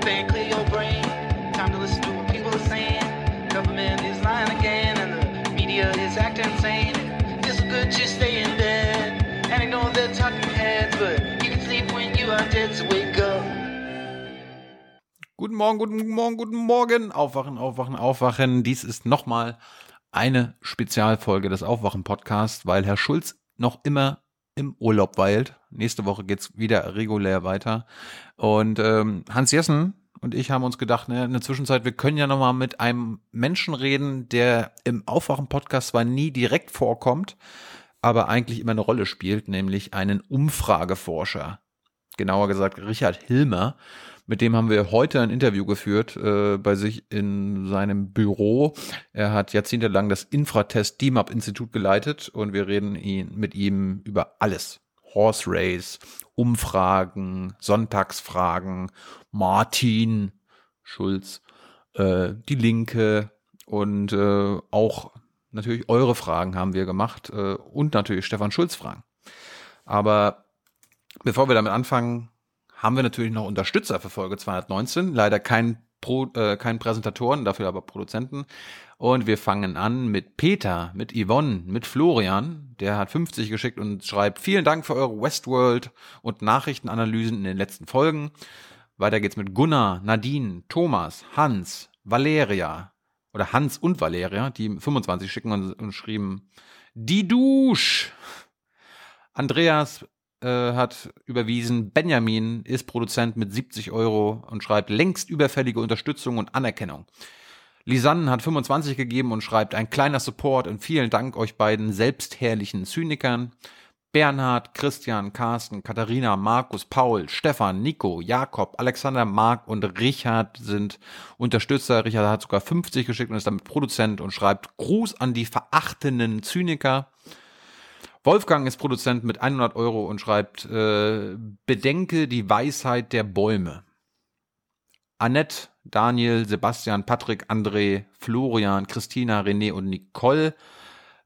think, clear your brain. Time to listen to what people are saying. Government is lying again, and the media is acting insane. It's good to stay in bed and ignore the talking heads, but you can sleep when you are dead, so wake up. Guten Morgen, guten Morgen, guten Morgen. Aufwachen, aufwachen, aufwachen. Dies ist nochmal eine Spezialfolge des Aufwachen-Podcasts, weil Herr Schulz noch immer im Urlaub weilt. Nächste Woche geht's wieder regulär weiter. Und ähm, Hans Jessen und ich haben uns gedacht, ne, in der Zwischenzeit, wir können ja nochmal mit einem Menschen reden, der im Aufwachen-Podcast zwar nie direkt vorkommt, aber eigentlich immer eine Rolle spielt, nämlich einen Umfrageforscher. Genauer gesagt, Richard Hilmer. Mit dem haben wir heute ein Interview geführt äh, bei sich in seinem Büro. Er hat jahrzehntelang das Infratest DIMAP Institut geleitet und wir reden ihn, mit ihm über alles. Horse Race, Umfragen, Sonntagsfragen, Martin Schulz, äh, die Linke und äh, auch natürlich eure Fragen haben wir gemacht äh, und natürlich Stefan Schulz Fragen. Aber bevor wir damit anfangen, haben wir natürlich noch Unterstützer für Folge 219. Leider kein, Pro, äh, kein Präsentatoren, dafür aber Produzenten. Und wir fangen an mit Peter, mit Yvonne, mit Florian. Der hat 50 geschickt und schreibt, vielen Dank für eure Westworld und Nachrichtenanalysen in den letzten Folgen. Weiter geht's mit Gunnar, Nadine, Thomas, Hans, Valeria oder Hans und Valeria, die 25 schicken und, und schrieben, die Dusch. Andreas äh, hat überwiesen, Benjamin ist Produzent mit 70 Euro und schreibt längst überfällige Unterstützung und Anerkennung. Lisanne hat 25 gegeben und schreibt ein kleiner Support und vielen Dank euch beiden selbstherrlichen Zynikern. Bernhard, Christian, Carsten, Katharina, Markus, Paul, Stefan, Nico, Jakob, Alexander, Mark und Richard sind Unterstützer. Richard hat sogar 50 geschickt und ist damit Produzent und schreibt Gruß an die verachtenden Zyniker. Wolfgang ist Produzent mit 100 Euro und schreibt, äh, bedenke die Weisheit der Bäume. Annette, Daniel, Sebastian, Patrick, André, Florian, Christina, René und Nicole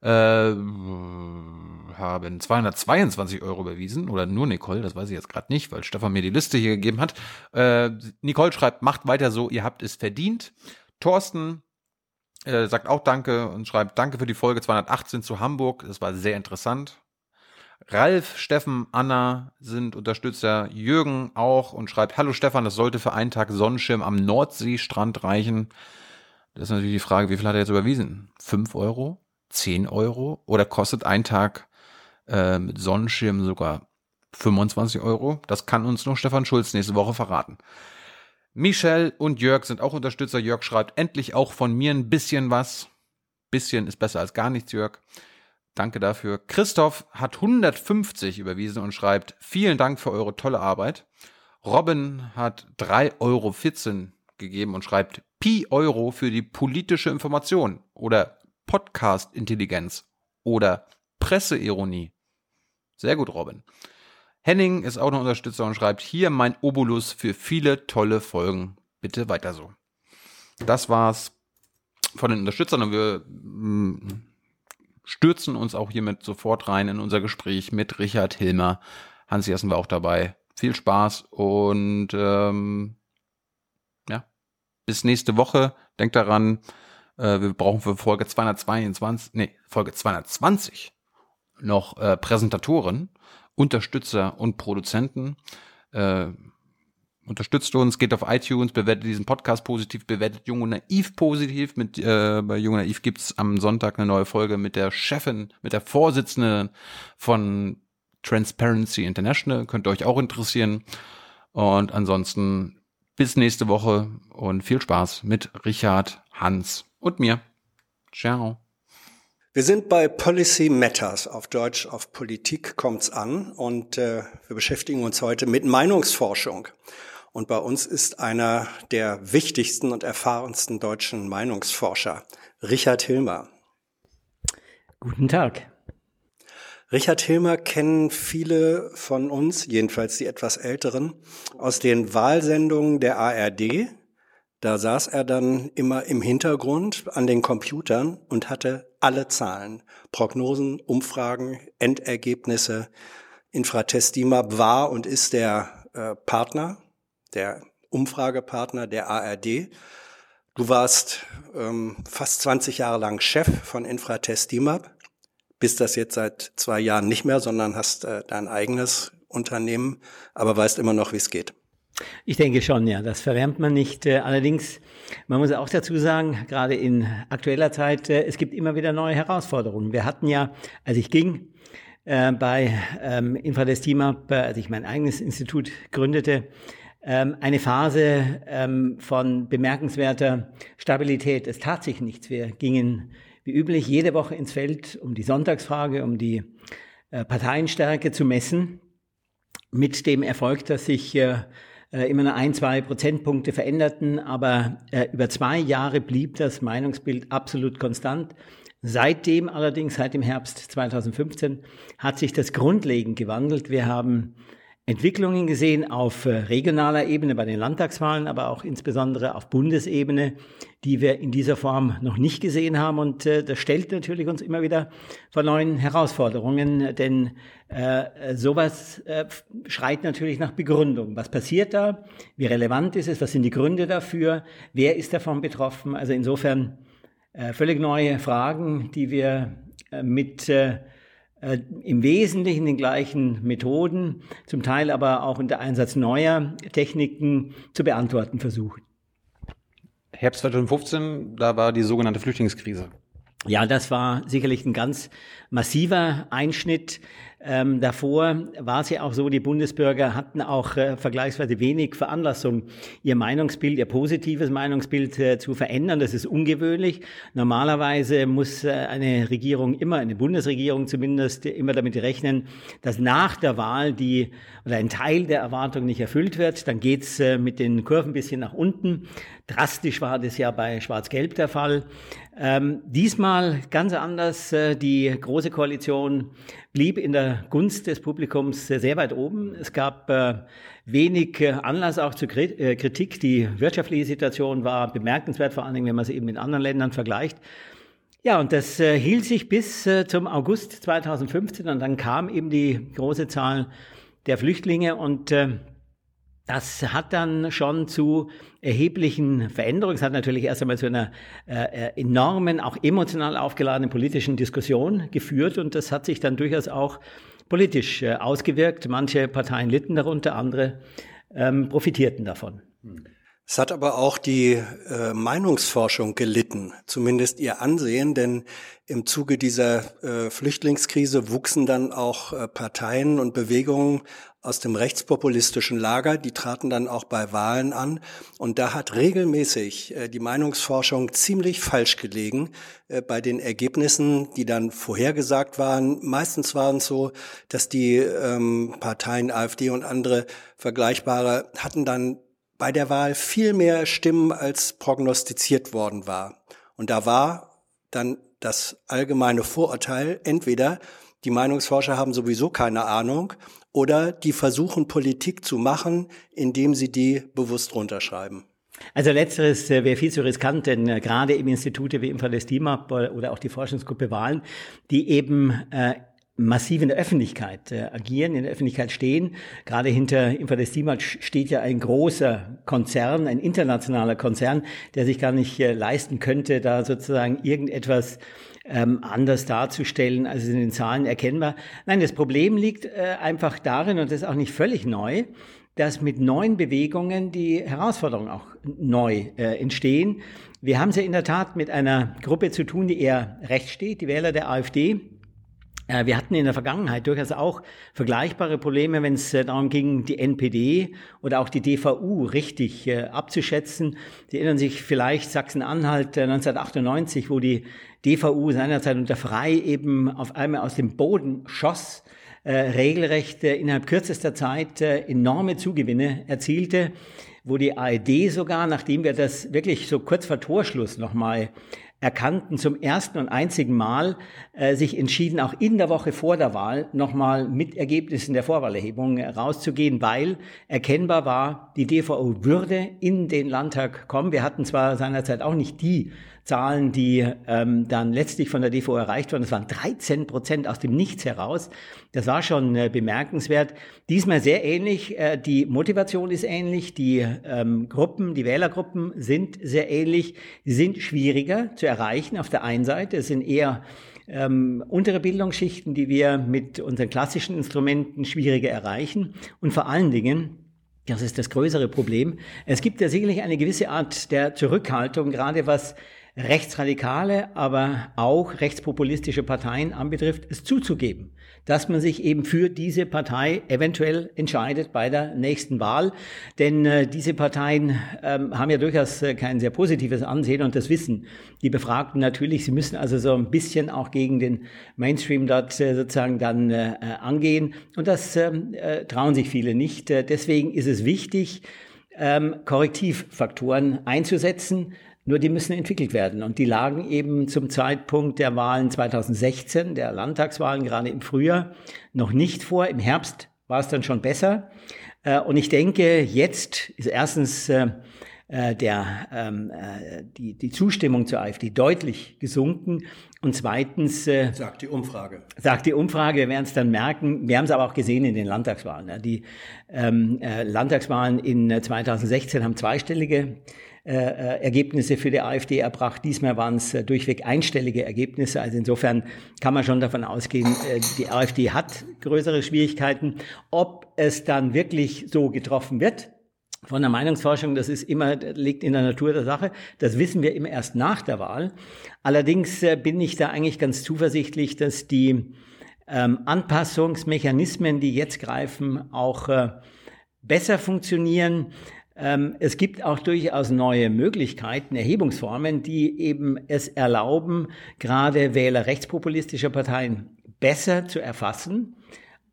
äh, haben 222 Euro überwiesen oder nur Nicole, das weiß ich jetzt gerade nicht, weil Stefan mir die Liste hier gegeben hat. Äh, Nicole schreibt, macht weiter so, ihr habt es verdient. Thorsten äh, sagt auch Danke und schreibt Danke für die Folge 218 zu Hamburg. Das war sehr interessant. Ralf, Steffen, Anna sind Unterstützer. Jürgen auch und schreibt Hallo Stefan, das sollte für einen Tag Sonnenschirm am Nordseestrand reichen. Das ist natürlich die Frage, wie viel hat er jetzt überwiesen? Fünf Euro? Zehn Euro? Oder kostet ein Tag äh, mit Sonnenschirm sogar 25 Euro? Das kann uns nur Stefan Schulz nächste Woche verraten. Michelle und Jörg sind auch Unterstützer. Jörg schreibt endlich auch von mir ein bisschen was. Bisschen ist besser als gar nichts, Jörg. Danke dafür. Christoph hat 150 überwiesen und schreibt, vielen Dank für eure tolle Arbeit. Robin hat 3,14 Euro gegeben und schreibt, Pi Euro für die politische Information oder Podcast-Intelligenz oder Presseironie. Sehr gut, Robin. Henning ist auch noch Unterstützer und schreibt, hier mein Obolus für viele tolle Folgen. Bitte weiter so. Das war's von den Unterstützern und wir mm, stürzen uns auch hiermit sofort rein in unser Gespräch mit Richard Hilmer. Hans Jessen war auch dabei. Viel Spaß und ähm, ja, bis nächste Woche. Denkt daran, äh, wir brauchen für Folge 222, nee, Folge 220 noch äh, Präsentatoren Unterstützer und Produzenten. Äh, unterstützt uns, geht auf iTunes, bewertet diesen Podcast positiv, bewertet Jung und Naiv positiv. Mit, äh, bei Jung und Naiv gibt's am Sonntag eine neue Folge mit der Chefin, mit der Vorsitzenden von Transparency International. Könnte euch auch interessieren. Und ansonsten bis nächste Woche und viel Spaß mit Richard, Hans und mir. Ciao. Wir sind bei Policy Matters, auf Deutsch auf Politik kommt's an und äh, wir beschäftigen uns heute mit Meinungsforschung. Und bei uns ist einer der wichtigsten und erfahrensten deutschen Meinungsforscher, Richard Hilmer. Guten Tag. Richard Hilmer kennen viele von uns, jedenfalls die etwas älteren, aus den Wahlsendungen der ARD, da saß er dann immer im Hintergrund an den Computern und hatte alle Zahlen, Prognosen, Umfragen, Endergebnisse. Infratest DIMAP war und ist der äh, Partner, der Umfragepartner der ARD. Du warst ähm, fast 20 Jahre lang Chef von Infratest DIMAP, bist das jetzt seit zwei Jahren nicht mehr, sondern hast äh, dein eigenes Unternehmen, aber weißt immer noch, wie es geht. Ich denke schon, ja, das verwärmt man nicht. Äh, allerdings, man muss auch dazu sagen, gerade in aktueller Zeit, äh, es gibt immer wieder neue Herausforderungen. Wir hatten ja, als ich ging, äh, bei ähm, Infradestima, als ich mein eigenes Institut gründete, ähm, eine Phase ähm, von bemerkenswerter Stabilität. Es tat sich nichts. Wir gingen wie üblich jede Woche ins Feld, um die Sonntagsfrage, um die Parteienstärke zu messen, mit dem Erfolg, dass sich äh, immer nur ein, zwei Prozentpunkte veränderten, aber äh, über zwei Jahre blieb das Meinungsbild absolut konstant. Seitdem allerdings, seit dem Herbst 2015, hat sich das grundlegend gewandelt. Wir haben Entwicklungen gesehen auf äh, regionaler Ebene bei den Landtagswahlen, aber auch insbesondere auf Bundesebene, die wir in dieser Form noch nicht gesehen haben. Und äh, das stellt natürlich uns immer wieder vor neuen Herausforderungen, denn äh, sowas äh, schreit natürlich nach Begründung. Was passiert da? Wie relevant ist es? Was sind die Gründe dafür? Wer ist davon betroffen? Also insofern äh, völlig neue Fragen, die wir mit äh, äh, im Wesentlichen den gleichen Methoden, zum Teil aber auch unter Einsatz neuer Techniken zu beantworten versuchen. Herbst 2015, da war die sogenannte Flüchtlingskrise. Ja, das war sicherlich ein ganz massiver Einschnitt. Ähm, davor war es ja auch so, die Bundesbürger hatten auch äh, vergleichsweise wenig Veranlassung, ihr Meinungsbild, ihr positives Meinungsbild äh, zu verändern. Das ist ungewöhnlich. Normalerweise muss äh, eine Regierung immer, eine Bundesregierung zumindest, immer damit rechnen, dass nach der Wahl die oder ein Teil der Erwartung nicht erfüllt wird. Dann geht's äh, mit den Kurven ein bisschen nach unten. Drastisch war das ja bei Schwarz-Gelb der Fall. Ähm, diesmal ganz anders. Äh, die Große Koalition blieb in der Gunst des Publikums sehr weit oben. Es gab äh, wenig äh, Anlass auch zur äh, Kritik. Die wirtschaftliche Situation war bemerkenswert, vor allen Dingen, wenn man sie eben mit anderen Ländern vergleicht. Ja, und das äh, hielt sich bis äh, zum August 2015 und dann kam eben die große Zahl der Flüchtlinge und äh, das hat dann schon zu erheblichen Veränderungen. Es hat natürlich erst einmal zu einer äh, äh, enormen, auch emotional aufgeladenen politischen Diskussion geführt und das hat sich dann durchaus auch politisch äh, ausgewirkt. Manche Parteien litten darunter, andere ähm, profitierten davon. Es hat aber auch die äh, Meinungsforschung gelitten, zumindest ihr Ansehen, denn im Zuge dieser äh, Flüchtlingskrise wuchsen dann auch äh, Parteien und Bewegungen aus dem rechtspopulistischen Lager, die traten dann auch bei Wahlen an. Und da hat regelmäßig äh, die Meinungsforschung ziemlich falsch gelegen äh, bei den Ergebnissen, die dann vorhergesagt waren. Meistens waren es so, dass die ähm, Parteien AfD und andere vergleichbare hatten dann bei der Wahl viel mehr Stimmen, als prognostiziert worden war. Und da war dann das allgemeine Vorurteil, entweder die Meinungsforscher haben sowieso keine Ahnung oder die versuchen Politik zu machen, indem sie die bewusst runterschreiben. Also letzteres äh, wäre viel zu riskant, denn äh, gerade im Institute wie im Fall des DIMAP oder auch die Forschungsgruppe Wahlen, die eben äh, massiv in der Öffentlichkeit äh, agieren, in der Öffentlichkeit stehen. Gerade hinter Infadestima steht ja ein großer Konzern, ein internationaler Konzern, der sich gar nicht äh, leisten könnte, da sozusagen irgendetwas ähm, anders darzustellen, als in den Zahlen erkennbar. Nein, das Problem liegt äh, einfach darin, und das ist auch nicht völlig neu, dass mit neuen Bewegungen die Herausforderungen auch neu äh, entstehen. Wir haben es ja in der Tat mit einer Gruppe zu tun, die eher rechts steht, die Wähler der AfD, äh, wir hatten in der Vergangenheit durchaus auch vergleichbare Probleme, wenn es äh, darum ging, die NPD oder auch die DVU richtig äh, abzuschätzen. Sie erinnern sich vielleicht Sachsen-Anhalt 1998, wo die DVU seinerzeit unter Frei eben auf einmal aus dem Boden schoss, regelrecht innerhalb kürzester Zeit enorme Zugewinne erzielte wo die ARD sogar, nachdem wir das wirklich so kurz vor Torschluss nochmal erkannten, zum ersten und einzigen Mal äh, sich entschieden, auch in der Woche vor der Wahl nochmal mit Ergebnissen der Vorwahlerhebung rauszugehen, weil erkennbar war, die DVO würde in den Landtag kommen. Wir hatten zwar seinerzeit auch nicht die Zahlen, die ähm, dann letztlich von der DVO erreicht wurden. Das waren 13 Prozent aus dem Nichts heraus. Das war schon äh, bemerkenswert. Diesmal sehr ähnlich. Äh, die Motivation ist ähnlich. Die ähm, Gruppen, die Wählergruppen sind sehr ähnlich. Sie sind schwieriger zu erreichen auf der einen Seite. Es sind eher ähm, untere Bildungsschichten, die wir mit unseren klassischen Instrumenten schwieriger erreichen. Und vor allen Dingen, das ist das größere Problem. Es gibt ja sicherlich eine gewisse Art der Zurückhaltung, gerade was rechtsradikale, aber auch rechtspopulistische Parteien anbetrifft, es zuzugeben, dass man sich eben für diese Partei eventuell entscheidet bei der nächsten Wahl. Denn äh, diese Parteien ähm, haben ja durchaus äh, kein sehr positives Ansehen und das wissen die Befragten natürlich. Sie müssen also so ein bisschen auch gegen den Mainstream dort äh, sozusagen dann äh, äh angehen und das ähm, äh, trauen sich viele nicht. deswegen ist es wichtig, ähm, Korrektivfaktoren einzusetzen, nur die müssen entwickelt werden. Und die lagen eben zum Zeitpunkt der Wahlen 2016, der Landtagswahlen gerade im Frühjahr, noch nicht vor. Im Herbst war es dann schon besser. Äh, und ich denke, jetzt ist erstens äh, äh, der, ähm, die, die Zustimmung zur AfD deutlich gesunken. Und zweitens sagt die Umfrage. Sagt die Umfrage, wir werden es dann merken. Wir haben es aber auch gesehen in den Landtagswahlen. Die ähm, Landtagswahlen in 2016 haben zweistellige äh, äh, Ergebnisse für die AfD erbracht. Diesmal waren es äh, durchweg einstellige Ergebnisse. Also insofern kann man schon davon ausgehen, äh, die AfD hat größere Schwierigkeiten. Ob es dann wirklich so getroffen wird, von der Meinungsforschung, das ist immer, liegt in der Natur der Sache. Das wissen wir immer erst nach der Wahl. Allerdings äh, bin ich da eigentlich ganz zuversichtlich, dass die ähm, Anpassungsmechanismen, die jetzt greifen, auch äh, besser funktionieren. Ähm, es gibt auch durchaus neue Möglichkeiten, Erhebungsformen, die eben es erlauben, gerade Wähler rechtspopulistischer Parteien besser zu erfassen.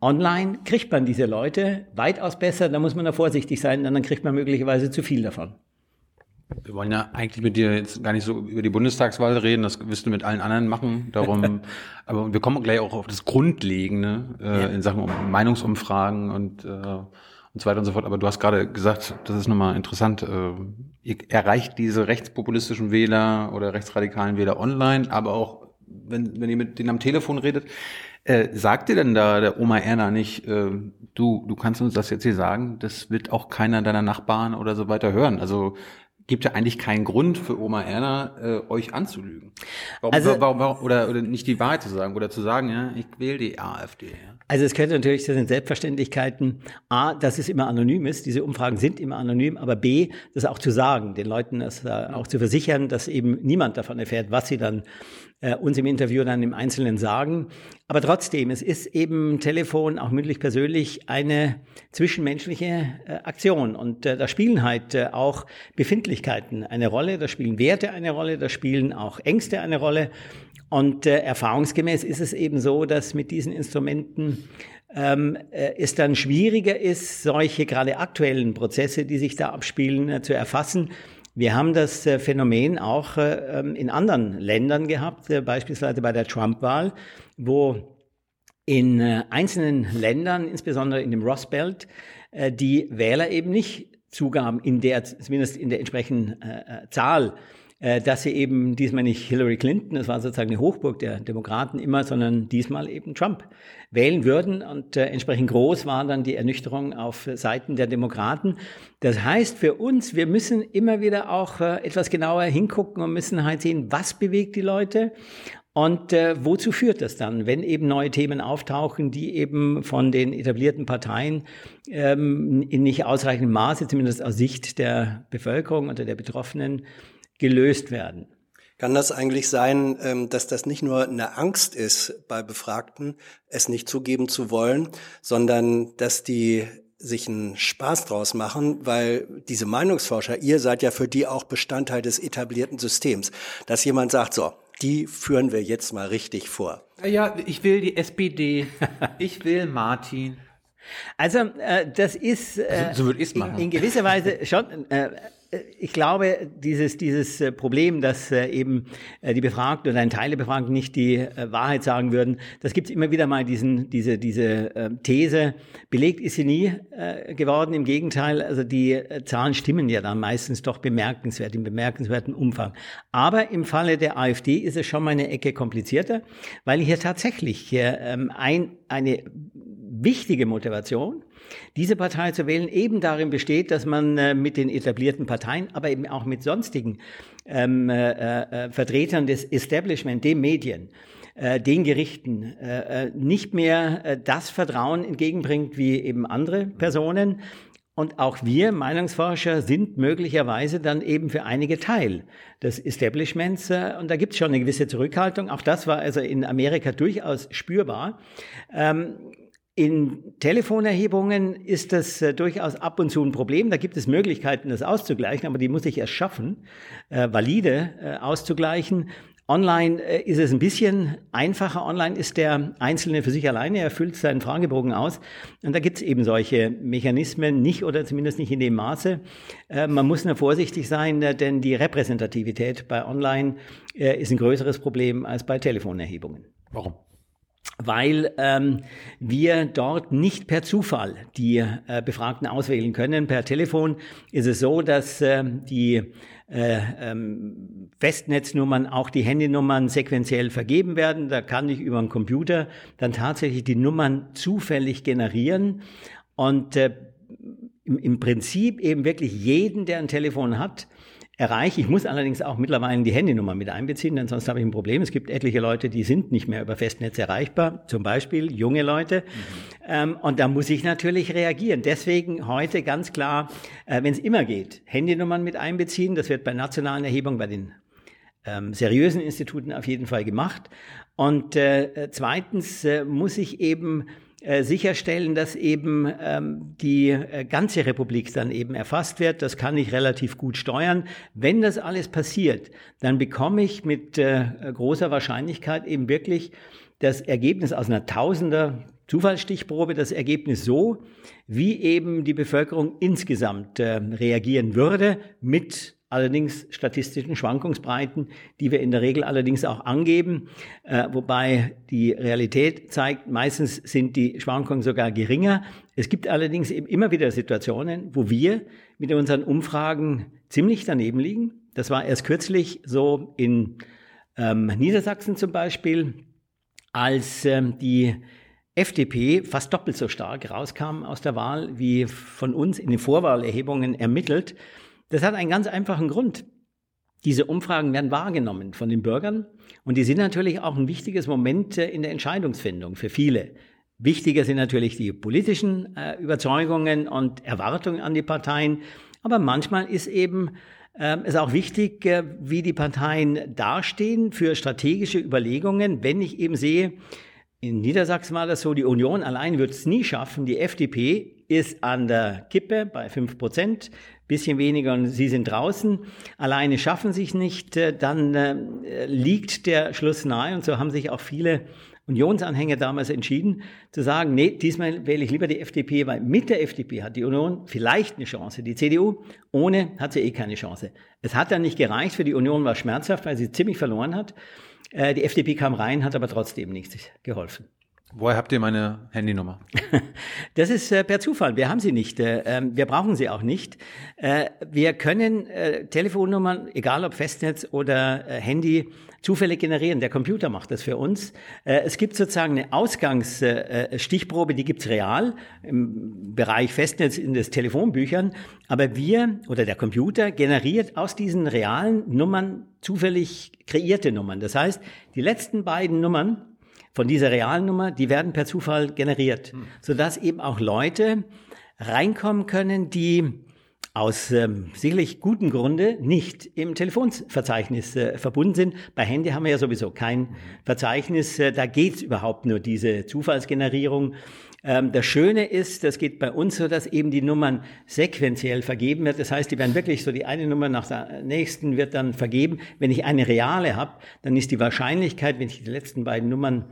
Online kriegt man diese Leute weitaus besser, da muss man da vorsichtig sein, dann kriegt man möglicherweise zu viel davon. Wir wollen ja eigentlich mit dir jetzt gar nicht so über die Bundestagswahl reden, das wirst du mit allen anderen machen. Darum, aber wir kommen gleich auch auf das Grundlegende äh, ja. in Sachen Meinungsumfragen und äh, und so weiter und so fort. Aber du hast gerade gesagt, das ist nochmal interessant, äh, ihr erreicht diese rechtspopulistischen Wähler oder rechtsradikalen Wähler online, aber auch, wenn, wenn ihr mit denen am Telefon redet, äh, sagt dir denn da der Oma Erna nicht, äh, du, du kannst uns das jetzt hier sagen, das wird auch keiner deiner Nachbarn oder so weiter hören. Also gibt ja eigentlich keinen Grund für Oma Erna, äh, euch anzulügen. Warum, also, warum, warum, oder, oder nicht die Wahrheit zu sagen oder zu sagen, ja, ich wähle die AfD. Ja. Also es könnte natürlich, das sind Selbstverständlichkeiten, A, dass es immer anonym ist, diese Umfragen sind immer anonym, aber B, das auch zu sagen, den Leuten das auch zu versichern, dass eben niemand davon erfährt, was sie dann äh, uns im Interview dann im Einzelnen sagen. Aber trotzdem, es ist eben Telefon, auch mündlich persönlich, eine zwischenmenschliche äh, Aktion. Und äh, da spielen halt äh, auch Befindlichkeiten eine Rolle, da spielen Werte eine Rolle, da spielen auch Ängste eine Rolle. Und äh, erfahrungsgemäß ist es eben so, dass mit diesen Instrumenten ähm, äh, es dann schwieriger ist, solche gerade aktuellen Prozesse, die sich da abspielen, äh, zu erfassen. Wir haben das äh, Phänomen auch äh, ähm, in anderen Ländern gehabt, äh, beispielsweise bei der Trump-Wahl, wo in einzelnen Ländern, insbesondere in dem Ross Belt, die Wähler eben nicht zugaben in der, zumindest in der entsprechenden Zahl dass sie eben diesmal nicht Hillary Clinton, das war sozusagen eine Hochburg der Demokraten immer, sondern diesmal eben Trump wählen würden. Und äh, entsprechend groß war dann die Ernüchterung auf Seiten der Demokraten. Das heißt für uns, wir müssen immer wieder auch äh, etwas genauer hingucken und müssen halt sehen, was bewegt die Leute und äh, wozu führt das dann, wenn eben neue Themen auftauchen, die eben von den etablierten Parteien ähm, in nicht ausreichendem Maße, zumindest aus Sicht der Bevölkerung oder der Betroffenen, gelöst werden. Kann das eigentlich sein, ähm, dass das nicht nur eine Angst ist bei Befragten, es nicht zugeben zu wollen, sondern dass die sich einen Spaß draus machen, weil diese Meinungsforscher, ihr seid ja für die auch Bestandteil des etablierten Systems, dass jemand sagt, so, die führen wir jetzt mal richtig vor. Ja, ich will die SPD, ich will Martin. Also äh, das ist äh, so, so würde ich machen. In, in gewisser Weise schon äh, ich glaube, dieses, dieses äh, Problem, dass äh, eben äh, die Befragten oder ein Teil der Befragten nicht die Wahrheit sagen würden, das gibt es immer wieder mal, diesen, diese, diese These. Belegt ist sie nie geworden, im Gegenteil, also die Zahlen stimmen ja dann meistens doch bemerkenswert, im bemerkenswerten Umfang. Aber im Falle der AfD ist es schon mal eine Ecke komplizierter, weil hier tatsächlich ähm, ein, eine wichtige Motivation, diese Partei zu wählen, eben darin besteht, dass man äh, mit den etablierten Parteien, aber eben auch mit sonstigen ähm, äh, äh, Vertretern des Establishment, den Medien, äh, den Gerichten äh, nicht mehr das Vertrauen entgegenbringt wie eben andere Personen. Und auch wir Meinungsforscher sind möglicherweise dann eben für einige Teil des Establishments. Und da gibt es schon eine gewisse Zurückhaltung. Auch das war also in Amerika durchaus spürbar. Ähm, in Telefonerhebungen ist das äh, durchaus ab und zu ein Problem. Da gibt es Möglichkeiten, das auszugleichen, aber die muss ich erst schaffen, äh, valide äh, auszugleichen. Online äh, ist es ein bisschen einfacher. Online ist der Einzelne für sich alleine, er füllt seinen Fragebogen aus. Und da gibt es eben solche Mechanismen nicht oder zumindest nicht in dem Maße. Äh, man muss nur vorsichtig sein, äh, denn die Repräsentativität bei Online ist ein größeres Problem als bei Telefonerhebungen. Warum? Weil ähm, wir dort nicht per Zufall die äh, Befragten auswählen können. Per Telefon ist es so, dass äh, die äh, ähm, Festnetznummern, auch die Handynummern sequenziell vergeben werden. Da kann ich über einen Computer dann tatsächlich die Nummern zufällig generieren und äh, im, im Prinzip eben wirklich jeden, der ein Telefon hat, erreiche. Ich muss allerdings auch mittlerweile die Handynummer mit einbeziehen, denn sonst habe ich ein Problem. Es gibt etliche Leute, die sind nicht mehr über Festnetz erreichbar, zum Beispiel junge Leute. Mhm. Ähm, und da muss ich natürlich reagieren. Deswegen heute ganz klar, äh, wenn es immer geht, Handynummern mit einbeziehen. Das wird bei nationalen Erhebungen, bei den ähm, seriösen Instituten auf jeden Fall gemacht. Und äh, zweitens äh, muss ich eben äh, sicherstellen, dass eben ähm, die äh, ganze Republik dann eben erfasst wird. Das kann ich relativ gut steuern. Wenn das alles passiert, dann bekomme ich mit äh, großer Wahrscheinlichkeit eben wirklich das Ergebnis aus einer Tausender Zufallsstichprobe, das Ergebnis so, wie eben die Bevölkerung insgesamt äh, reagieren würde mit allerdings statistischen Schwankungsbreiten, die wir in der Regel allerdings auch angeben, äh, wobei die Realität zeigt, meistens sind die Schwankungen sogar geringer. Es gibt allerdings eben immer wieder Situationen, wo wir mit unseren Umfragen ziemlich daneben liegen. Das war erst kürzlich so in ähm, Niedersachsen zum Beispiel, als ähm, die FDP fast doppelt so stark rauskam aus der Wahl wie von uns in den Vorwahlerhebungen ermittelt. Das hat einen ganz einfachen Grund. Diese Umfragen werden wahrgenommen von den Bürgern und die sind natürlich auch ein wichtiges Moment äh, in der Entscheidungsfindung für viele. Wichtiger sind natürlich die politischen äh, Überzeugungen und Erwartungen an die Parteien, aber manchmal ist eben äh, es auch wichtig, äh, wie die Parteien dastehen für strategische Überlegungen, wenn ich eben sehe, in Niedersachsen war das so, die Union allein wird es nie schaffen. Die FDP ist an der Kippe bei 5 Prozent bisschen weniger und sie sind draußen, alleine schaffen sich nicht, äh, dann äh, liegt der Schluss nahe und so haben sich auch viele Unionsanhänger damals entschieden, zu sagen, nee, diesmal wähle ich lieber die FDP, weil mit der FDP hat die Union vielleicht eine Chance. Die CDU ohne hat sie eh keine Chance. Es hat dann nicht gereicht, für die Union war schmerzhaft, weil sie ziemlich verloren hat. Äh, die FDP kam rein, hat aber trotzdem nichts geholfen. Woher habt ihr meine Handynummer? Das ist äh, per Zufall. Wir haben sie nicht. Äh, ähm, wir brauchen sie auch nicht. Äh, wir können äh, Telefonnummern, egal ob Festnetz oder äh, Handy, zufällig generieren. Der Computer macht das für uns. Äh, es gibt sozusagen eine Ausgangsstichprobe, die gibt's real im Bereich Festnetz in den Telefonbüchern. Aber wir oder der Computer generiert aus diesen realen Nummern zufällig kreierte Nummern. Das heißt, die letzten beiden Nummern von dieser realen Nummer, die werden per Zufall generiert, hm. sodass eben auch Leute reinkommen können, die aus ähm, sicherlich gutem Grunde nicht im Telefonverzeichnis äh, verbunden sind. Bei Handy haben wir ja sowieso kein Verzeichnis, äh, da geht's überhaupt nur diese Zufallsgenerierung. Ähm, das Schöne ist, das geht bei uns so, dass eben die Nummern sequenziell vergeben wird. Das heißt, die werden wirklich so, die eine Nummer nach der nächsten wird dann vergeben. Wenn ich eine reale habe, dann ist die Wahrscheinlichkeit, wenn ich die letzten beiden Nummern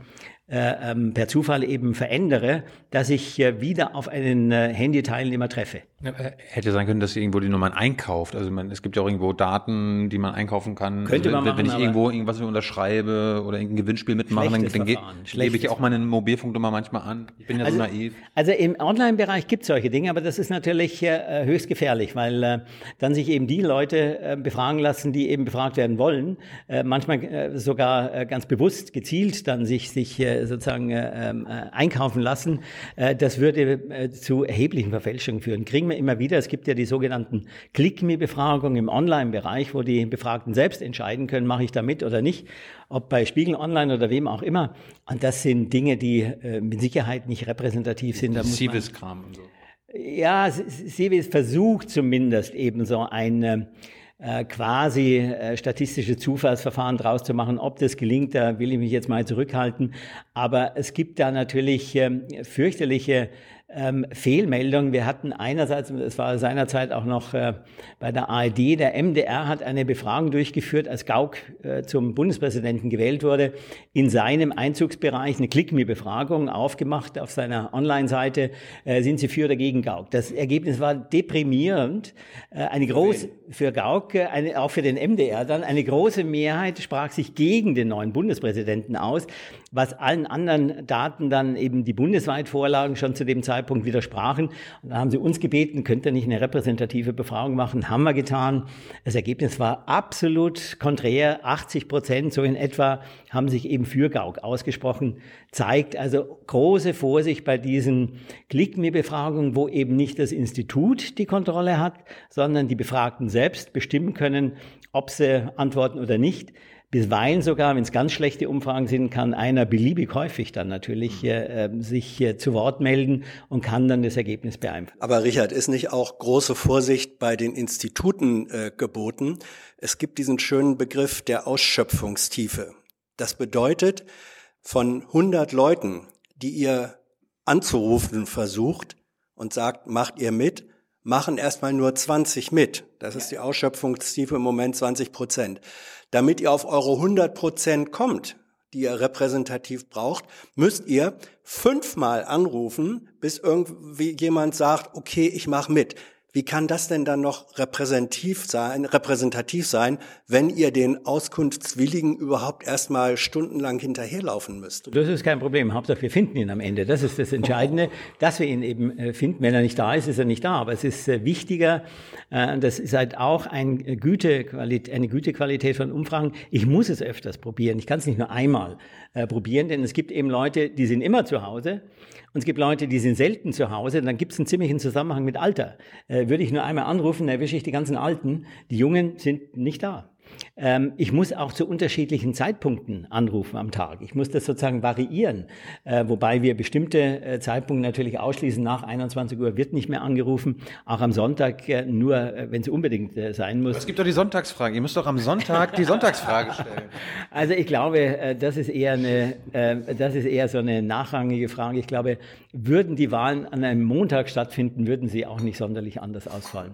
äh, ähm, per Zufall eben verändere, dass ich äh, wieder auf einen äh, Handyteilnehmer treffe. Äh, hätte sein können, dass irgendwo die Nummern einkauft. Also man, es gibt ja auch irgendwo Daten, die man einkaufen kann. Könnte also, man wenn, machen, wenn ich irgendwo irgendwas unterschreibe oder irgendein Gewinnspiel mitmache, dann, dann gebe ich auch meine Mobilfunknummer manchmal an. Ich bin ja Also, so naiv. also im Online-Bereich gibt es solche Dinge, aber das ist natürlich äh, höchst gefährlich, weil äh, dann sich eben die Leute äh, befragen lassen, die eben befragt werden wollen, äh, manchmal äh, sogar ganz bewusst gezielt dann sich, sich sozusagen äh, ähm, äh, einkaufen lassen. Das würde zu erheblichen Verfälschungen führen. Kriegen wir immer wieder. Es gibt ja die sogenannten Click-Me-Befragungen im Online-Bereich, wo die Befragten selbst entscheiden können, mache ich da mit oder nicht, ob bei Spiegel Online oder wem auch immer. Und das sind Dinge, die äh, mit Sicherheit nicht repräsentativ sind. Da muss Civis-Kram und so. ja, Sevis versucht zumindest eben so ein äh, äh, quasi äh, statistische Zufallsverfahren draus zu machen. Ob das gelingt, da will ich mich jetzt mal zurückhalten. Aber es gibt da natürlich ähm, fürchterliche ähm, Fehlmeldungen. Wir hatten einerseits, es war seinerzeit auch noch äh, bei der ARD, der MDR hat eine Befragung durchgeführt, als Gauck äh, zum Bundespräsidenten gewählt wurde, in seinem Einzugsbereich eine Click-Me-Befragung aufgemacht auf seiner Online-Seite, äh, sind Sie für oder gegen Gauck? Das Ergebnis war deprimierend. Äh, eine große, für Gauck, äh, eine, auch für den MDR dann, eine große Mehrheit sprach sich gegen den neuen Bundespräsidenten aus, was allen anderen Daten dann eben die bundesweit Vorlagen schon zu dem Zeitpunkt widersprachen. Und dann haben sie uns gebeten, könnt ihr nicht eine repräsentative Befragung machen? Haben wir getan. Das Ergebnis war absolut konträr. 80 Prozent, so in etwa, haben sich eben für Gauck ausgesprochen. Zeigt also große Vorsicht bei diesen Click-Me-Befragungen, wo eben nicht das Institut die Kontrolle hat, sondern die Befragten selbst bestimmen können, ob sie antworten oder nicht. Bisweilen sogar, wenn es ganz schlechte Umfragen sind, kann einer beliebig häufig dann natürlich äh, äh, sich äh, zu Wort melden und kann dann das Ergebnis beeinflussen. Aber Richard, ist nicht auch große Vorsicht bei den Instituten äh, geboten? Es gibt diesen schönen Begriff der Ausschöpfungstiefe. Das bedeutet, von 100 Leuten, die ihr anzurufen versucht und sagt, macht ihr mit, machen erstmal nur 20 mit. Das ist die Ausschöpfungstiefe im Moment 20 Prozent. Damit ihr auf eure 100 Prozent kommt, die ihr repräsentativ braucht, müsst ihr fünfmal anrufen, bis irgendwie jemand sagt, okay, ich mache mit. Wie kann das denn dann noch repräsentativ sein, repräsentativ sein, wenn ihr den Auskunftswilligen überhaupt erstmal stundenlang hinterherlaufen müsst? Das ist kein Problem. Hauptsache, wir finden ihn am Ende. Das ist das Entscheidende, dass wir ihn eben äh, finden. Wenn er nicht da ist, ist er nicht da. Aber es ist äh, wichtiger, äh, das ist halt auch ein Gütequalität, eine Gütequalität von Umfragen. Ich muss es öfters probieren. Ich kann es nicht nur einmal probieren, denn es gibt eben Leute, die sind immer zu Hause. Und es gibt Leute, die sind selten zu Hause. Dann gibt es einen ziemlichen Zusammenhang mit Alter. Äh, würde ich nur einmal anrufen, erwische ich die ganzen Alten. Die Jungen sind nicht da. Ähm, ich muss auch zu unterschiedlichen Zeitpunkten anrufen am Tag. Ich muss das sozusagen variieren, äh, wobei wir bestimmte äh, Zeitpunkte natürlich ausschließen. Nach 21 Uhr wird nicht mehr angerufen, auch am Sonntag äh, nur, äh, wenn es unbedingt äh, sein muss. Es gibt doch die Sonntagsfrage. Ihr müsst doch am Sonntag die Sonntagsfrage stellen. Also ich glaube, äh, das ist eher eine, das ist eher so eine nachrangige Frage. Ich glaube, würden die Wahlen an einem Montag stattfinden, würden sie auch nicht sonderlich anders ausfallen.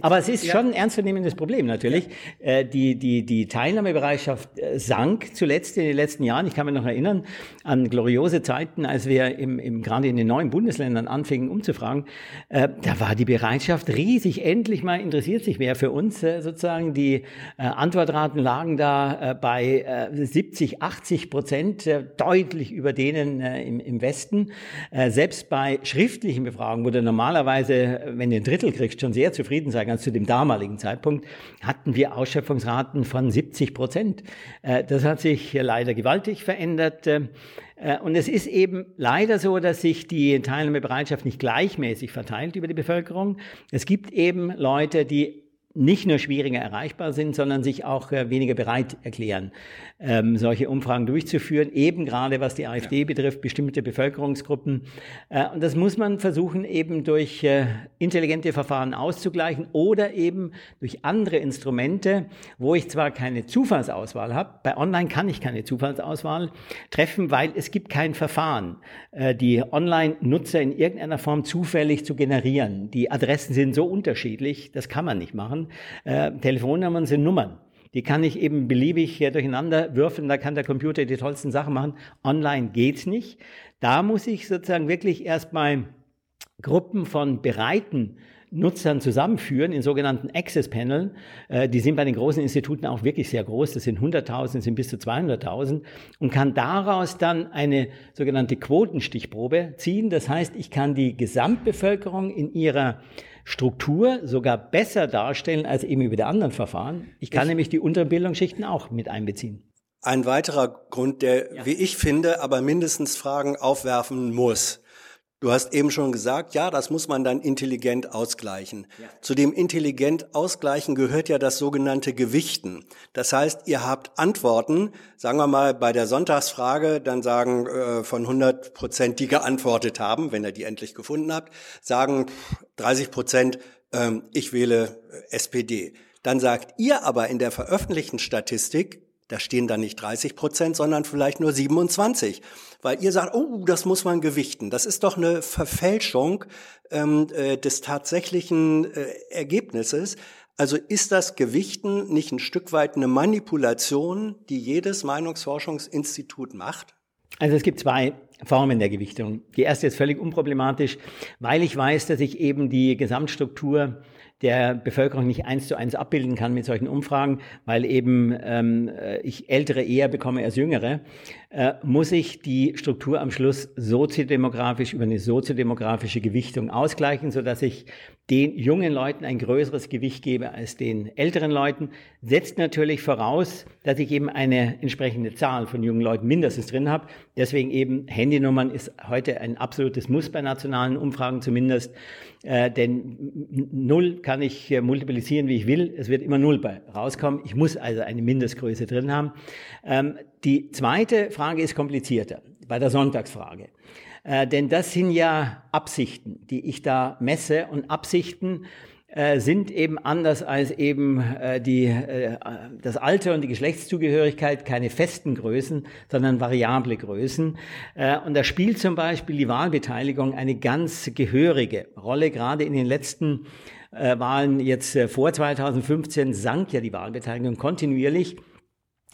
Aber es ist schon ein ernstzunehmendes Problem natürlich. Äh, Die, die, die Teilnahmebereitschaft äh, sank zuletzt in den letzten Jahren. Ich kann mich noch erinnern an gloriose Zeiten, als wir im, im, gerade in den neuen Bundesländern anfingen umzufragen. Äh, Da war die Bereitschaft riesig. Endlich mal interessiert sich wer für uns sozusagen. Die Antwortraten lagen da bei äh, 70, 80 Prozent, deutlich über denen im, im Westen. Selbst bei schriftlichen Befragungen, wo du normalerweise, wenn du ein Drittel kriegst, schon sehr zufrieden sein kannst zu dem damaligen Zeitpunkt, hatten wir Ausschöpfungsraten von 70 Prozent. Äh, Das hat sich leider gewaltig verändert. Äh, äh, Und es ist eben leider so, dass sich die Teilnahmebereitschaft nicht gleichmäßig verteilt über die Bevölkerung. Es gibt eben Leute, die nicht nur schwieriger erreichbar sind, sondern sich auch äh, weniger bereit erklären, ähm, solche Umfragen durchzuführen, eben gerade was die AfD betrifft, bestimmte Bevölkerungsgruppen. Äh, und das muss man versuchen, eben durch äh, intelligente Verfahren auszugleichen oder eben durch andere Instrumente, wo ich zwar keine Zufallsauswahl habe, bei Online kann ich keine Zufallsauswahl treffen, weil es gibt kein Verfahren, äh, die Online-Nutzer in irgendeiner Form zufällig zu generieren. Die Adressen sind so unterschiedlich, das kann man nicht machen. Äh, Telefonnummern sind Nummern. Die kann ich eben beliebig äh, durcheinander würfeln, da kann der Computer die tollsten Sachen machen. Online geht's nicht. Da muss ich sozusagen wirklich erstmal Gruppen von bereiten Nutzern zusammenführen in sogenannten Access Panel. Äh, die sind bei den großen Instituten auch wirklich sehr groß. Das sind 100.000, sind bis zu 200.000 und kann daraus dann eine sogenannte Quotenstichprobe ziehen. Das heißt, ich kann die Gesamtbevölkerung in ihrer Struktur sogar besser darstellen als eben über die anderen Verfahren. Ich kann ich nämlich die unteren Bildungsschichten auch mit einbeziehen. Ein weiterer Grund, der, ja. wie ich finde, aber mindestens Fragen aufwerfen muss. Du hast eben schon gesagt, ja, das muss man dann intelligent ausgleichen. Ja. Zu dem intelligent ausgleichen gehört ja das sogenannte Gewichten. Das heißt, ihr habt Antworten, sagen wir mal bei der Sonntagsfrage, dann sagen äh, von 100 Prozent, die geantwortet haben, wenn ihr die endlich gefunden habt, sagen 30 Prozent, ähm, ich wähle äh, SPD. Dann sagt ihr aber in der veröffentlichten Statistik, da stehen dann nicht 30 Prozent, sondern vielleicht nur 27, weil ihr sagt, oh, das muss man gewichten. Das ist doch eine Verfälschung ähm, äh, des tatsächlichen äh, Ergebnisses. Also ist das Gewichten nicht ein Stück weit eine Manipulation, die jedes Meinungsforschungsinstitut macht? Also es gibt zwei Formen der Gewichtung. Die erste ist völlig unproblematisch, weil ich weiß, dass ich eben die Gesamtstruktur der Bevölkerung nicht eins zu eins abbilden kann mit solchen Umfragen, weil eben ähm, äh, ich Ältere eher bekomme als Jüngere, äh, muss ich die Struktur am Schluss soziodemografisch über eine soziodemografische Gewichtung ausgleichen, so dass ich den jungen Leuten ein größeres Gewicht gebe als den älteren Leuten, setzt natürlich voraus, dass ich eben eine entsprechende Zahl von jungen Leuten mindestens drin habe. Deswegen eben Handynummern ist heute ein absolutes Muss bei nationalen Umfragen zumindest. Äh, denn null kann ich äh, multiplizieren, wie ich will. Es wird immer null bei rauskommen. Ich muss also eine Mindestgröße drin haben. Ähm, die zweite Frage ist komplizierter bei der Sonntagsfrage. Äh, denn das sind ja Absichten, die ich da messe und Absichten äh, sind eben anders als eben äh, die, äh, das Alter und die Geschlechtszugehörigkeit keine festen Größen, sondern variable Größen. Äh, und da spielt zum Beispiel die Wahlbeteiligung eine ganz gehörige Rolle. Gerade in den letzten äh, Wahlen jetzt vor 2015 sank ja die Wahlbeteiligung kontinuierlich.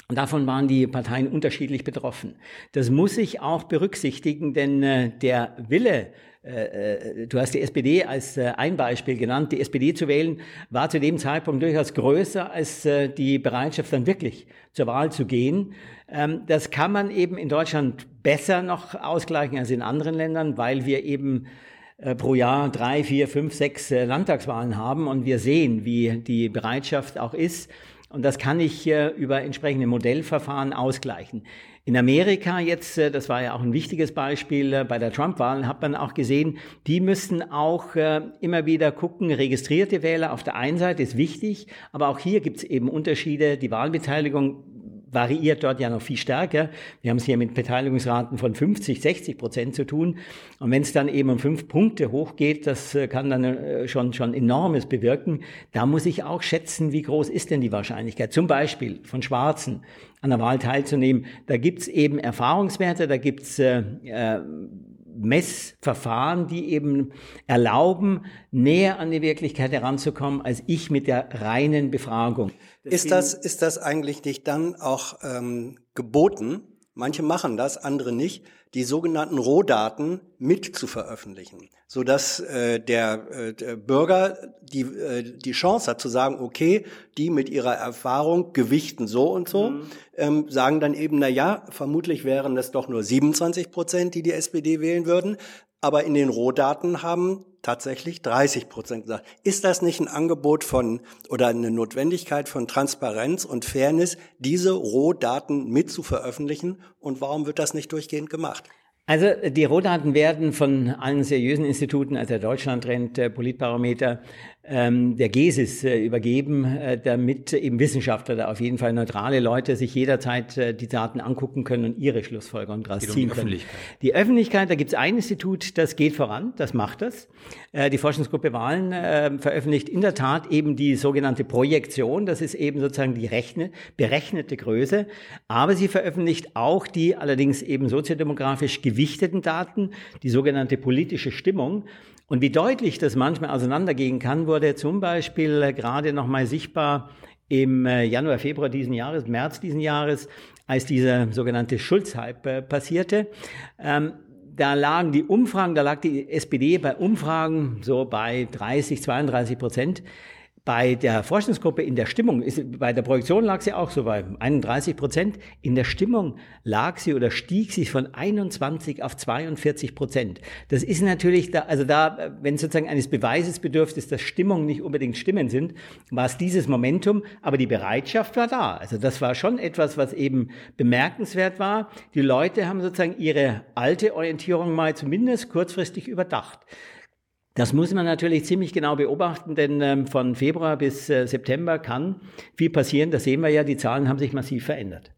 Und davon waren die Parteien unterschiedlich betroffen. Das muss ich auch berücksichtigen, denn äh, der Wille äh, äh, du hast die SPD als äh, ein Beispiel genannt. Die SPD zu wählen war zu dem Zeitpunkt durchaus größer als die Bereitschaft, dann wirklich zur Wahl zu gehen. Ähm, das kann man eben in Deutschland besser noch ausgleichen als in anderen Ländern, weil wir eben pro Jahr drei, vier, fünf, sechs Landtagswahlen haben und wir sehen, wie die Bereitschaft auch ist. Und das kann ich über entsprechende Modellverfahren ausgleichen. In Amerika jetzt, äh, das war ja auch ein wichtiges Beispiel äh, bei der Trump-Wahl, hat man auch gesehen, die müssen auch äh, immer wieder gucken, registrierte Wähler auf der einen Seite ist wichtig, aber auch hier gibt es eben Unterschiede. Die Wahlbeteiligung variiert dort ja noch viel stärker. Wir haben es hier mit Beteiligungsraten von 50, 60 Prozent zu tun. Und wenn es dann eben um fünf Punkte hochgeht, das äh, kann dann äh, schon, schon enormes bewirken. Da muss ich auch schätzen, wie groß ist denn die Wahrscheinlichkeit? Zum Beispiel von Schwarzen an der Wahl teilzunehmen. Da gibt's eben Erfahrungswerte, da gibt's äh, äh, Messverfahren, die eben erlauben, näher an die Wirklichkeit heranzukommen, als ich mit der reinen Befragung. Ist das, ist das eigentlich nicht dann auch ähm, geboten? Manche machen das, andere nicht die sogenannten Rohdaten mit zu veröffentlichen, so dass äh, der, äh, der Bürger die äh, die Chance hat zu sagen, okay, die mit ihrer Erfahrung gewichten so und so, mhm. ähm, sagen dann eben, na ja, vermutlich wären es doch nur 27 Prozent, die die SPD wählen würden, aber in den Rohdaten haben tatsächlich 30 Prozent gesagt. Ist das nicht ein Angebot von oder eine Notwendigkeit von Transparenz und Fairness, diese Rohdaten mit zu veröffentlichen? Und warum wird das nicht durchgehend gemacht? Also die Rohdaten werden von allen seriösen Instituten, also der Deutschlandtrend, Politbarometer, der GESIS äh, übergeben, äh, damit eben Wissenschaftler, da auf jeden Fall neutrale Leute, sich jederzeit äh, die Daten angucken können und ihre Schlussfolgerungen daraus ziehen um können. Öffentlichkeit. Die Öffentlichkeit, da gibt es ein Institut, das geht voran, das macht das. Die Forschungsgruppe Wahlen veröffentlicht in der Tat eben die sogenannte Projektion, das ist eben sozusagen die rechne, berechnete Größe, aber sie veröffentlicht auch die allerdings eben soziodemografisch gewichteten Daten, die sogenannte politische Stimmung. Und wie deutlich das manchmal auseinandergehen kann, wurde zum Beispiel äh, gerade nochmal sichtbar im äh, Januar, Februar diesen Jahres, März diesen Jahres, als dieser sogenannte Schulz-Hype äh, passierte. Ähm, da lagen die Umfragen, da lag die SPD bei Umfragen so bei 30, 32 Prozent. Bei der Forschungsgruppe in der Stimmung, ist, bei der Projektion lag sie auch so bei 31 Prozent. In der Stimmung lag sie oder stieg sie von 21 auf 42 Prozent. Das ist natürlich da, also da, wenn sozusagen eines Beweises bedürft ist, dass Stimmung nicht unbedingt Stimmen sind, war es dieses Momentum, aber die Bereitschaft war da. Also das war schon etwas, was eben bemerkenswert war. Die Leute haben sozusagen ihre alte Orientierung mal zumindest kurzfristig überdacht. Das muss man natürlich ziemlich genau beobachten, denn ähm, von Februar bis äh, September kann viel passieren. Das sehen wir ja, die Zahlen haben sich massiv verändert.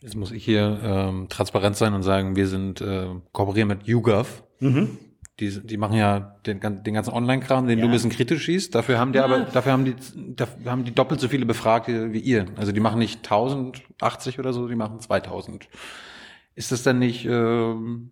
Jetzt muss ich hier ähm, transparent sein und sagen, wir sind äh, kooperieren mit YouGov. Mhm. Die, die machen ja den, den ganzen Online-Kram, den ja. du ein bisschen kritisch siehst. Dafür haben die ja. aber, dafür haben die, dafür haben die doppelt so viele Befragte wie ihr. Also die machen nicht 1080 oder so, die machen 2000. Ist das dann nicht ähm,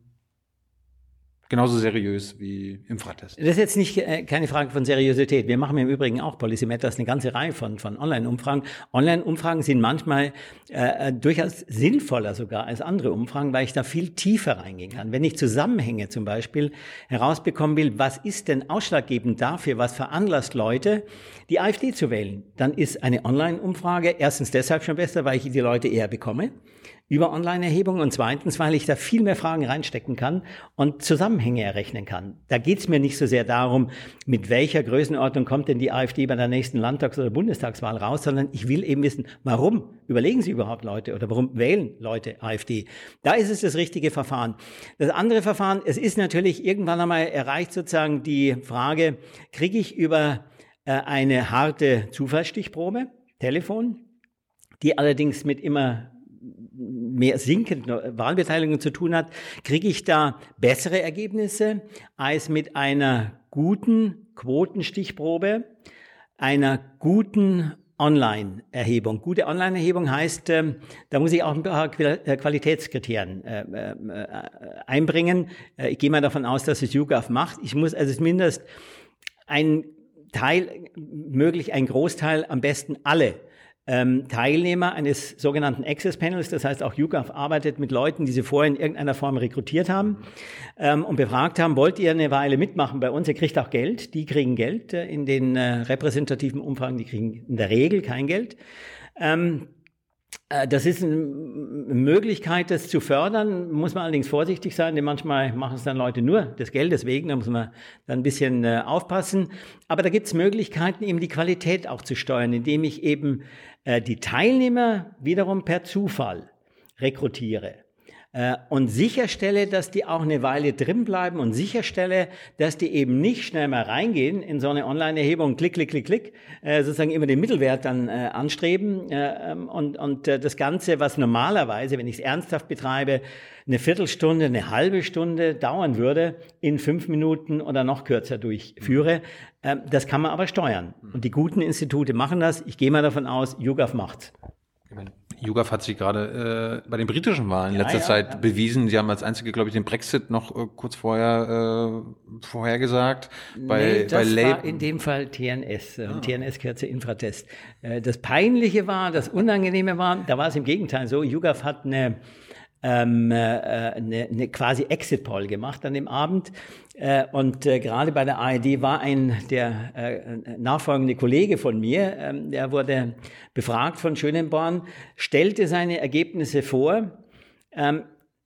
genauso seriös wie Infratest. Das ist jetzt nicht äh, keine Frage von Seriosität. Wir machen im Übrigen auch Policy Matters eine ganze Reihe von, von Online-Umfragen. Online-Umfragen sind manchmal äh, durchaus sinnvoller sogar als andere Umfragen, weil ich da viel tiefer reingehen kann. Wenn ich Zusammenhänge zum Beispiel herausbekommen will, was ist denn ausschlaggebend dafür, was veranlasst Leute, die AfD zu wählen, dann ist eine Online-Umfrage erstens deshalb schon besser, weil ich die Leute eher bekomme über Online-Erhebungen und zweitens, weil ich da viel mehr Fragen reinstecken kann und Zusammenhänge errechnen kann. Da geht es mir nicht so sehr darum, mit welcher Größenordnung kommt denn die AfD bei der nächsten Landtags- oder Bundestagswahl raus, sondern ich will eben wissen, warum überlegen sie überhaupt Leute oder warum wählen Leute AfD. Da ist es das richtige Verfahren. Das andere Verfahren, es ist natürlich irgendwann einmal erreicht sozusagen die Frage, kriege ich über äh, eine harte Zufallsstichprobe, Telefon, die allerdings mit immer mehr sinkenden Wahlbeteiligung zu tun hat, kriege ich da bessere Ergebnisse als mit einer guten Quotenstichprobe, einer guten Online-Erhebung. Gute Online-Erhebung heißt, äh, da muss ich auch ein paar äh, Qualitätskriterien äh, äh, einbringen. Äh, ich gehe mal davon aus, dass es YouGov macht. Ich muss also zumindest ein Teil, möglich ein Großteil, am besten alle ähm, Teilnehmer eines sogenannten Access Panels, das heißt auch YouGov arbeitet mit Leuten, die sie vorher in irgendeiner Form rekrutiert haben ähm, und befragt haben, wollt ihr eine Weile mitmachen bei uns? Ihr kriegt auch Geld, die kriegen Geld äh, in den äh, repräsentativen Umfragen, die kriegen in der Regel kein Geld. Ähm, äh, das ist eine Möglichkeit, das zu fördern. Muss man allerdings vorsichtig sein, denn manchmal machen es dann Leute nur des Geldes wegen. Da muss man dann ein bisschen äh, aufpassen. Aber da gibt es Möglichkeiten, eben die Qualität auch zu steuern, indem ich eben die Teilnehmer wiederum per Zufall rekrutiere. äh, und sicherstelle, dass die auch eine Weile drin bleiben und sicherstelle, dass die eben nicht schnell mal reingehen in so eine Online-Erhebung, klick, klick, klick, klick, äh, sozusagen immer den Mittelwert dann äh, anstreben äh, ähm, und, und äh, das Ganze, was normalerweise, wenn ich es ernsthaft betreibe, eine Viertelstunde, eine halbe Stunde dauern würde, in fünf Minuten oder noch kürzer durchführe. Äh, das kann man aber steuern. Und die guten Institute machen das. Ich gehe mal davon aus, YouGov macht's. YouGov hat sich gerade äh, bei den britischen Wahlen in letzter ja, Zeit ja. bewiesen. Sie haben als einzige, glaube ich, den Brexit noch äh, kurz vorher äh, vorhergesagt. Bei, nee, das bei war in dem Fall TNS. Äh, ah. TNS kürze Infratest. Äh, das Peinliche war, das Unangenehme war, da war es im Gegenteil so. YouGov hat eine ähm, äh, eine, eine quasi Exit-Poll gemacht an dem Abend. Äh, und äh, gerade bei der ARD war ein der äh, nachfolgende Kollege von mir, ähm, der wurde befragt von Schönenborn, stellte seine Ergebnisse vor. Ähm,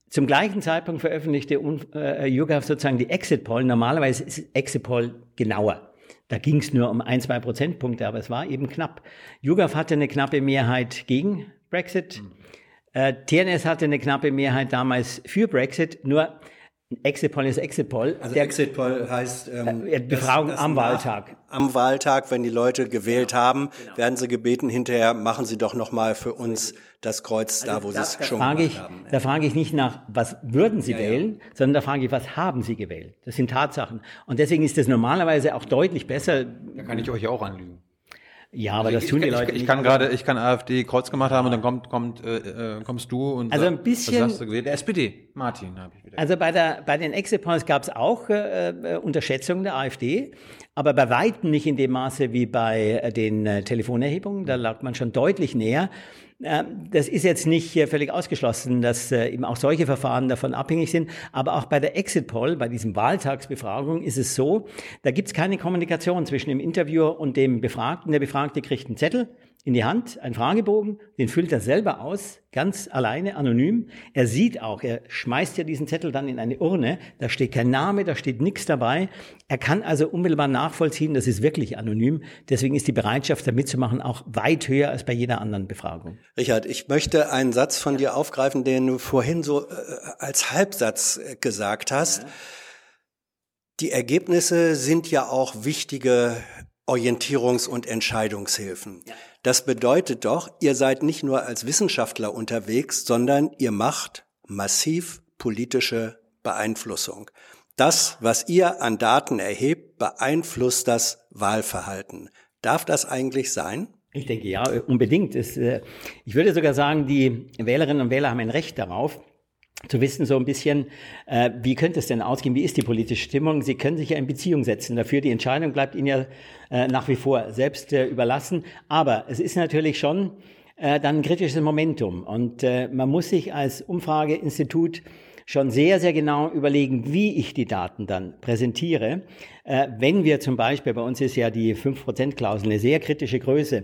zum gleichen Zeitpunkt veröffentlichte äh, YouGov sozusagen die Exit-Poll. Normalerweise ist Exit-Poll genauer. Da ging es nur um ein, zwei Prozentpunkte, aber es war eben knapp. YouGov hatte eine knappe Mehrheit gegen Brexit. Mhm. Äh, TNS hatte eine knappe Mehrheit damals für Brexit, nur Exit Poll ist Exit Poll. Also der, Exit Poll heißt ähm, äh, Befragung das, das am Wahltag. Am Wahltag, wenn die Leute gewählt genau. haben, genau. werden sie gebeten, hinterher machen sie doch nochmal für uns das Kreuz also da, wo sie es schon gemacht ich, haben. Da frage ich nicht nach, was würden sie ja, wählen, ja. sondern da frage ich, was haben sie gewählt? Das sind Tatsachen. Und deswegen ist das normalerweise auch deutlich besser. Da kann ich euch auch anlügen. Ja, aber also das tun die Leute. Ich, ich kann gerade, ich kann AfD Kreuz gemacht haben und dann kommt, kommt, äh, äh kommst du und also ein bisschen. Du? Der SPD, Martin habe ich wieder. Also bei der, bei den Exit Polls gab es auch äh, äh, Unterschätzungen der AfD, aber bei weitem nicht in dem Maße wie bei äh, den äh, Telefonerhebungen. Da lag man schon deutlich näher. Das ist jetzt nicht völlig ausgeschlossen, dass äh, eben auch solche Verfahren davon abhängig sind. Aber auch bei der Exit Poll, bei diesem Wahltagsbefragung, ist es so, da gibt es keine Kommunikation zwischen dem Interviewer und dem Befragten. Der Befragte kriegt einen Zettel in die Hand, einen Fragebogen, den füllt er selber aus, ganz alleine, anonym. Er sieht auch, er schmeißt ja diesen Zettel dann in eine Urne, da steht kein Name, da steht nichts dabei. Er kann also unmittelbar nachvollziehen, das ist wirklich anonym. Deswegen ist die Bereitschaft, da mitzumachen, auch weit höher als bei jeder anderen Befragung. Richard, ich möchte einen Satz von dir aufgreifen, den du vorhin so äh, als Halbsatz äh, gesagt hast. Die Ergebnisse sind ja auch wichtige Orientierungs- und Entscheidungshilfen. Ja. Das bedeutet doch, ihr seid nicht nur als Wissenschaftler unterwegs, sondern ihr macht massiv politische Beeinflussung. Das, was ihr an Daten erhebt, beeinflusst das Wahlverhalten. Darf das eigentlich sein? Ich denke ja, unbedingt. Äh, ich würde sogar sagen, die Wählerinnen und Wähler haben ein Recht darauf, zu wissen so ein bisschen, äh, wie könnte es denn ausgehen, wie ist die politische Stimmung. Sie können sich ja in Beziehung setzen dafür. Die Entscheidung bleibt Ihnen ja äh, nach wie vor selbst äh, überlassen. Aber es ist natürlich schon äh, dann ein kritisches Momentum. Und äh, man muss sich als Umfrageinstitut schon sehr, sehr genau überlegen, wie ich die Daten dann präsentiere. Äh, wenn wir zum Beispiel, bei uns ist ja die 5%-Klausel eine sehr kritische Größe,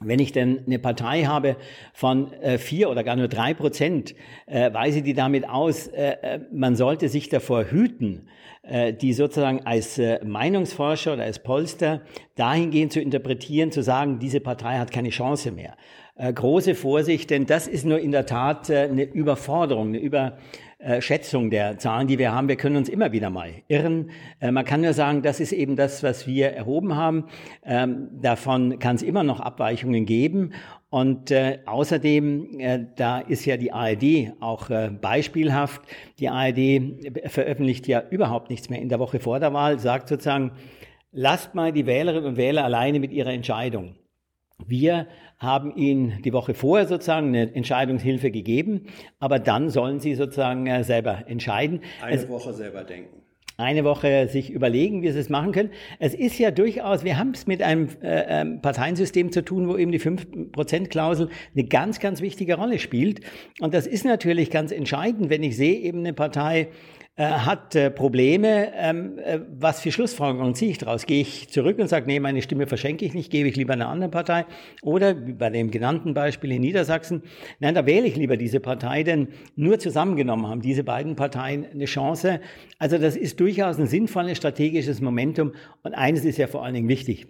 wenn ich denn eine Partei habe von äh, vier oder gar nur drei Prozent, äh, weise die damit aus, äh, äh, man sollte sich davor hüten, äh, die sozusagen als äh, Meinungsforscher oder als Polster dahingehend zu interpretieren, zu sagen, diese Partei hat keine Chance mehr. Äh, große Vorsicht, denn das ist nur in der Tat äh, eine Überforderung, eine Über äh, Schätzung der Zahlen, die wir haben. Wir können uns immer wieder mal irren. Äh, man kann nur sagen, das ist eben das, was wir erhoben haben. Ähm, davon kann es immer noch Abweichungen geben. Und äh, außerdem, äh, da ist ja die ARD auch äh, beispielhaft. Die ARD veröffentlicht ja überhaupt nichts mehr in der Woche vor der Wahl, sagt sozusagen, lasst mal die Wählerinnen und Wähler alleine mit ihrer Entscheidung. Wir haben ihnen die Woche vorher sozusagen eine Entscheidungshilfe gegeben, aber dann sollen sie sozusagen äh, selber entscheiden. Eine es, Woche selber denken. Eine Woche sich überlegen, wie sie es machen können. Es ist ja durchaus, wir haben es mit einem äh, ähm, Parteiensystem zu tun, wo eben die 5%-Klausel eine ganz, ganz wichtige Rolle spielt. Und das ist natürlich ganz entscheidend, wenn ich sehe, eben eine Partei äh, hat äh, Probleme. Ähm, äh, was für Schlussfolgerungen ziehe ich daraus? Gehe ich zurück und sage, nee, meine Stimme verschenke ich nicht, gebe ich lieber einer anderen Partei? Oder bei dem genannten Beispiel in Niedersachsen, nein, da wähle ich lieber diese Partei, denn nur zusammengenommen haben diese beiden Parteien eine Chance. Also das ist durchaus ein sinnvolles strategisches Momentum. Und eines ist ja vor allen Dingen wichtig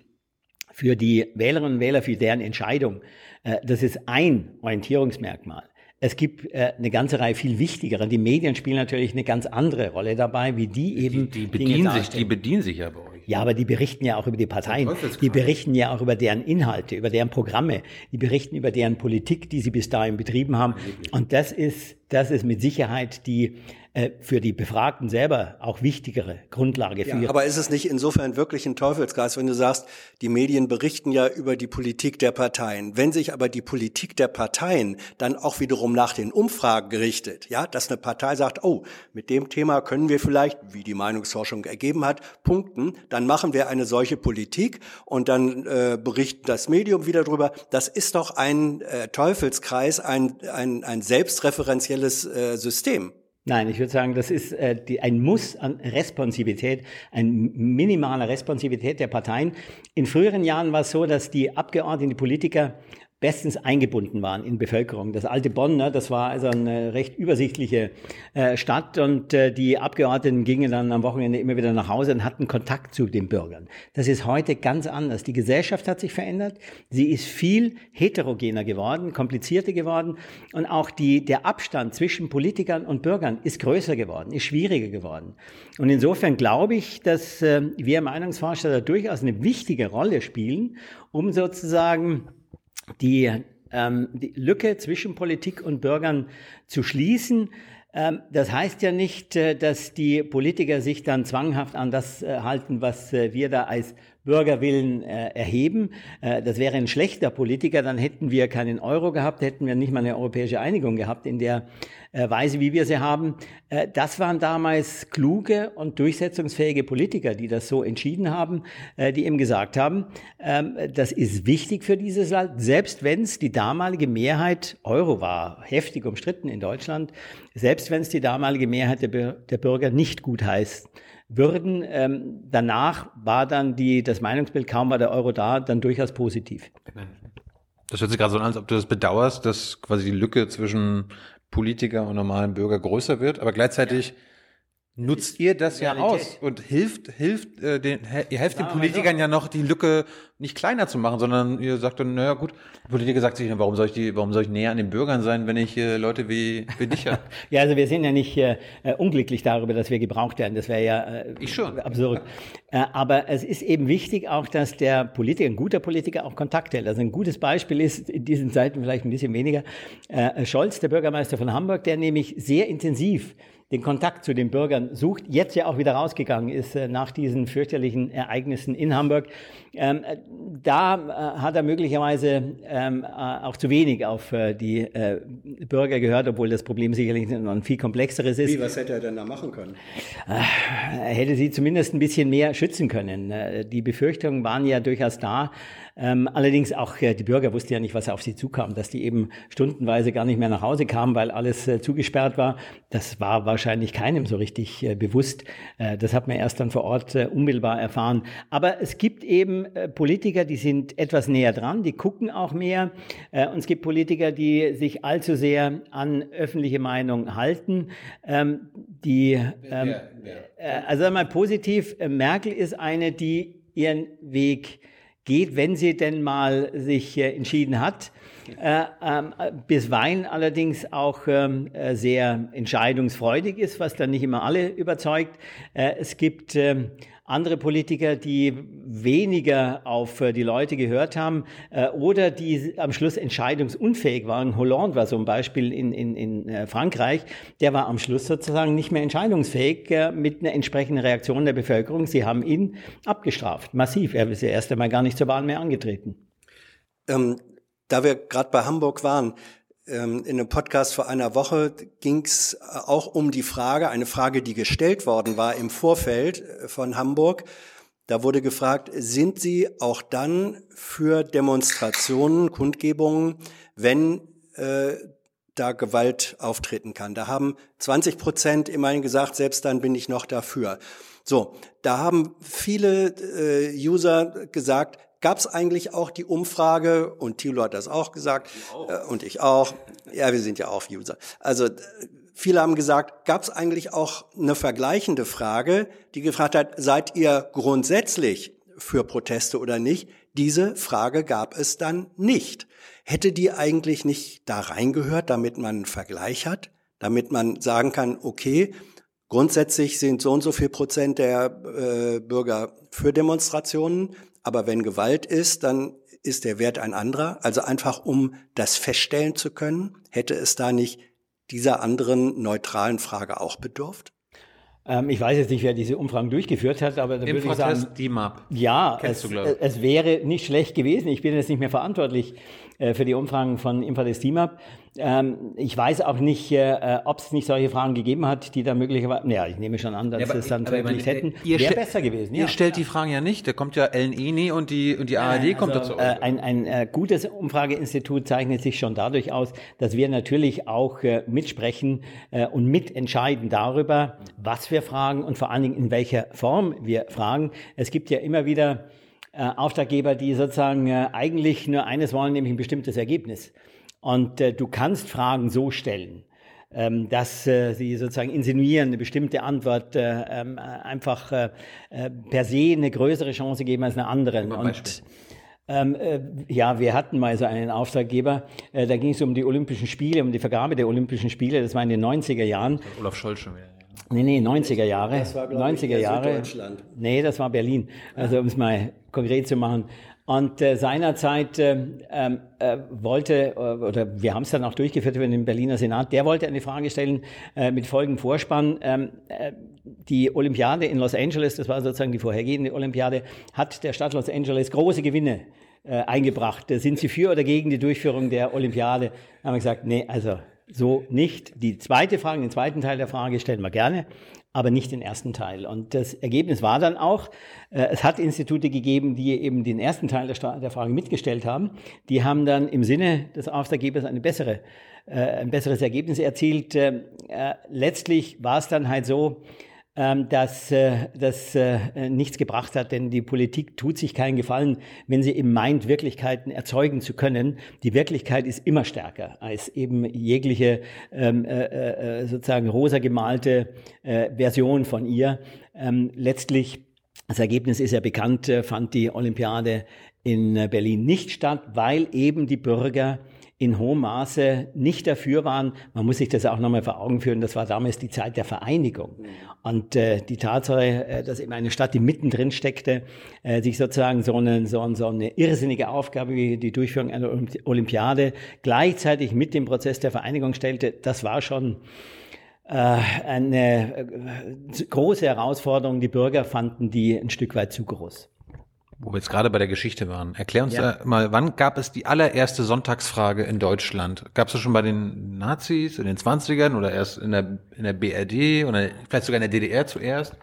für die Wählerinnen und Wähler, für deren Entscheidung. Äh, das ist ein Orientierungsmerkmal. Es gibt äh, eine ganze Reihe viel wichtigere. Die Medien spielen natürlich eine ganz andere Rolle dabei, wie die eben. Die, die bedienen sich, die bedienen sich ja bei euch. Ja, aber die berichten ja auch über die Parteien. Die berichten ja auch über deren Inhalte, über deren Programme. Die berichten über deren Politik, die sie bis dahin betrieben haben. Und das ist, das ist mit Sicherheit die äh, für die Befragten selber auch wichtigere Grundlage für. Ja, aber ist es nicht insofern wirklich ein Teufelskreis, wenn du sagst, die Medien berichten ja über die Politik der Parteien. Wenn sich aber die Politik der Parteien dann auch wiederum nach den Umfragen richtet, ja, dass eine Partei sagt, oh, mit dem Thema können wir vielleicht, wie die Meinungsforschung ergeben hat, punkten, dann machen wir eine solche Politik und dann äh, berichtet das Medium wieder drüber. Das ist doch ein äh, Teufelskreis, ein, ein, ein selbstreferenzielles äh, System. Nein, ich würde sagen, das ist äh, die, ein Muss an Responsivität, ein minimaler Responsivität der Parteien. In früheren Jahren war es so, dass die Abgeordneten, die Politiker bestens eingebunden waren in Bevölkerung. Das alte Bonn, ne, das war also eine recht übersichtliche äh, Stadt und äh, die Abgeordneten gingen dann am Wochenende immer wieder nach Hause und hatten Kontakt zu den Bürgern. Das ist heute ganz anders. Die Gesellschaft hat sich verändert. Sie ist viel heterogener geworden, komplizierter geworden und auch die, der Abstand zwischen Politikern und Bürgern ist größer geworden, ist schwieriger geworden. Und insofern glaube ich, dass äh, wir Meinungsforscher da durchaus eine wichtige Rolle spielen, um sozusagen die, ähm, die Lücke zwischen Politik und Bürgern zu schließen. Ähm, das heißt ja nicht, äh, dass die Politiker sich dann zwanghaft an das äh, halten, was äh, wir da als Bürgerwillen erheben. Das wäre ein schlechter Politiker, dann hätten wir keinen Euro gehabt, hätten wir nicht mal eine europäische Einigung gehabt in der äh, Weise, wie wir sie haben. Äh, das waren damals kluge und durchsetzungsfähige Politiker, die das so entschieden haben, äh, die eben gesagt haben, ähm, das ist wichtig für dieses Land, selbst wenn es die damalige Mehrheit, Euro war heftig umstritten in Deutschland, selbst wenn es die damalige Mehrheit der, Bürger nicht gut heißt würden. Ähm, danach war dann die, das Meinungsbild, kaum war der Euro da, dann durchaus positiv. Das hört sich gerade so an, als ob du das bedauerst, dass quasi die Lücke zwischen Politiker und normalen Bürger größer wird, aber gleichzeitig nutzt ihr das ja Realität. aus und hilft, hilft äh, den, ihr helft den Politikern ja noch, die Lücke nicht kleiner zu machen, sondern ihr sagt dann, naja gut, der Politiker sagt sich, warum soll ich die, warum soll ich näher an den Bürgern sein, wenn ich äh, Leute wie, wie dich habe? Ja, also wir sind ja nicht äh, äh, unglücklich darüber, dass wir gebraucht werden. Das wäre ja äh, Ich schon. absurd. äh, aber es ist eben wichtig auch, dass der Politiker, ein guter Politiker, auch Kontakt hält. Also ein gutes Beispiel ist in diesen Zeiten vielleicht ein bisschen weniger äh, Scholz, der Bürgermeister von Hamburg, der nämlich sehr intensiv den Kontakt zu den Bürgern sucht, jetzt ja auch wieder rausgegangen ist äh, nach diesen fürchterlichen Ereignissen in Hamburg. Ähm, äh, da äh, hat er möglicherweise ähm, äh, auch zu wenig auf die Bürger gehört, obwohl das Problem sicherlich noch ein viel komplexeres ist. Wie, was hätte er denn da machen können? Er hätte sie zumindest ein bisschen mehr schützen können. Die Befürchtungen waren ja durchaus da. Ähm, allerdings auch äh, die Bürger wussten ja nicht, was auf sie zukam, dass die eben stundenweise gar nicht mehr nach Hause kamen, weil alles äh, zugesperrt war. Das war wahrscheinlich keinem so richtig äh, bewusst. Äh, das hat man erst dann vor Ort äh, unmittelbar erfahren. Aber es gibt eben äh, Politiker, die sind etwas näher dran, die gucken auch mehr. Und es gibt Politiker, die sich allzu sehr an öffentliche Meinung halten. Ähm, die, ähm, äh, also mal positiv, Merkel ist eine, die ihren Weg geht, wenn sie denn mal sich äh, entschieden hat. Äh, ähm, bisweilen allerdings auch ähm, äh, sehr entscheidungsfreudig ist, was dann nicht immer alle überzeugt. Es gibt ähm, andere Politiker, die weniger auf äh, die Leute gehört haben äh, oder die am Schluss entscheidungsunfähig waren. Hollande war so ein Beispiel in, in, in äh, Frankreich. Der war am Schluss sozusagen nicht mehr entscheidungsfähig äh, mit einer entsprechenden Reaktion der Bevölkerung. Sie haben ihn abgestraft, massiv. Er ist ja erst einmal gar nicht zur Wahl mehr angetreten. Ähm, da wir gerade bei Hamburg waren, in einem Podcast vor einer Woche ging es auch um die Frage, eine Frage, die gestellt worden war im Vorfeld äh, von Hamburg. Da wurde gefragt, sind Sie auch dann für Demonstrationen, Kundgebungen, wenn äh, da Gewalt auftreten kann? Da haben 20 Prozent immerhin gesagt, selbst dann bin ich noch dafür. So, da haben viele äh, User gesagt, gab es eigentlich auch die Umfrage, und Thilo hat das auch gesagt, äh, und ich auch, ja, wir sind ja auch User. Also viele haben gesagt, gab es eigentlich auch eine vergleichende Frage, die gefragt hat, seid ihr grundsätzlich für Proteste oder nicht? Diese Frage gab es dann nicht. Hätte die eigentlich nicht da reingehört, damit man einen Vergleich hat, damit man sagen kann, okay, grundsätzlich sind so und so viel Prozent der äh, Bürger für Demonstrationen, aber wenn Gewalt ist, dann ist der Wert ein anderer. Also einfach um das feststellen zu können, hätte es da nicht dieser anderen neutralen Frage auch bedurft? Ähm, ich weiß jetzt nicht, wer diese Umfragen durchgeführt hat, aber da würde ich sagen, Infotest DIMAP. ja, Kennst es, du, es wäre nicht schlecht gewesen. Ich bin jetzt nicht mehr verantwortlich für die Umfragen von Infotest DIMAP. Ähm, ich weiß auch nicht, äh, ob es nicht solche Fragen gegeben hat, die da möglicherweise, ja, ich nehme schon an, dass Ja, aber es dann meine, veröffentlicht hätten. Wäre besser gewesen, Ihr ja. stellt die Fragen ja nicht, da kommt ja LNENI und die, und die ARD kommt also, dazu. Äh, ein ein äh, gutes Umfrageinstitut zeichnet sich schon dadurch aus, dass wir natürlich auch äh, mitsprechen äh, und mitentscheiden darüber, was wir fragen und vor allen Dingen in welcher Form wir fragen. Es gibt ja immer wieder äh, Auftraggeber, die sozusagen äh, eigentlich nur eines wollen, nämlich ein bestimmtes Ergebnis. Und äh, du kannst Fragen so stellen, ähm, dass äh, sie sozusagen insinuieren, eine bestimmte Antwort äh, ähm, äh, einfach äh, äh, per se eine größere Chance geben als eine andere. Und ähm, äh, ja, wir hatten mal so einen Auftraggeber, äh, da ging es um die Olympischen Spiele, um die Vergabe der Olympischen Spiele, das war in den 90er Jahren. Olaf Scholz schon wieder. Nee, nee, 90er Jahre. Das war, glaub ich, 90er eher Jahre. Süddeutschland. Nee, das war Berlin. Also um es mal konkret zu machen. Und äh, seinerzeit äh, äh, wollte, äh, oder wir haben es dann auch durchgeführt über den Berliner Senat, der wollte eine Frage stellen äh, mit folgendem Vorspann. Ähm, äh, die Olympiade in Los Angeles, das war sozusagen die vorhergehende Olympiade, hat der Stadt Los Angeles große Gewinne äh, eingebracht. Sind Sie für oder gegen die Durchführung der Olympiade? Da haben wir gesagt, nee, also so nicht. Die zweite Frage, den zweiten Teil der Frage stellen wir gerne, aber nicht den ersten Teil. Und das Ergebnis war dann auch, äh, es hat Institute gegeben, die eben den ersten Teil der, der Frage mitgestellt haben. Die haben dann im Sinne des Auftraggebers eine bessere, äh, ein besseres Ergebnis erzielt. Äh, äh letztlich war es dann halt so, ähm, dass äh, das äh, nichts gebracht hat, denn die Politik tut sich keinen Gefallen, wenn sie eben meint, Wirklichkeiten erzeugen zu können. Die Wirklichkeit ist immer stärker als eben jegliche ähm, äh, sozusagen rosa gemalte Version von ihr. Ähm, letztlich, das Ergebnis ist ja bekannt, fand die Olympiade in Berlin nicht statt, weil eben die Bürger in hohem Maße nicht dafür waren. Man muss sich das auch nochmal vor Augen führen, das war damals die Zeit der Vereinigung. Und äh, die Tatsache, äh, dass eben eine Stadt, die mittendrin steckte, äh, sich sozusagen so eine, so, so eine irrsinnige Aufgabe wie die Durchführung einer Olympiade gleichzeitig mit dem Prozess der Vereinigung stellte, das war schon äh, eine äh, große Herausforderung. Die Bürger fanden die ein Stück weit zu groß wo wir jetzt gerade bei der Geschichte waren. Erklär uns ja. mal, wann gab es die allererste Sonntagsfrage in Deutschland? Gab es das schon bei den Nazis in den 20ern oder erst in der, in der BRD oder vielleicht sogar in der DDR zuerst?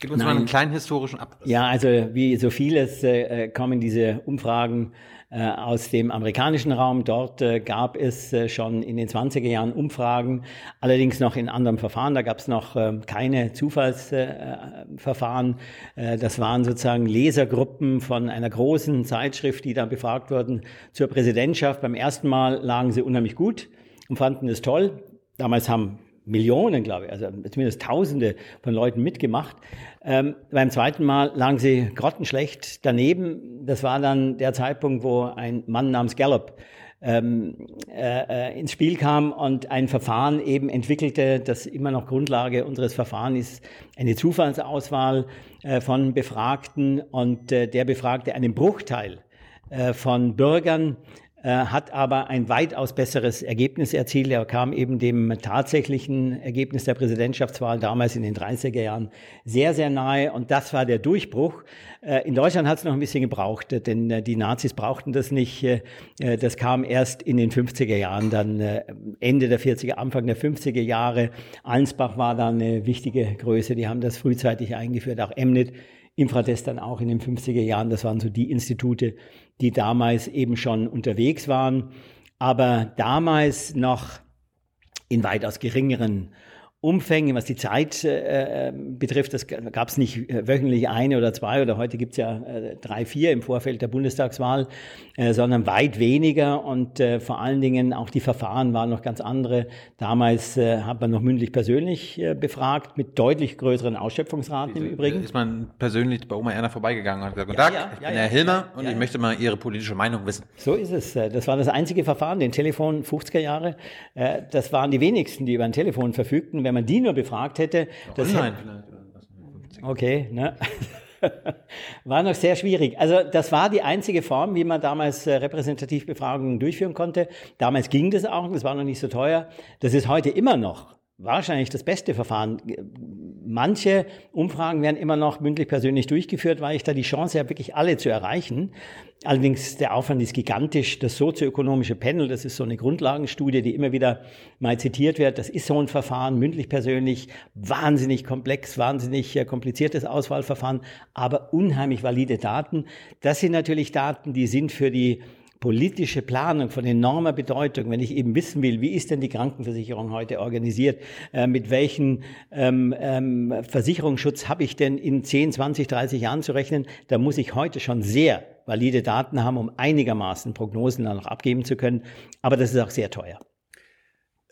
Gib uns Nein. mal einen kleinen historischen Abriss. Ja, also wie so vieles äh, kommen diese Umfragen äh, aus dem amerikanischen Raum. Dort äh, gab es äh, schon in den 20er Jahren Umfragen, allerdings noch in anderem Verfahren. Da gab es noch ähm, keine Zufallsverfahren. Das waren sozusagen Lesergruppen von einer großen Zeitschrift, die dann befragt wurden zur Präsidentschaft. Beim ersten Mal lagen sie unheimlich gut und fanden es toll. Damals haben Millionen, glaube ich, also zumindest Tausende von Leuten mitgemacht. Ähm, beim zweiten Mal lagen sie grottenschlecht daneben. Das war dann der Zeitpunkt, wo ein Mann namens Gallup ähm, äh, äh ins Spiel kam und ein Verfahren eben entwickelte, das immer noch Grundlage unseres Verfahrens ist, eine Zufallsauswahl äh, von Befragten und äh, der befragte einen Bruchteil äh, von Bürgern hat aber ein weitaus besseres Ergebnis erzielt. Er kam eben dem tatsächlichen Ergebnis der Präsidentschaftswahl damals in den 30er Jahren sehr, sehr nahe. Und das war der Durchbruch. Äh, in Deutschland hat es noch ein bisschen gebraucht, denn äh, die Nazis brauchten das nicht. Das kam erst in den 50er Jahren, dann Ende der 40er, Anfang der 50er Jahre. Ansbach war da eine wichtige Größe. Die haben das frühzeitig eingeführt, auch Emnet. Infratest dann auch in den 50er Jahren. Das waren so die Institute, die damals eben schon unterwegs waren, aber damals noch in weitaus geringeren Umfänge, was die Zeit äh, äh betrifft, das gab es nicht äh, wöchentlich eine oder zwei oder heute gibt es ja äh, drei, vier im Vorfeld der Bundestagswahl, äh, sondern weit weniger und äh, vor allen Dingen auch die Verfahren waren noch ganz andere. Damals äh, hat man noch mündlich persönlich befragt mit deutlich größeren Ausschöpfungsraten im Übrigen. Ist man persönlich bei Oma Erna vorbeigegangen und hat gesagt, Guten Tag, ja, ich bin ja, Herr Hilmer und ich möchte mal Ihre politische Meinung wissen. So ist es. Das war das einzige Verfahren, den Telefon 50er Jahre. Das waren die wenigsten, die über ein Telefon verfügten wenn man die nur befragt hätte. Das Online vielleicht. Okay, ne? war noch sehr schwierig. Also das war die einzige Form, wie man damals äh, repräsentativ Befragungen durchführen konnte. Damals ging das auch, das war noch nicht so teuer. Das ist heute immer noch wahrscheinlich das beste Verfahren. Manche Umfragen werden immer noch mündlich persönlich durchgeführt, weil ich da die Chance habe, wirklich alle zu erreichen. Allerdings der Aufwand ist gigantisch. Das sozioökonomische Panel, das ist so eine Grundlagenstudie, die immer wieder mal zitiert wird. Das ist so ein Verfahren, mündlich persönlich, wahnsinnig komplex, wahnsinnig äh, kompliziertes Auswahlverfahren, aber unheimlich valide Daten. Das sind natürlich Daten, die sind für die politische Planung von enormer Bedeutung, wenn ich eben wissen will, wie ist denn die Krankenversicherung heute organisiert, äh, mit welchem ähm, ähm, Versicherungsschutz habe ich denn in 10, 20, 30 Jahren zu rechnen, da muss ich heute schon sehr valide Daten haben, um einigermaßen Prognosen dann noch abgeben zu können. Aber das ist auch sehr teuer.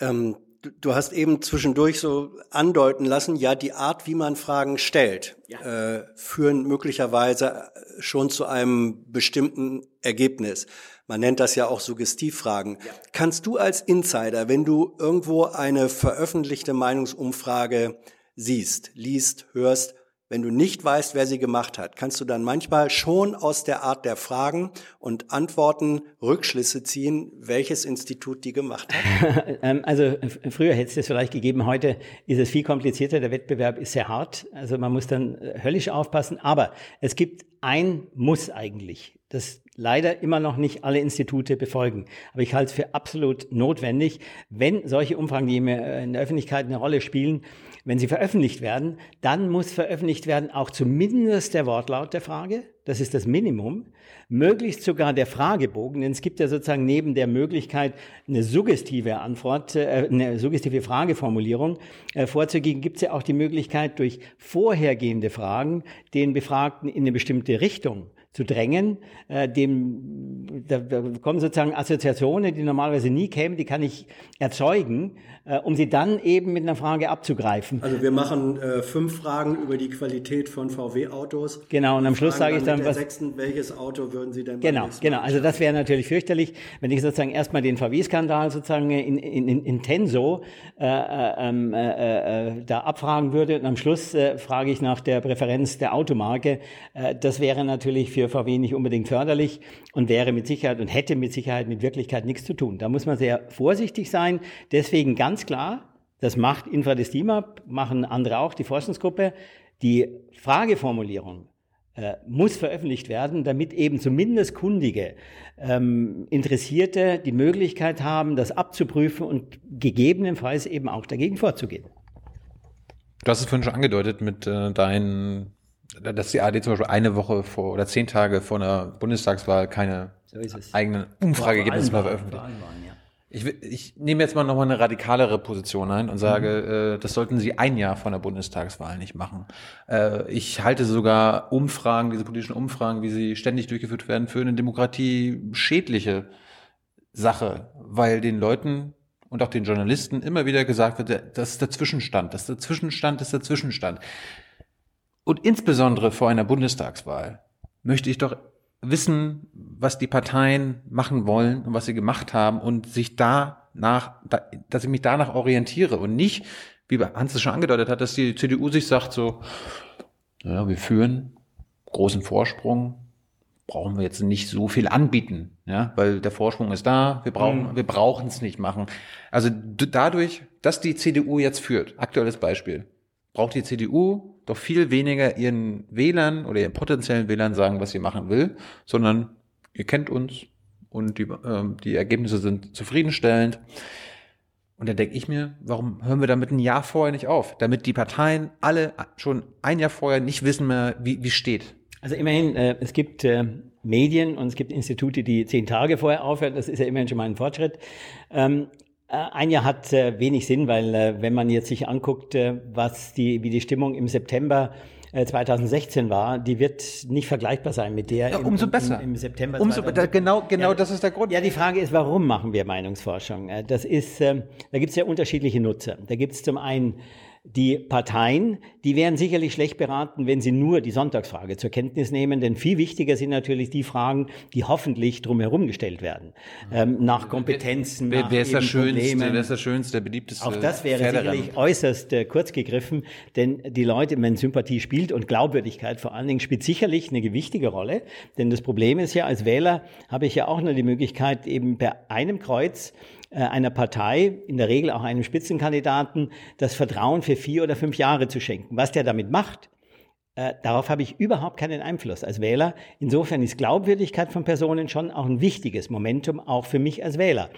Ähm, du hast eben zwischendurch so andeuten lassen, ja, die Art, wie man Fragen stellt, ja. äh, führen möglicherweise schon zu einem bestimmten Ergebnis. Man nennt das ja auch Suggestivfragen. Ja. Kannst du als Insider, wenn du irgendwo eine veröffentlichte Meinungsumfrage siehst, liest, hörst, wenn du nicht weißt, wer sie gemacht hat, kannst du dann manchmal schon aus der Art der Fragen und Antworten Rückschlüsse ziehen, welches Institut die gemacht hat? Ähm, also früher hätte es das vielleicht gegeben, heute ist es viel komplizierter, der Wettbewerb ist sehr hart, also man muss dann äh, höllisch aufpassen, aber es gibt ein Muss eigentlich, das leider immer noch nicht alle Institute befolgen. Aber ich halte es für absolut notwendig, wenn solche Umfragen, die in der Öffentlichkeit eine Rolle spielen, wenn sie veröffentlicht werden, dann muss veröffentlicht werden auch zumindest der Wortlaut der Frage, das ist das Minimum, möglichst sogar der Fragebogen, denn es gibt ja sozusagen neben der Möglichkeit, eine suggestive Antwort, äh, eine suggestive Frageformulierung äh, vorzugeben, gibt es ja auch die Möglichkeit, durch vorhergehende Fragen den Befragten in eine bestimmte Richtung zu drängen. Äh, dem, da, da kommen sozusagen Assoziationen, die normalerweise nie kämen, die kann ich erzeugen, äh, um sie dann eben mit einer Frage abzugreifen. Also wir machen äh, fünf Fragen über die Qualität von VW-Autos. Genau, und am Schluss sage ich dann, was. Sechsten, welches Auto würden Sie denn Genau, genau. Also das wäre natürlich fürchterlich, wenn ich sozusagen erstmal den VW-Skandal sozusagen in, in, in, in Tenso äh, äh, ähm, äh, äh, da abfragen würde und am Schluss äh, frage ich nach der Präferenz der Automarke. Äh, das wäre natürlich für für VW nicht unbedingt förderlich und wäre mit Sicherheit und hätte mit Sicherheit mit Wirklichkeit nichts zu tun. Da muss man sehr vorsichtig sein. Deswegen ganz klar, das macht Infradestima, machen andere auch, die Forschungsgruppe. Die Frageformulierung äh, muss veröffentlicht werden, damit eben zumindest kundige ähm, Interessierte die Möglichkeit haben, das abzuprüfen und gegebenenfalls eben auch dagegen vorzugehen. Du hast es vorhin schon angedeutet mit äh, deinen dass die ARD zum Beispiel eine Woche vor oder zehn Tage vor einer Bundestagswahl keine so eigenen Umfrageergebnisse mehr veröffentlicht. Ich, ich nehme jetzt mal nochmal eine radikalere Position ein und sage, mhm. äh, das sollten Sie ein Jahr vor der Bundestagswahl nicht machen. Äh, ich halte sogar Umfragen, diese politischen Umfragen, wie sie ständig durchgeführt werden, für eine Demokratie schädliche Sache, weil den Leuten und auch den Journalisten immer wieder gesagt wird, das ist der Zwischenstand, das ist der Zwischenstand, das ist der Zwischenstand. Und insbesondere vor einer Bundestagswahl möchte ich doch wissen, was die Parteien machen wollen und was sie gemacht haben und sich danach, dass ich mich danach orientiere und nicht, wie Hans es schon angedeutet hat, dass die CDU sich sagt so, ja, wir führen großen Vorsprung, brauchen wir jetzt nicht so viel anbieten, ja, weil der Vorsprung ist da, wir brauchen, mhm. wir brauchen es nicht machen. Also dadurch, dass die CDU jetzt führt, aktuelles Beispiel, braucht die CDU doch viel weniger ihren Wählern oder ihren potenziellen Wählern sagen, was sie machen will, sondern ihr kennt uns und die, äh, die Ergebnisse sind zufriedenstellend. Und dann denke ich mir, warum hören wir damit ein Jahr vorher nicht auf? Damit die Parteien alle schon ein Jahr vorher nicht wissen mehr, wie, wie steht. Also immerhin, äh, es gibt äh, Medien und es gibt Institute, die zehn Tage vorher aufhören. Das ist ja immerhin schon mal ein Fortschritt. Ähm, äh, ein Jahr hat äh, wenig Sinn, weil äh, wenn man jetzt sich anguckt, äh, was die, wie die Stimmung im September 2016 äh, war, die wird nicht vergleichbar sein mit der ja, umso im, besser. Im, im September. Umso da, genau, genau, ja, das ist der Grund. Ja, die Frage ist, warum machen wir Meinungsforschung? Äh, das ist, ähm, da gibt es ja unterschiedliche Nutzer. Da gibt es zum einen die Parteien, die wären sicherlich schlecht beraten, wenn sie nur die Sonntagsfrage zur Kenntnis nehmen, denn viel wichtiger sind natürlich die Fragen, die hoffentlich drumherum gestellt werden. Ähm, nach Kompetenzen, wer, nach wer ist der schönste, wer ist der schönste, der beliebteste? Auch das wäre sicherlich äußerst äh, kurz gegriffen, denn die Leute, wenn Sympathie spielt und Glaubwürdigkeit vor allen Dingen spielt sicherlich eine gewichtige Rolle, denn das Problem ist ja, als Wähler habe ich ja auch nur die Möglichkeit, eben per einem Kreuz einer Partei, in der Regel auch einem Spitzenkandidaten, das Vertrauen für vier oder fünf Jahre zu schenken. Was der damit macht, äh, darauf habe ich überhaupt keinen Einfluss als Wähler. Insofern ist Glaubwürdigkeit von Personen schon auch ein wichtiges Momentum, auch für mich als Wähler.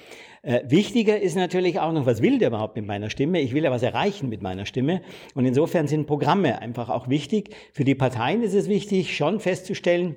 Äh, wichtiger ist natürlich auch noch, was will der überhaupt mit meiner Stimme? Ich will ja was erreichen mit meiner Stimme. Und insofern sind Programme einfach auch wichtig. Für die Parteien ist es wichtig, schon festzustellen,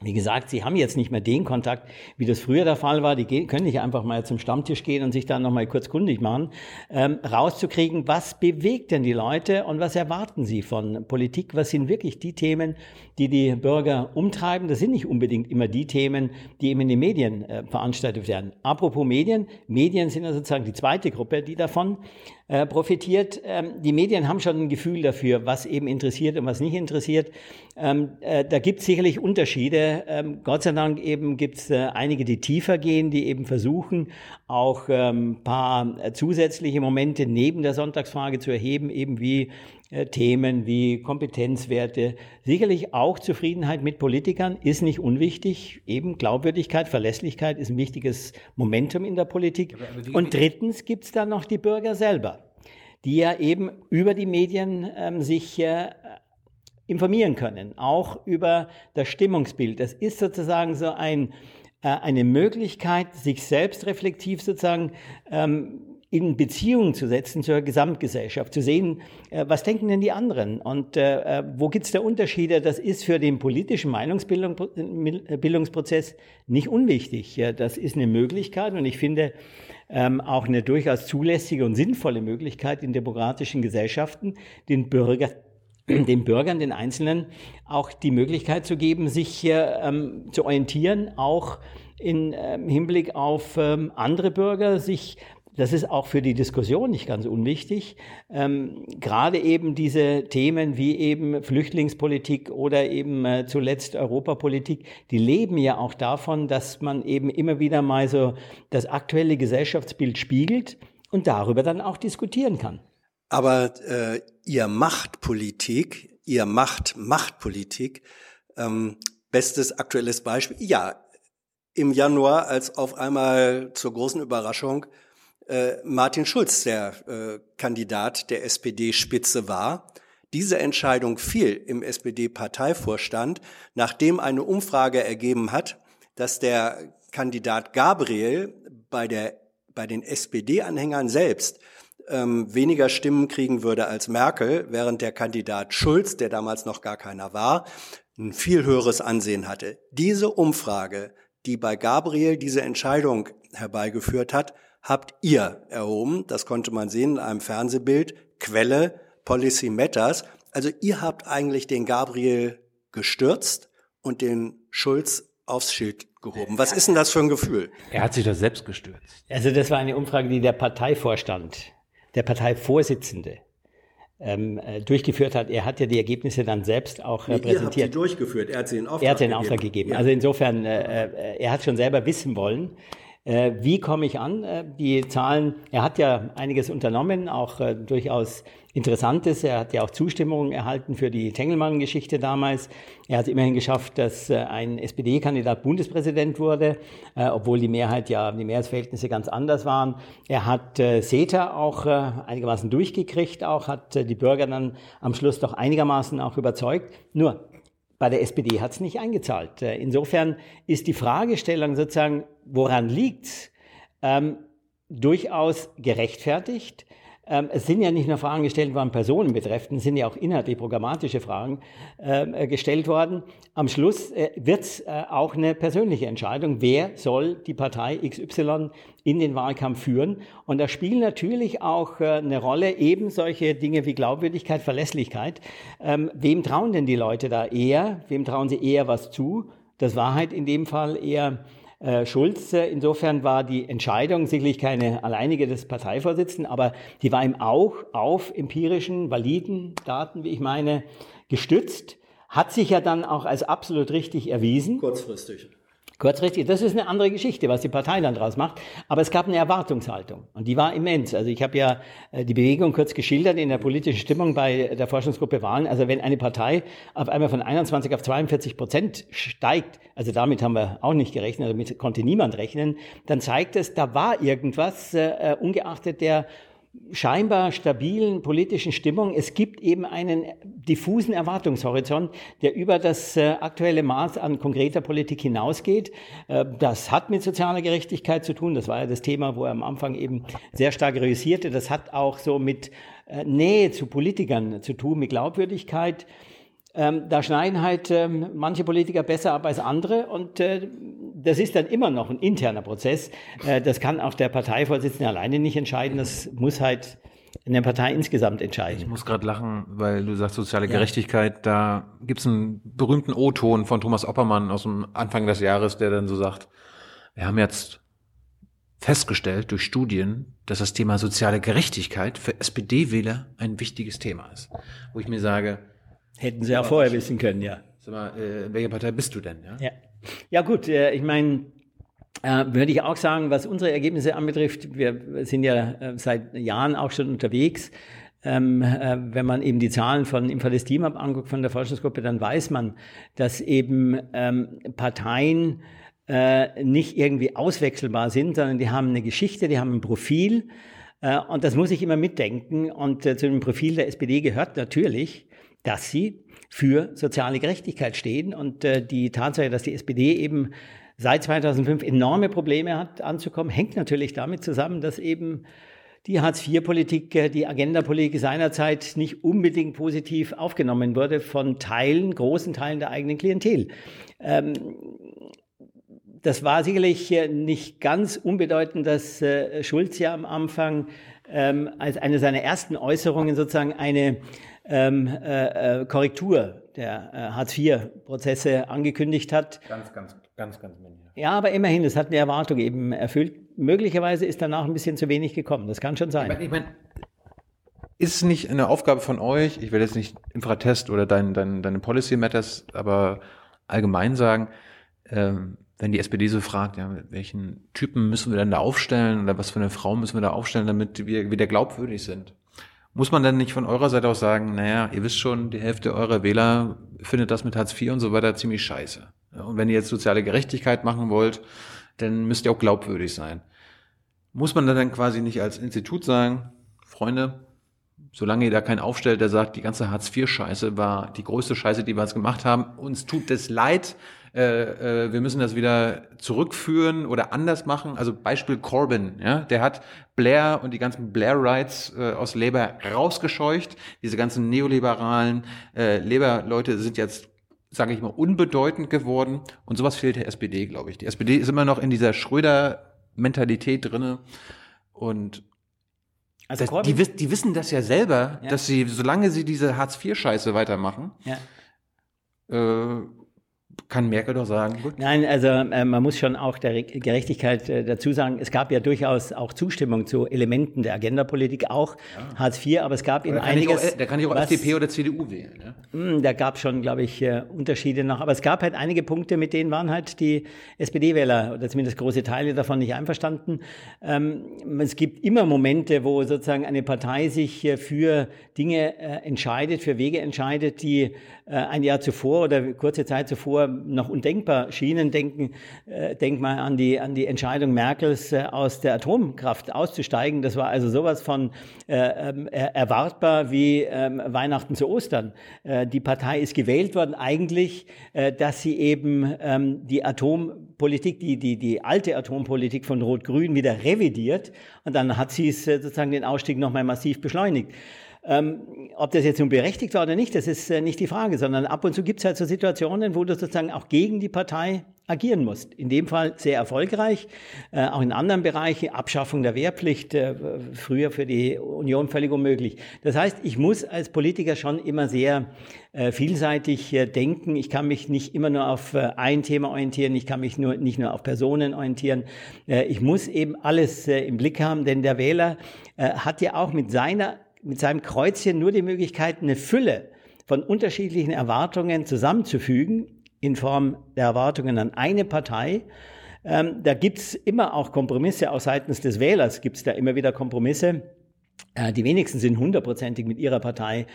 wie gesagt, sie haben jetzt nicht mehr den Kontakt, wie das früher der Fall war. Die können nicht einfach mal zum Stammtisch gehen und sich dann nochmal kurz kundig machen. Ähm, rauszukriegen, was bewegt denn die Leute und was erwarten sie von Politik? Was sind wirklich die Themen, die die Bürger umtreiben? Das sind nicht unbedingt immer die Themen, die eben in den Medien äh, veranstaltet werden. Apropos Medien. Medien sind ja sozusagen die zweite Gruppe, die davon äh, profitiert. Ähm, die Medien haben schon ein Gefühl dafür, was eben interessiert und was nicht interessiert. Ähm, äh, da gibt es sicherlich Unterschiede. Ähm, Gott sei Dank eben gibt es äh, einige, die tiefer gehen, die eben versuchen, auch ähm, paar zusätzliche Momente neben der Sonntagsfrage zu erheben, eben wie äh, Themen wie Kompetenzwerte, sicherlich auch Zufriedenheit mit Politikern ist nicht unwichtig. Eben Glaubwürdigkeit, Verlässlichkeit ist ein wichtiges Momentum in der Politik. Und drittens gibt es dann noch die Bürger selber, die ja eben über die Medien ähm, sich äh, informieren können, auch über das Stimmungsbild. Das ist sozusagen so ein, äh, eine Möglichkeit, sich selbst reflektiv sozusagen ähm, in Beziehung zu setzen zur Gesamtgesellschaft, zu sehen, äh, was denken denn die anderen und äh, äh wo gibt es da Unterschiede. Das ist für den politischen Meinungsbildungsprozess nicht unwichtig. Das ist eine Möglichkeit und ich finde ähm, auch eine durchaus zulässige und sinnvolle Möglichkeit in demokratischen Gesellschaften, den Bürger den Bürgern, den Einzelnen auch die Möglichkeit zu geben, sich ähm, zu orientieren, auch in ähm, Hinblick auf ähm, andere Bürger, sich das ist auch für die Diskussion nicht ganz unwichtig. Ähm, gerade eben diese Themen wie eben Flüchtlingspolitik oder eben äh, zuletzt Europapolitik, die leben ja auch davon, dass man eben immer wieder mal so das aktuelle Gesellschaftsbild spiegelt und darüber dann auch diskutieren kann. Aber äh, ihr macht Politik, ihr macht Machtpolitik. Ähm, bestes aktuelles Beispiel, ja, im Januar, als auf einmal zur großen Überraschung äh, Martin Schulz der äh, Kandidat der SPD-Spitze war. Diese Entscheidung fiel im SPD-Parteivorstand, nachdem eine Umfrage ergeben hat, dass der Kandidat Gabriel bei, der, bei den SPD-Anhängern selbst ähm, weniger Stimmen kriegen würde als Merkel, während der Kandidat Schulz, der damals noch gar keiner war, ein viel höheres Ansehen hatte. Diese Umfrage, die bei Gabriel diese Entscheidung herbeigeführt hat, habt ihr erhoben. Das konnte man sehen in einem Fernsehbild. Quelle Policy Matters. Also ihr habt eigentlich den Gabriel gestürzt und den Schulz aufs Schild gehoben. Was ist denn das für ein Gefühl? Er hat sich das selbst gestürzt. Also das war eine Umfrage, die der Parteivorstand der Parteivorsitzende ähm, äh, durchgeführt hat. Er hat ja die Ergebnisse dann selbst auch nee, präsentiert. Ihr habt sie durchgeführt, er hat sie in Auftrag gegeben. Er hat sie in Auftrag gegeben. Ja. Also insofern, äh, äh, er hat schon selber wissen wollen, äh, wie komme ich an? Äh, die Zahlen, er hat ja einiges unternommen, auch äh, durchaus Interessantes. Er hat ja auch Zustimmung erhalten für die Tengelmann-Geschichte damals. Er hat immerhin geschafft, dass ein SPD-Kandidat Bundespräsident wurde, obwohl die Mehrheit ja, die Mehrheitsverhältnisse ganz anders waren. Er hat CETA auch einigermaßen durchgekriegt, auch hat die Bürger dann am Schluss doch einigermaßen auch überzeugt. Nur, bei der SPD hat es nicht eingezahlt. Insofern ist die Fragestellung sozusagen, woran liegt's, ähm, durchaus gerechtfertigt. Ähm, es sind ja nicht nur Fragen gestellt worden, Personen betreffend, es sind ja auch inhaltlich programmatische Fragen äh, gestellt worden. Am Schluss äh, wird es äh, auch eine persönliche Entscheidung, wer soll die Partei XY in den Wahlkampf führen. Und da spielen natürlich auch eine Rolle eben solche Dinge wie Glaubwürdigkeit, Verlässlichkeit. Ähm, wem trauen denn die Leute da eher? Wem trauen sie eher was zu? Das war halt in dem Fall eher äh, Schulz. Insofern war die Entscheidung sicherlich keine alleinige des Parteivorsitzenden, aber die war ihm auch auf empirischen, validen Daten, wie ich meine, gestützt. Hat sich ja dann auch als absolut richtig erwiesen. Kurzfristig. Kurzfristig, das ist eine andere Geschichte, was die Partei dann draus macht. Aber es gab eine Erwartungshaltung und die war immens. Also ich habe ja äh, die Bewegung kurz geschildert in der politischen Stimmung bei der Forschungsgruppe Wahlen. Also wenn eine Partei auf einmal von 21 auf 42 Prozent steigt, also damit haben wir auch nicht gerechnet, damit konnte niemand rechnen, dann zeigt es, da war irgendwas, äh, ungeachtet der scheinbar stabilen politischen Stimmung. Es gibt eben einen diffusen Erwartungshorizont, der über das äh, aktuelle Maß an konkreter Politik hinausgeht. Äh, das hat mit sozialer Gerechtigkeit zu tun. Das war ja das Thema, wo er am Anfang eben sehr stark realisierte. Das hat auch so mit äh, Nähe zu Politikern zu tun, mit Glaubwürdigkeit. Ähm, da schneiden halt ähm, manche Politiker besser ab als andere und äh, das ist dann immer noch ein interner Prozess. Äh, das kann auch der Parteivorsitzende alleine nicht entscheiden. Das muss halt in der Partei insgesamt entscheiden. Ich muss gerade lachen, weil du sagst soziale ja. Gerechtigkeit. Da gibt es einen berühmten O-Ton von Thomas Oppermann aus dem Anfang des Jahres, der dann so sagt, wir haben jetzt festgestellt durch Studien, dass das Thema soziale Gerechtigkeit für SPD-Wähler ein wichtiges Thema ist. Wo ich mir sage, Hätten sie ja vorher wissen können, ja. Sag mal, äh, welche Partei bist du denn? Ja, ja. ja gut, äh, ich meine, äh, würde ich auch sagen, was unsere Ergebnisse anbetrifft, wir sind ja äh, seit Jahren auch schon unterwegs ähm, äh, wenn man eben die Zahlen von Infales Team anguckt, von der Forschungsgruppe, dann weiß man, dass eben ähm, Parteien äh, nicht irgendwie auswechselbar sind, sondern die haben eine Geschichte, die haben ein Profil. Äh, und das muss ich immer mitdenken. Und zu dem Profil der SPD gehört natürlich, dass sie für soziale Gerechtigkeit stehen. Und äh, die Tatsache, dass die SPD eben seit 2005 enorme Probleme hat anzukommen, hängt natürlich damit zusammen, dass eben die Hartz-IV-Politik, äh, die Agenda-Politik seinerzeit nicht unbedingt positiv aufgenommen wurde von Teilen, großen Teilen der eigenen Klientel. Ähm, das war sicherlich äh, nicht ganz unbedeutend, dass Schulz ja am Anfang ähm, als eine seiner ersten Äußerungen sozusagen eine ähm, äh, Korrektur der äh, Hartz-IV-Prozesse angekündigt hat. Ganz, ganz, ganz, ganz minimal. Ja, aber immerhin, es hat eine Erwartung eben erfüllt. Möglicherweise ist danach ein bisschen zu wenig gekommen. Das kann schon sein. Ich meine, ich mein, ist es nicht eine Aufgabe von euch, ich will jetzt nicht Infratest oder dein, dein, deine Policy Matters, aber allgemein sagen, ähm, wenn die SPD so fragt, ja, welchen Typen müssen wir denn da aufstellen oder was für eine Frau müssen wir da aufstellen, damit wir wieder glaubwürdig sind? Muss man denn nicht von eurer Seite aus sagen, naja, ihr wisst schon, die Hälfte eurer Wähler findet das mit Hartz IV und so weiter ziemlich scheiße. Und wenn ihr jetzt soziale Gerechtigkeit machen wollt, dann müsst ihr auch glaubwürdig sein. Muss man dann quasi nicht als Institut sagen, Freunde, solange ihr da keinen aufstellt, der sagt, die ganze Hartz-IV-Scheiße war die größte Scheiße, die wir jetzt gemacht haben, uns tut es leid, äh, äh, wir müssen das wieder zurückführen oder anders machen. Also Beispiel Corbyn, ja, der hat Blair und die ganzen Blair-Rights äh, aus Labour rausgescheucht. Diese ganzen neoliberalen äh, Labour-Leute sind jetzt sage ich mal, unbedeutend geworden. Und sowas fehlt der SPD, glaube ich. Die SPD ist immer noch in dieser Schröder-Mentalität drinne und also das, die, die, wissen das ja selber, ja. dass sie, solange sie diese Hartz-IV-Scheiße weitermachen, ja. äh, kann Merkel doch sagen. Gut. Nein, also äh, man muss schon auch der Gerechtigkeit äh, dazu sagen, es gab ja durchaus auch Zustimmung zu Elementen der Agendapolitik, auch ja. Hartz IV, aber es gab eben einiges. Auch, da kann ich auch was, FDP oder CDU wählen. Ja? Mh, hm, da gab schon, glaube ich, äh, Unterschiede noch. Aber es gab halt einige Punkte, mit denen waren halt die SPD-Wähler oder zumindest große Teile davon nicht einverstanden. Ähm, es gibt immer Momente, wo sozusagen eine Partei sich äh, für Dinge äh, entscheidet, für Wege entscheidet, die äh, ein Jahr zuvor oder kurze Zeit zuvor noch undenkbar schienen. Denken, äh, denk mal an die, an die Entscheidung Merkels, äh, aus der Atomkraft auszusteigen. Das war also sowas von äh, ähm, erwartbar wie ähm, Weihnachten zu Ostern. Äh, die Partei ist gewählt worden eigentlich, äh, dass sie eben ähm, die Atompolitik, die, die, die alte Atompolitik von Rot-Grün wieder revidiert. Und dann hat sie es äh, sozusagen den Ausstieg nochmal massiv beschleunigt. Ähm, ob das jetzt nun berechtigt war oder nicht, das ist äh, nicht die Frage, sondern ab und zu gibt es halt so Situationen, wo du sozusagen auch gegen die Partei agieren musst. In dem Fall sehr erfolgreich, äh, auch in anderen Bereichen, Abschaffung der Wehrpflicht, äh, früher für die Union völlig unmöglich. Das heißt, ich muss als Politiker schon immer sehr äh, vielseitig äh, denken. Ich kann mich nicht immer nur auf äh, ein Thema orientieren, ich kann mich nur, nicht nur auf Personen orientieren. ich muss eben alles im Blick haben, denn der Wähler hat ja auch mit seiner mit seinem Kreuzchen nur die Möglichkeit, eine Fülle von unterschiedlichen Erwartungen zusammenzufügen in Form der Erwartungen an eine Partei. Ähm, da gibt's immer auch Kompromisse, auch seitens des Wählers gibt's da immer wieder Kompromisse. Äh, die wenigsten sind hundertprozentig mit ihrer Partei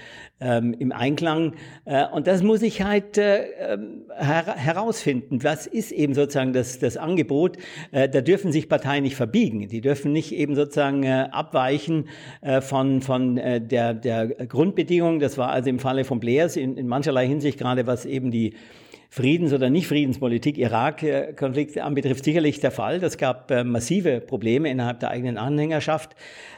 ähm, im Einklang. Äh, und das muss ich halt äh, ähm, her herausfinden. Was ist eben sozusagen das, das Angebot? Äh, da dürfen sich Parteien nicht verbiegen. Die dürfen nicht eben sozusagen äh, abweichen äh, von, von der, der Grundbedingung. Das war also im Falle von Blairs in, in mancherlei Hinsicht gerade, was eben die Friedens- oder Nicht-Friedenspolitik Irak-Konflikt anbetrifft, sicherlich der Fall. Das gab äh, massive Probleme innerhalb der eigenen Anhängerschaft.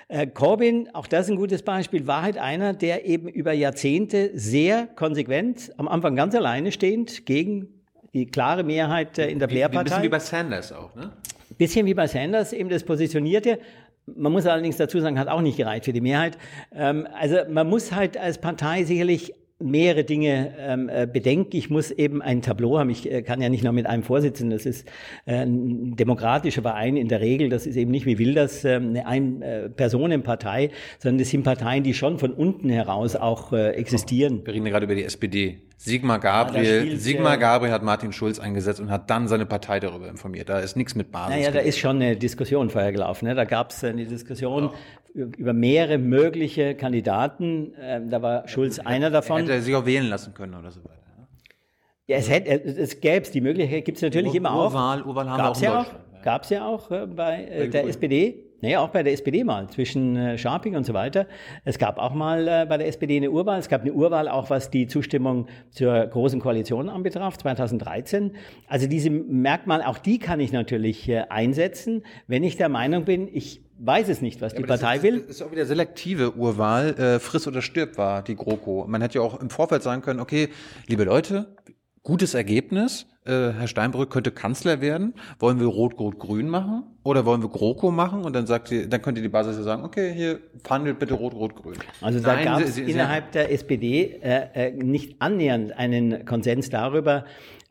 Äh, Corbyn, auch das ist ein gutes Beispiel, war halt einer, der eben über Jahrzehnte sehr konsequent, am Anfang ganz alleine stehend, gegen die klare Mehrheit äh, in der Blair-Partei. Ein bisschen wie bei Sanders auch, ne? Bisschen wie bei Sanders eben das positionierte. Man muss allerdings dazu sagen, hat auch nicht gereicht für die Mehrheit. Ähm, also man muss halt als Partei sicherlich mehrere Dinge ähm, äh, bedenke. Ich muss eben ein Tableau haben. Ich äh, kann ja nicht nur mit einem Vorsitzenden. Das ist äh, ein demokratischer Verein in der Regel. Das ist eben nicht wie Wilders äh, eine Ein-Personen-Partei, sondern das sind Parteien, die schon von unten heraus auch äh, existieren. Wir reden gerade über die SPD. Sigmar Gabriel, spielt, Sigmar äh, Gabriel hat Martin Schulz eingesetzt und hat dann seine Partei darüber informiert. Da ist nichts mit Basis. Naja, da ist schon eine Diskussion vorher gelaufen. Ne? Da gab es eine Diskussion über mehrere mögliche Kandidaten. Ähm, da war Schulz einer davon. Hätte er sich auch wählen lassen können oder so weiter. Ja, es, hätte, es, gäbe es, die Möglichkeit gibt es natürlich Ur- immer auch. Urwahl- Urwahl haben wir Gab's auch in ja auch. Ja. Gab es ja auch äh, bei äh, der. SPD. Naja, auch bei der SPD mal, zwischen äh, Scharping und so weiter. Es gab auch mal äh, bei der SPD eine Urwahl. Es gab eine Urwahl auch, was die Zustimmung zur Großen Koalition anbetraf, 2013. Also diese Merkmale, auch die kann ich natürlich äh, einsetzen, wenn ich der Meinung bin, ich weiß es nicht, was die Aber das Partei ist, will. Das ist auch wieder selektive Urwahl. Äh, friss oder stirb war die GroKo. Man hätte ja auch im Vorfeld sagen können, okay, liebe Leute, gutes Ergebnis. Äh, Herr Steinbrück könnte Kanzler werden. Wollen wir Rot-Rot-Grün machen? Oder wollen wir GroKo machen? Und dann sagt sie, dann könnte die Basis ja sagen, okay, hier verhandelt bitte Rot-Rot-Grün. Also da gab es innerhalb der SPD äh, äh, nicht annähernd einen Konsens darüber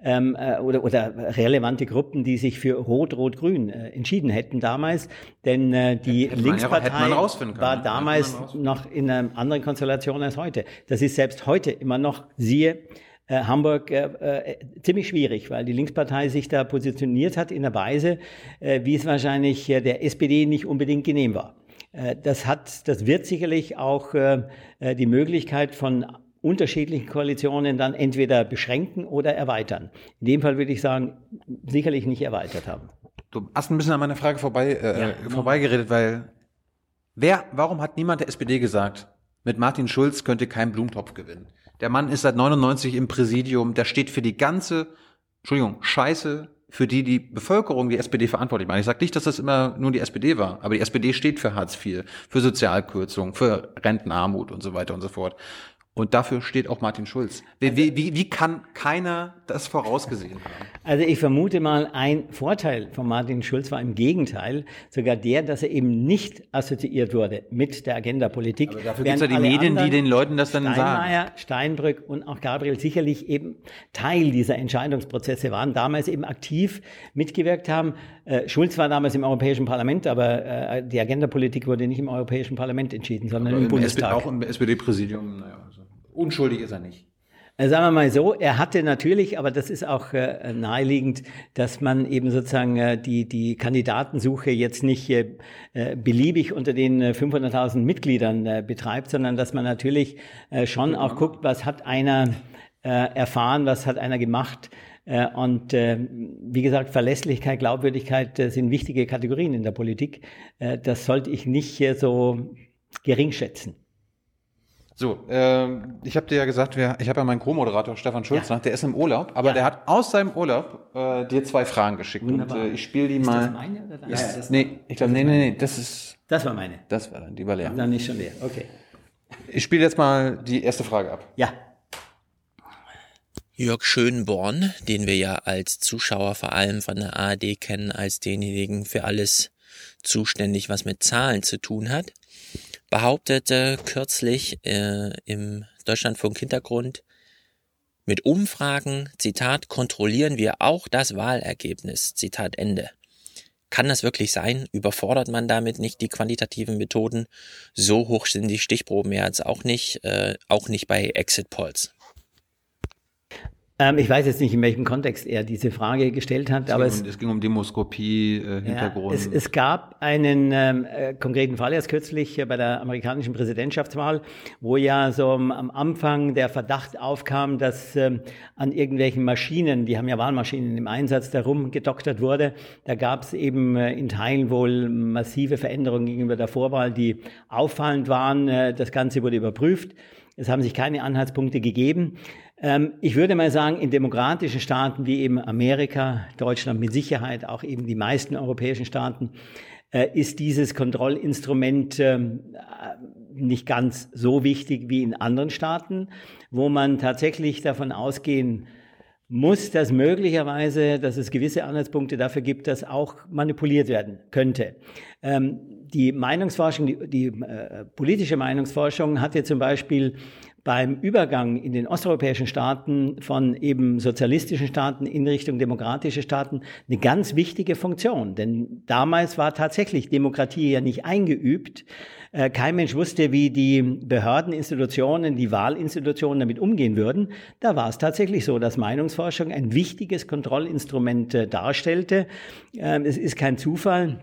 ähm, äh, oder, oder relevante Gruppen, die sich für Rot-Rot-Grün äh, entschieden hätten damals. Denn äh, die Hätte ja- Linkspartei man rausfinden können, war ne? damals noch in einer anderen Konstellation als heute. Das ist selbst heute immer noch, siehe, äh, Hamburg äh, äh, ziemlich schwierig, weil die Linkspartei sich da positioniert hat in einer Weise, äh, wie es wahrscheinlich äh, der SPD nicht unbedingt genehm war. Das hat, das wird sicherlich auch äh, die Möglichkeit von unterschiedlichen Koalitionen dann entweder beschränken oder erweitern. In dem Fall würde ich sagen, sicherlich nicht erweitert haben. Du hast ein bisschen an meiner Frage vorbei, äh, Ja, äh, genau. vorbeigeredet, weil wer, warum hat niemand der SPD gesagt, mit Martin Schulz könnt ihr keinen Blumentopf gewinnen? Der Mann ist seit 99 im Präsidium, der steht für die ganze, Entschuldigung, Scheiße, für die die Bevölkerung die SPD verantwortlich macht. Ich sage nicht, dass das immer nur die SPD war, aber die SPD steht für Hartz IV, für Sozialkürzung, für Rentenarmut und so weiter und so fort. Und dafür steht auch Martin Schulz. Wie, wie, wie, kann keiner das vorausgesehen haben? Also ich vermute mal, ein Vorteil von Martin Schulz war im Gegenteil sogar der, dass er eben nicht assoziiert wurde mit der Agenda-Politik. Aber dafür während gibt's ja die Medien, die den Leuten das dann sagen. Steinmeier, Steinbrück und auch Gabriel sicherlich eben Teil dieser Entscheidungsprozesse waren, damals eben aktiv mitgewirkt haben. Äh, Schulz war damals im Europäischen Parlament, aber äh, die Agenda-Politik wurde nicht im Europäischen Parlament entschieden, sondern im Im SPD, Bundestag. auch im SPD-Präsidium, naja, also unschuldig ist er nicht. Äh, Sagen wir mal so, er hatte natürlich, aber das ist auch äh, naheliegend, dass man eben sozusagen äh, die, die Kandidatensuche jetzt nicht äh, äh, beliebig unter den äh, 500.000 Mitgliedern äh, betreibt, sondern dass man natürlich schon auch guckt, was hat einer erfahren, was hat einer gemacht. Und wie gesagt, Verlässlichkeit, Glaubwürdigkeit sind wichtige Kategorien in der Politik. Das sollte ich nicht so gering schätzen. So, ähm, ich habe dir ja gesagt, wir, ich habe ja meinen Co-Moderator Stefan Schulz, Ja. nach, der ist im Urlaub, aber Ja. der hat aus seinem Urlaub äh, dir zwei Fragen geschickt Wunderbar. und äh, ich spiele die Ist mal. das meine oder deine? Ist- Ja, das- nee, ich glaube, nee, nee, nee, das ist, Das war meine. das war dann, die war leer. Dann ist schon leer. Okay. Ich spiele jetzt mal die erste Frage ab. Ja. Jörg Schönborn, den wir ja als Zuschauer vor allem von der ARD kennen, als denjenigen für alles zuständig, was mit Zahlen zu tun hat, behauptete kürzlich äh, im Deutschlandfunk Hintergrund, mit Umfragen, Zitat, kontrollieren wir auch das Wahlergebnis, Zitat Ende. Kann das wirklich sein? Überfordert man damit nicht die quantitativen Methoden? So hoch sind die Stichproben ja jetzt auch nicht, äh, auch nicht bei Exit Polls. Ähm, ich weiß jetzt nicht, in welchem Kontext er diese Frage gestellt hat, aber es, es, ging um, es ging um Demoskopie, äh, ja, Hintergrund. es, es gab einen ähm, äh, konkreten Fall erst kürzlich äh, bei der amerikanischen Präsidentschaftswahl, wo ja so am, am Anfang der Verdacht aufkam, dass ähm, an irgendwelchen Maschinen, die haben ja Wahlmaschinen im Einsatz, darum gedoktert wurde. Da gab es eben äh, in Teilen wohl massive Veränderungen gegenüber der Vorwahl, die auffallend waren. Äh, das Ganze wurde überprüft. Es haben sich keine Anhaltspunkte gegeben. Ähm, ich würde mal sagen, in demokratischen Staaten wie eben Amerika, Deutschland mit Sicherheit, auch eben die meisten europäischen Staaten, äh, ist dieses Kontrollinstrument ähm, äh, nicht ganz so wichtig wie in anderen Staaten, wo man tatsächlich davon ausgehen muss, dass möglicherweise, dass es gewisse Anhaltspunkte dafür gibt, dass auch manipuliert werden könnte. Ähm, die Meinungsforschung, die, die äh, politische Meinungsforschung hat ja zum Beispiel beim Übergang in den osteuropäischen Staaten von eben sozialistischen Staaten in Richtung demokratische Staaten eine ganz wichtige Funktion. Denn damals war tatsächlich Demokratie ja nicht eingeübt. Äh, kein Mensch wusste, wie die Behördeninstitutionen, die Wahlinstitutionen damit umgehen würden. Da war es tatsächlich so, dass Meinungsforschung ein wichtiges Kontrollinstrument äh, darstellte. Ähm, es ist kein Zufall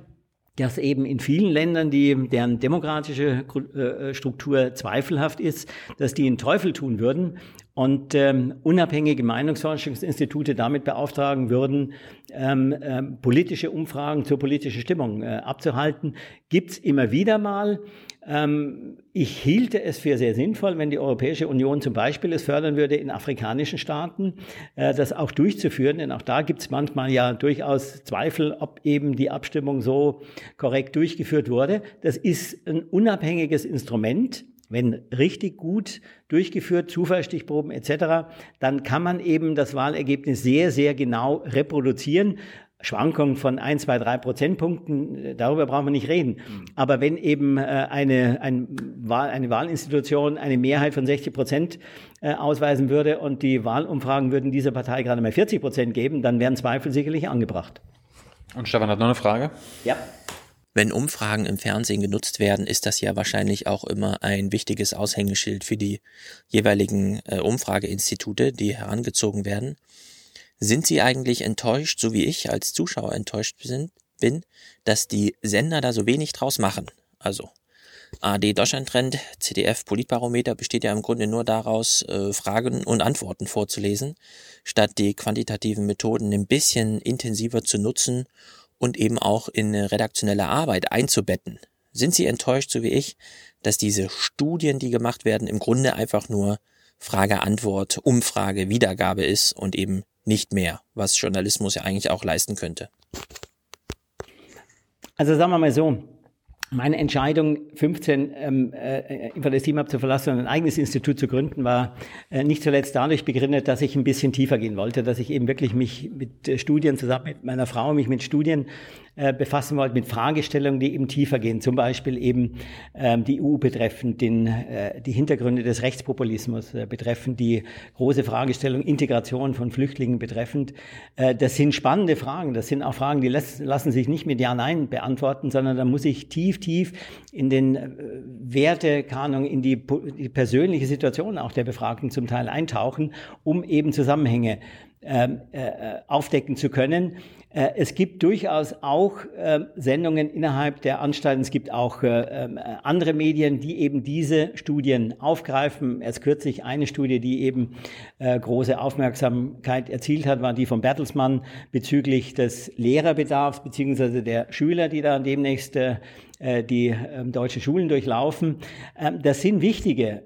dass eben in vielen Ländern, die, deren demokratische äh, Struktur zweifelhaft ist, dass die einen Teufel tun würden und ähm, unabhängige Meinungsforschungsinstitute damit beauftragen würden, ähm, ähm, politische Umfragen zur politischen Stimmung äh, abzuhalten, gibt's immer wieder mal. Ähm, ich hielte es für sehr sinnvoll, wenn die Europäische Union zum Beispiel es fördern würde, in afrikanischen Staaten äh, das auch durchzuführen. Denn auch da gibt es manchmal ja durchaus Zweifel, ob eben die Abstimmung so korrekt durchgeführt wurde. Das ist ein unabhängiges Instrument. Wenn richtig gut durchgeführt, Zufallsstichproben etc., dann kann man eben das Wahlergebnis sehr, sehr genau reproduzieren. Schwankungen von ein, zwei, drei Prozentpunkten, äh, darüber brauchen wir nicht reden. Aber wenn eben äh, eine, ein Wahl, eine Wahlinstitution eine Mehrheit von 60 Prozent äh, ausweisen würde und die Wahlumfragen würden dieser Partei gerade mal 40 Prozent geben, dann wären Zweifel sicherlich angebracht. Und Stefan hat noch eine Frage. Ja. Wenn Umfragen im Fernsehen genutzt werden, ist das ja wahrscheinlich auch immer ein wichtiges Aushängeschild für die jeweiligen Umfrageinstitute, die herangezogen werden. Sind Sie eigentlich enttäuscht, so wie ich als Zuschauer enttäuscht bin, dass die Sender da so wenig draus machen? Also AD Deutschland-Trend, CDF Politbarometer besteht ja im Grunde nur daraus, äh, Fragen und Antworten vorzulesen, statt die quantitativen Methoden ein bisschen intensiver zu nutzen und eben auch in redaktionelle Arbeit einzubetten. Sind Sie enttäuscht, so wie ich, dass diese Studien, die gemacht werden, im Grunde einfach nur Frage, Antwort, Umfrage, Wiedergabe ist und eben nicht mehr, was Journalismus ja eigentlich auch leisten könnte. Also sagen wir mal so, meine Entscheidung, 15 ähm, äh, einfach das Team abzuverlassen und ein eigenes Institut zu gründen, war äh, nicht zuletzt dadurch begründet, dass ich ein bisschen tiefer gehen wollte, dass ich eben wirklich mich mit äh, Studien zusammen mit meiner Frau mich mit Studien äh, befassen wollt mit Fragestellungen, die eben tiefer gehen, zum Beispiel eben ähm, die EU betreffend, den, äh, die Hintergründe des Rechtspopulismus äh, betreffend, die große Fragestellung Integration von Flüchtlingen betreffend. Äh, das sind spannende Fragen, das sind auch Fragen, die lassen sich nicht mit Ja-Nein beantworten, sondern da muss ich tief, tief in den äh, Wertekanon, in die, die persönliche Situation auch der Befragten zum Teil eintauchen, um eben Zusammenhänge ähm, äh, aufdecken zu können. Äh, es gibt durchaus auch äh, Sendungen innerhalb der Anstalten. Es gibt auch äh, ähm, andere Medien, die eben diese Studien aufgreifen. Erst kürzlich eine Studie, die eben große Aufmerksamkeit erzielt hat, war die von Bertelsmann bezüglich des Lehrerbedarfs beziehungsweise der Schüler, die da demnächst die ähm, deutschen Schulen durchlaufen. Ähm, das sind wichtige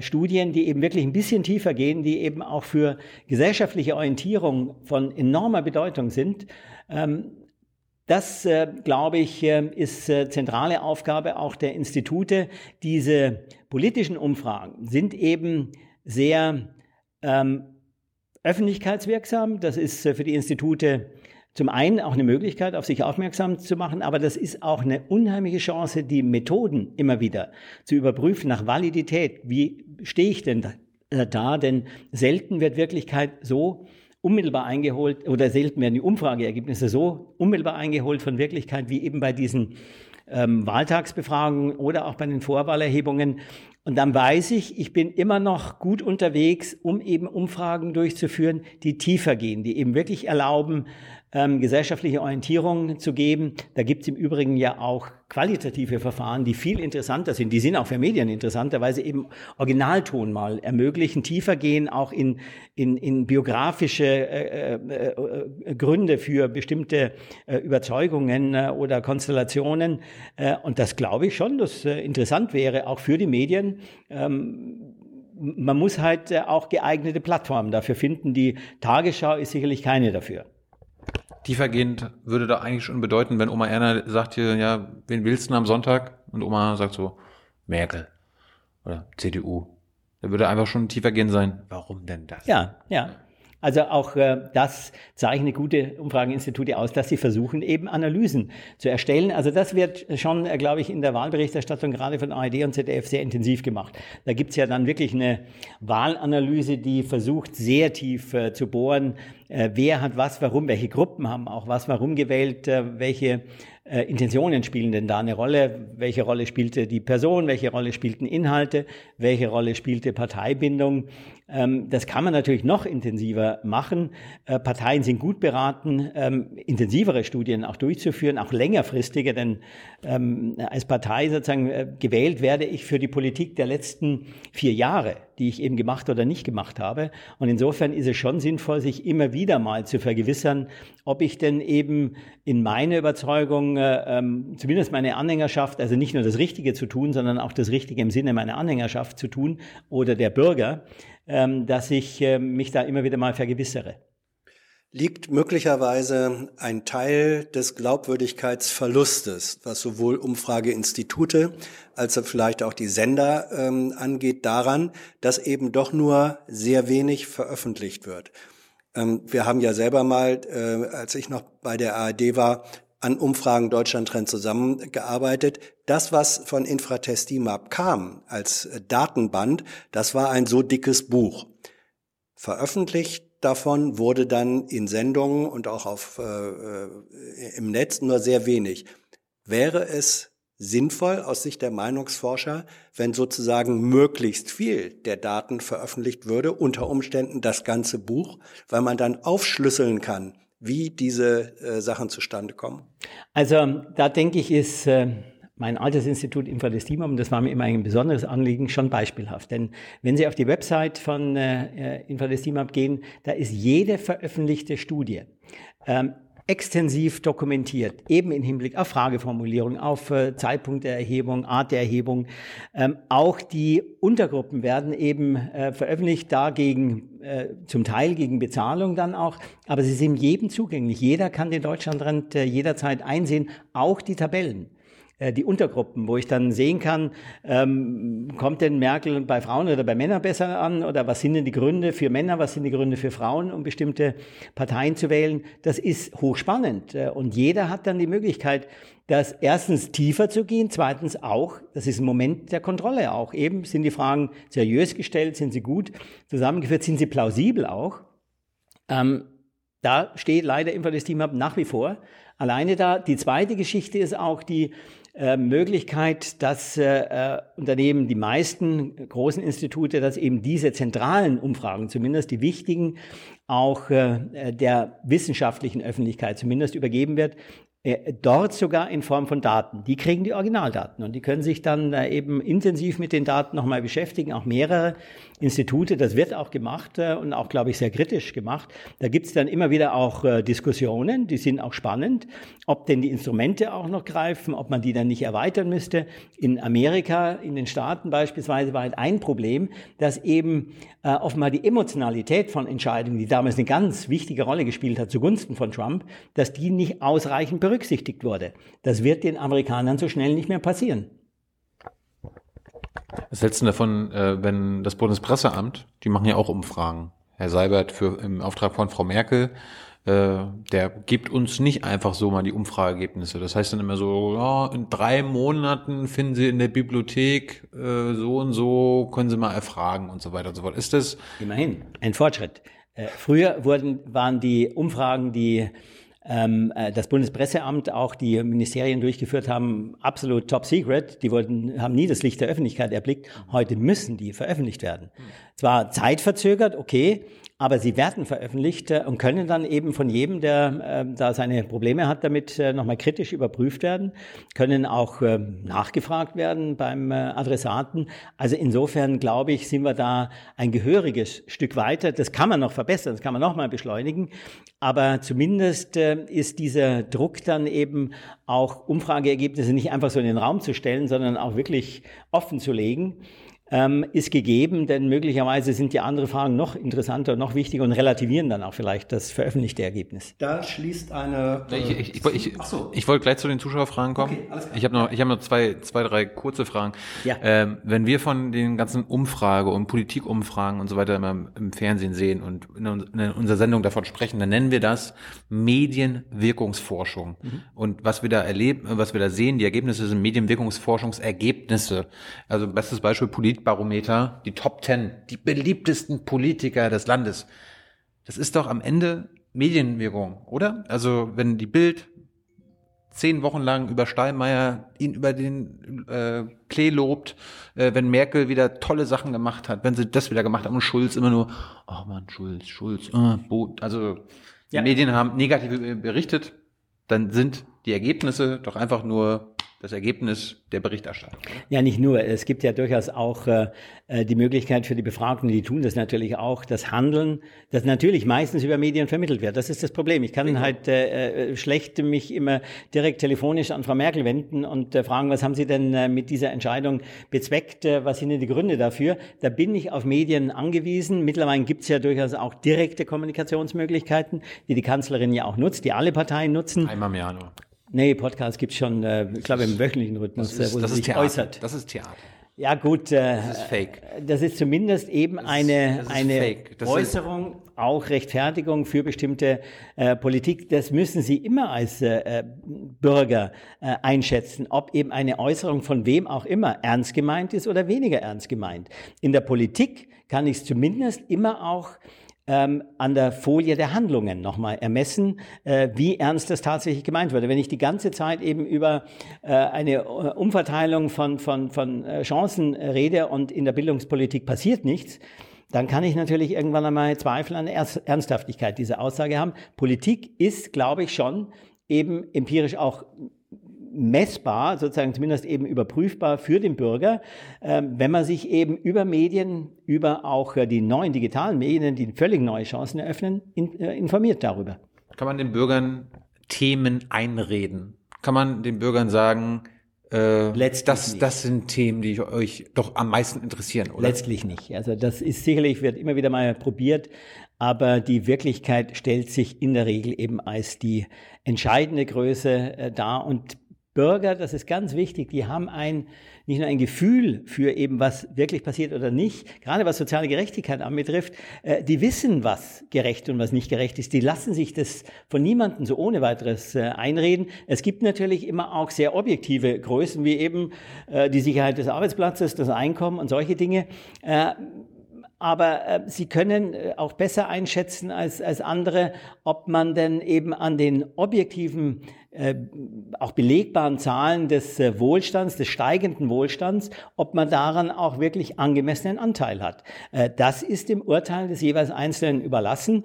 Studien, die eben wirklich ein bisschen tiefer gehen, die eben auch für gesellschaftliche Orientierung von enormer Bedeutung sind. Ähm, das, äh, glaube ich, äh, ist äh, zentrale Aufgabe auch der Institute. Diese politischen Umfragen sind eben sehr ähm, öffentlichkeitswirksam. Das ist für die Institute zum einen auch eine Möglichkeit, auf sich aufmerksam zu machen, aber das ist auch eine unheimliche Chance, die Methoden immer wieder zu überprüfen nach Validität. Wie stehe ich denn da? Denn selten wird Wirklichkeit so unmittelbar eingeholt oder selten werden die Umfrageergebnisse so unmittelbar eingeholt von Wirklichkeit wie eben bei diesen ähm, Wahltagsbefragungen oder auch bei den Vorwahlerhebungen. Und dann weiß ich, ich bin immer noch gut unterwegs, um eben Umfragen durchzuführen, die tiefer gehen, die eben wirklich erlauben, ähm, gesellschaftliche Orientierung zu geben. Da gibt es im Übrigen ja auch qualitative Verfahren, die viel interessanter sind. Die sind auch für Medien interessanter, weil sie eben Originalton mal ermöglichen, tiefer gehen, auch in, in, in biografische äh, äh, äh, Gründe für bestimmte äh, Überzeugungen äh, oder Konstellationen. Äh, und das glaube ich schon, dass äh, interessant wäre, auch für die Medien. Ähm, man muss halt äh, auch geeignete Plattformen dafür finden. Die Tagesschau ist sicherlich keine dafür. Tiefergehend würde da eigentlich schon bedeuten, wenn Oma Erna sagt hier, ja, wen willst du am Sonntag? Und Oma sagt so, Merkel oder CDU. Da würde einfach schon tiefergehend sein. Warum denn das? Ja, ja. Also auch äh, das zeichnet gute Umfrageinstitute aus, dass sie versuchen, eben Analysen zu erstellen. Also das wird schon, äh, glaube ich, in der Wahlberichterstattung gerade von ARD und ZDF sehr intensiv gemacht. Da gibt's ja dann wirklich eine Wahlanalyse, die versucht, sehr tief äh, zu bohren, äh, wer hat was, warum, welche Gruppen haben auch was, warum gewählt, äh, welche äh, Intentionen spielen denn da eine Rolle? Welche Rolle spielte die Person? Welche Rolle spielten Inhalte? Welche Rolle spielte Parteibindung? Ähm, das kann man natürlich noch intensiver machen. Äh, Parteien sind gut beraten, ähm, intensivere Studien auch durchzuführen, auch längerfristige, denn ähm, als Partei sozusagen äh, gewählt werde ich für die Politik der letzten vier Jahre, die ich eben gemacht oder nicht gemacht habe. Und insofern ist es schon sinnvoll, sich immer wieder mal zu vergewissern, ob ich denn eben in meine Überzeugung, äh, zumindest meine Anhängerschaft, also nicht nur das Richtige zu tun, sondern auch das Richtige im Sinne meiner Anhängerschaft zu tun oder der Bürger, dass ich äh, mich da immer wieder mal vergewissere. Liegt möglicherweise ein Teil des Glaubwürdigkeitsverlustes, was sowohl Umfrageinstitute als vielleicht auch die Sender ähm, angeht, daran, dass eben doch nur sehr wenig veröffentlicht wird. Ähm, wir haben ja selber mal, äh, als ich noch bei der ARD war, an Umfragen Deutschland-Trend zusammengearbeitet. Das, was von Infratestimab kam als Datenband, das war ein so dickes Buch. Veröffentlicht davon wurde dann in Sendungen und auch auf, äh, äh im Netz nur sehr wenig. Wäre es sinnvoll aus Sicht der Meinungsforscher, wenn sozusagen möglichst viel der Daten veröffentlicht würde, unter Umständen das ganze Buch, weil man dann aufschlüsseln kann, wie diese äh, Sachen zustande kommen? Also da denke ich, ist äh, mein altes Institut Infradestimum, das war mir immer ein besonderes Anliegen, schon beispielhaft. Denn wenn Sie auf die Website von äh, äh Infradestimum gehen, da ist jede veröffentlichte Studie ähm, extensiv dokumentiert, eben im Hinblick auf Frageformulierung, auf äh, Zeitpunkt der Erhebung, Art der Erhebung. Ähm, auch die Untergruppen werden eben äh, veröffentlicht, dagegen äh, zum Teil gegen Bezahlung dann auch, aber sie sind jedem zugänglich. Jeder kann den Deutschlandrand jederzeit einsehen, auch die Tabellen. Äh, die Untergruppen, wo ich dann sehen kann, ähm, kommt denn Merkel bei Frauen oder bei Männern besser an oder was sind denn die Gründe für Männer, was sind die Gründe für Frauen, um bestimmte Parteien zu wählen. Das ist hochspannend äh, und jeder hat dann die Möglichkeit, das erstens tiefer zu gehen, zweitens auch, das ist ein Moment der Kontrolle auch. Eben sind die Fragen seriös gestellt, sind sie gut zusammengeführt, sind sie plausibel auch. Ähm, da steht leider Infodestim nach wie vor alleine da. Die zweite Geschichte ist auch die, äh, Möglichkeit, dass äh, äh, Unternehmen, die meisten großen Institute, dass eben diese zentralen Umfragen, zumindest die wichtigen, auch äh, der wissenschaftlichen Öffentlichkeit zumindest übergeben wird. Äh, dort sogar in Form von Daten. Die kriegen die Originaldaten und die können sich dann eben intensiv mit den Daten nochmal beschäftigen, auch mehrere Institute. Das wird auch gemacht äh, und auch, glaube ich, sehr kritisch gemacht. Da gibt es dann immer wieder auch Diskussionen, die sind auch spannend, ob denn die Instrumente auch noch greifen, ob man die dann nicht erweitern müsste. In Amerika, in den Staaten beispielsweise, war halt ein Problem, dass eben äh, offenbar die Emotionalität von Entscheidungen, die damals eine ganz wichtige Rolle gespielt hat zugunsten von Trump, dass die nicht ausreichend berücksichtigt wurde. Das wird den Amerikanern so schnell nicht mehr passieren. Was hältst du davon, äh, wenn das Bundespresseamt, die machen ja auch Umfragen. Herr Seibert für, im Auftrag von Frau Merkel, äh, der gibt uns nicht einfach so mal die Umfrageergebnisse. Das heißt dann immer so, ja, in drei Monaten finden Sie in der Bibliothek äh, so und so, können Sie mal erfragen und so weiter und so fort. Ist das? Immerhin, ein Fortschritt. Äh, früher wurden, waren die Umfragen, die ähm, äh, das Bundespresseamt, auch die Ministerien durchgeführt haben, absolut top secret. Die wurden, haben nie das Licht der Öffentlichkeit erblickt. Heute müssen die veröffentlicht werden. Zwar zeitverzögert, okay, aber sie werden veröffentlicht äh, und können dann eben von jedem, der äh, da seine Probleme hat, damit äh, nochmal kritisch überprüft werden, können auch äh, nachgefragt werden beim äh, Adressaten. Also insofern glaube ich, sind wir da ein gehöriges Stück weiter. Das kann man noch verbessern, das kann man nochmal beschleunigen, aber zumindest äh, ist dieser Druck dann eben auch Umfrageergebnisse nicht einfach so in den Raum zu stellen, sondern auch wirklich offen zu legen. Ähm, ist gegeben, denn möglicherweise sind die anderen Fragen noch interessanter, noch wichtiger und relativieren dann auch vielleicht das veröffentlichte Ergebnis. Da schließt eine. Ich, äh, ich, ich, ich, Ach so. ich wollte gleich zu den Zuschauerfragen kommen. Okay, alles klar. Ich habe noch, ich habe noch zwei, zwei, drei kurze Fragen. Ja. Ähm, wenn wir von den ganzen Umfrage- und Politikumfragen und so weiter immer im Fernsehen sehen und in, in unserer Sendung davon sprechen, dann nennen wir das Medienwirkungsforschung. Mhm. Und was wir da erleben, was wir da sehen, die Ergebnisse sind Medienwirkungsforschungsergebnisse. Also bestes Beispiel Politbarometer, die Top Ten, die beliebtesten Politiker des Landes. Das ist doch am Ende Medienwirkung, oder? Also wenn die Bild zehn Wochen lang über Steinmeier ihn über den äh, Klee lobt, äh, wenn Merkel wieder tolle Sachen gemacht hat, wenn sie das wieder gemacht haben und Schulz immer nur, oh Mann, Schulz, Schulz, äh, Bo also die Ja. Medien haben negativ berichtet, dann sind die Ergebnisse doch einfach nur das Ergebnis der Berichterstattung. Ja, nicht nur. Es gibt ja durchaus auch äh, äh, die Möglichkeit für die Befragten, die tun das natürlich auch, das Handeln, das natürlich meistens über Medien vermittelt wird. Das ist das Problem. Ich kann halt äh, äh, schlecht mich immer direkt telefonisch an Frau Merkel wenden und äh, fragen, was haben Sie denn äh, mit dieser Entscheidung bezweckt? Äh, was sind denn die Gründe dafür? Da bin ich auf Medien angewiesen. Mittlerweile gibt es ja durchaus auch direkte Kommunikationsmöglichkeiten, die die Kanzlerin ja auch nutzt, die alle Parteien nutzen. Einmal im Jahr nur. Nee, Podcast gibt's schon, äh, ich glaube, im wöchentlichen Rhythmus, äh, wo sie sich Theater. äußert. Das ist Theater. Ja gut, äh, Das ist fake. das ist zumindest eben eine, das ist eine. Das ist- Äußerung, auch Rechtfertigung für bestimmte äh, Politik. Das müssen Sie immer als äh, äh, Bürger äh, einschätzen, ob eben eine Äußerung von wem auch immer ernst gemeint ist oder weniger ernst gemeint. In der Politik kann ich es zumindest immer auch ähm, an der Folie der Handlungen nochmal ermessen, äh, wie ernst das tatsächlich gemeint wurde. Wenn ich die ganze Zeit eben über äh, eine äh, Umverteilung von, von, von äh, Chancen rede und in der Bildungspolitik passiert nichts, dann kann ich natürlich irgendwann einmal Zweifel an der Ernst- Ernsthaftigkeit dieser Aussage haben. Politik ist, glaube ich, schon eben empirisch auch messbar, sozusagen zumindest eben überprüfbar für den Bürger, ähm, wenn man sich eben über Medien, über auch äh, die neuen digitalen Medien, die völlig neue Chancen eröffnen, äh, informiert darüber. Kann man den Bürgern Themen einreden? Kann man den Bürgern sagen, äh, Letztlich das, nicht. das sind Themen, die euch doch am meisten interessieren, oder? Letztlich nicht. Also das ist sicherlich, wird immer wieder mal probiert, aber die Wirklichkeit stellt sich in der Regel eben als die entscheidende Größe äh, dar. Und Bürger, das ist ganz wichtig, die haben ein, nicht nur ein Gefühl für eben, was wirklich passiert oder nicht, gerade was soziale Gerechtigkeit anbetrifft, äh, die wissen, was gerecht und was nicht gerecht ist. Die lassen sich das von niemandem so ohne weiteres äh, einreden. Es gibt natürlich immer auch sehr objektive Größen, wie eben äh, die Sicherheit des Arbeitsplatzes, das Einkommen und solche Dinge. Äh, aber äh, sie können äh, auch besser einschätzen als, als andere, ob man denn eben an den objektiven, äh, auch belegbaren Zahlen des äh, Wohlstands, des steigenden Wohlstands, ob man daran auch wirklich angemessenen Anteil hat. Äh, das ist dem Urteil des jeweils Einzelnen überlassen.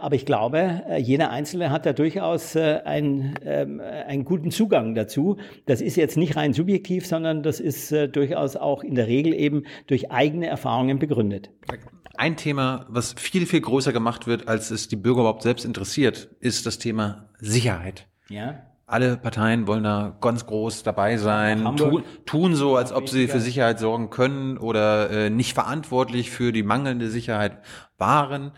Aber ich glaube, jeder Einzelne hat da durchaus ein, ähm, einen guten Zugang dazu. Das ist jetzt nicht rein subjektiv, sondern das ist durchaus auch in der Regel eben durch eigene Erfahrungen begründet. Ein Thema, was viel, viel größer gemacht wird, als es die Bürger überhaupt selbst interessiert, ist das Thema Sicherheit. Ja. Alle Parteien wollen da ganz groß dabei sein, Hamburg. tun, tun so, als ob sie für Sicherheit sorgen können oder äh, nicht verantwortlich für die mangelnde Sicherheit waren.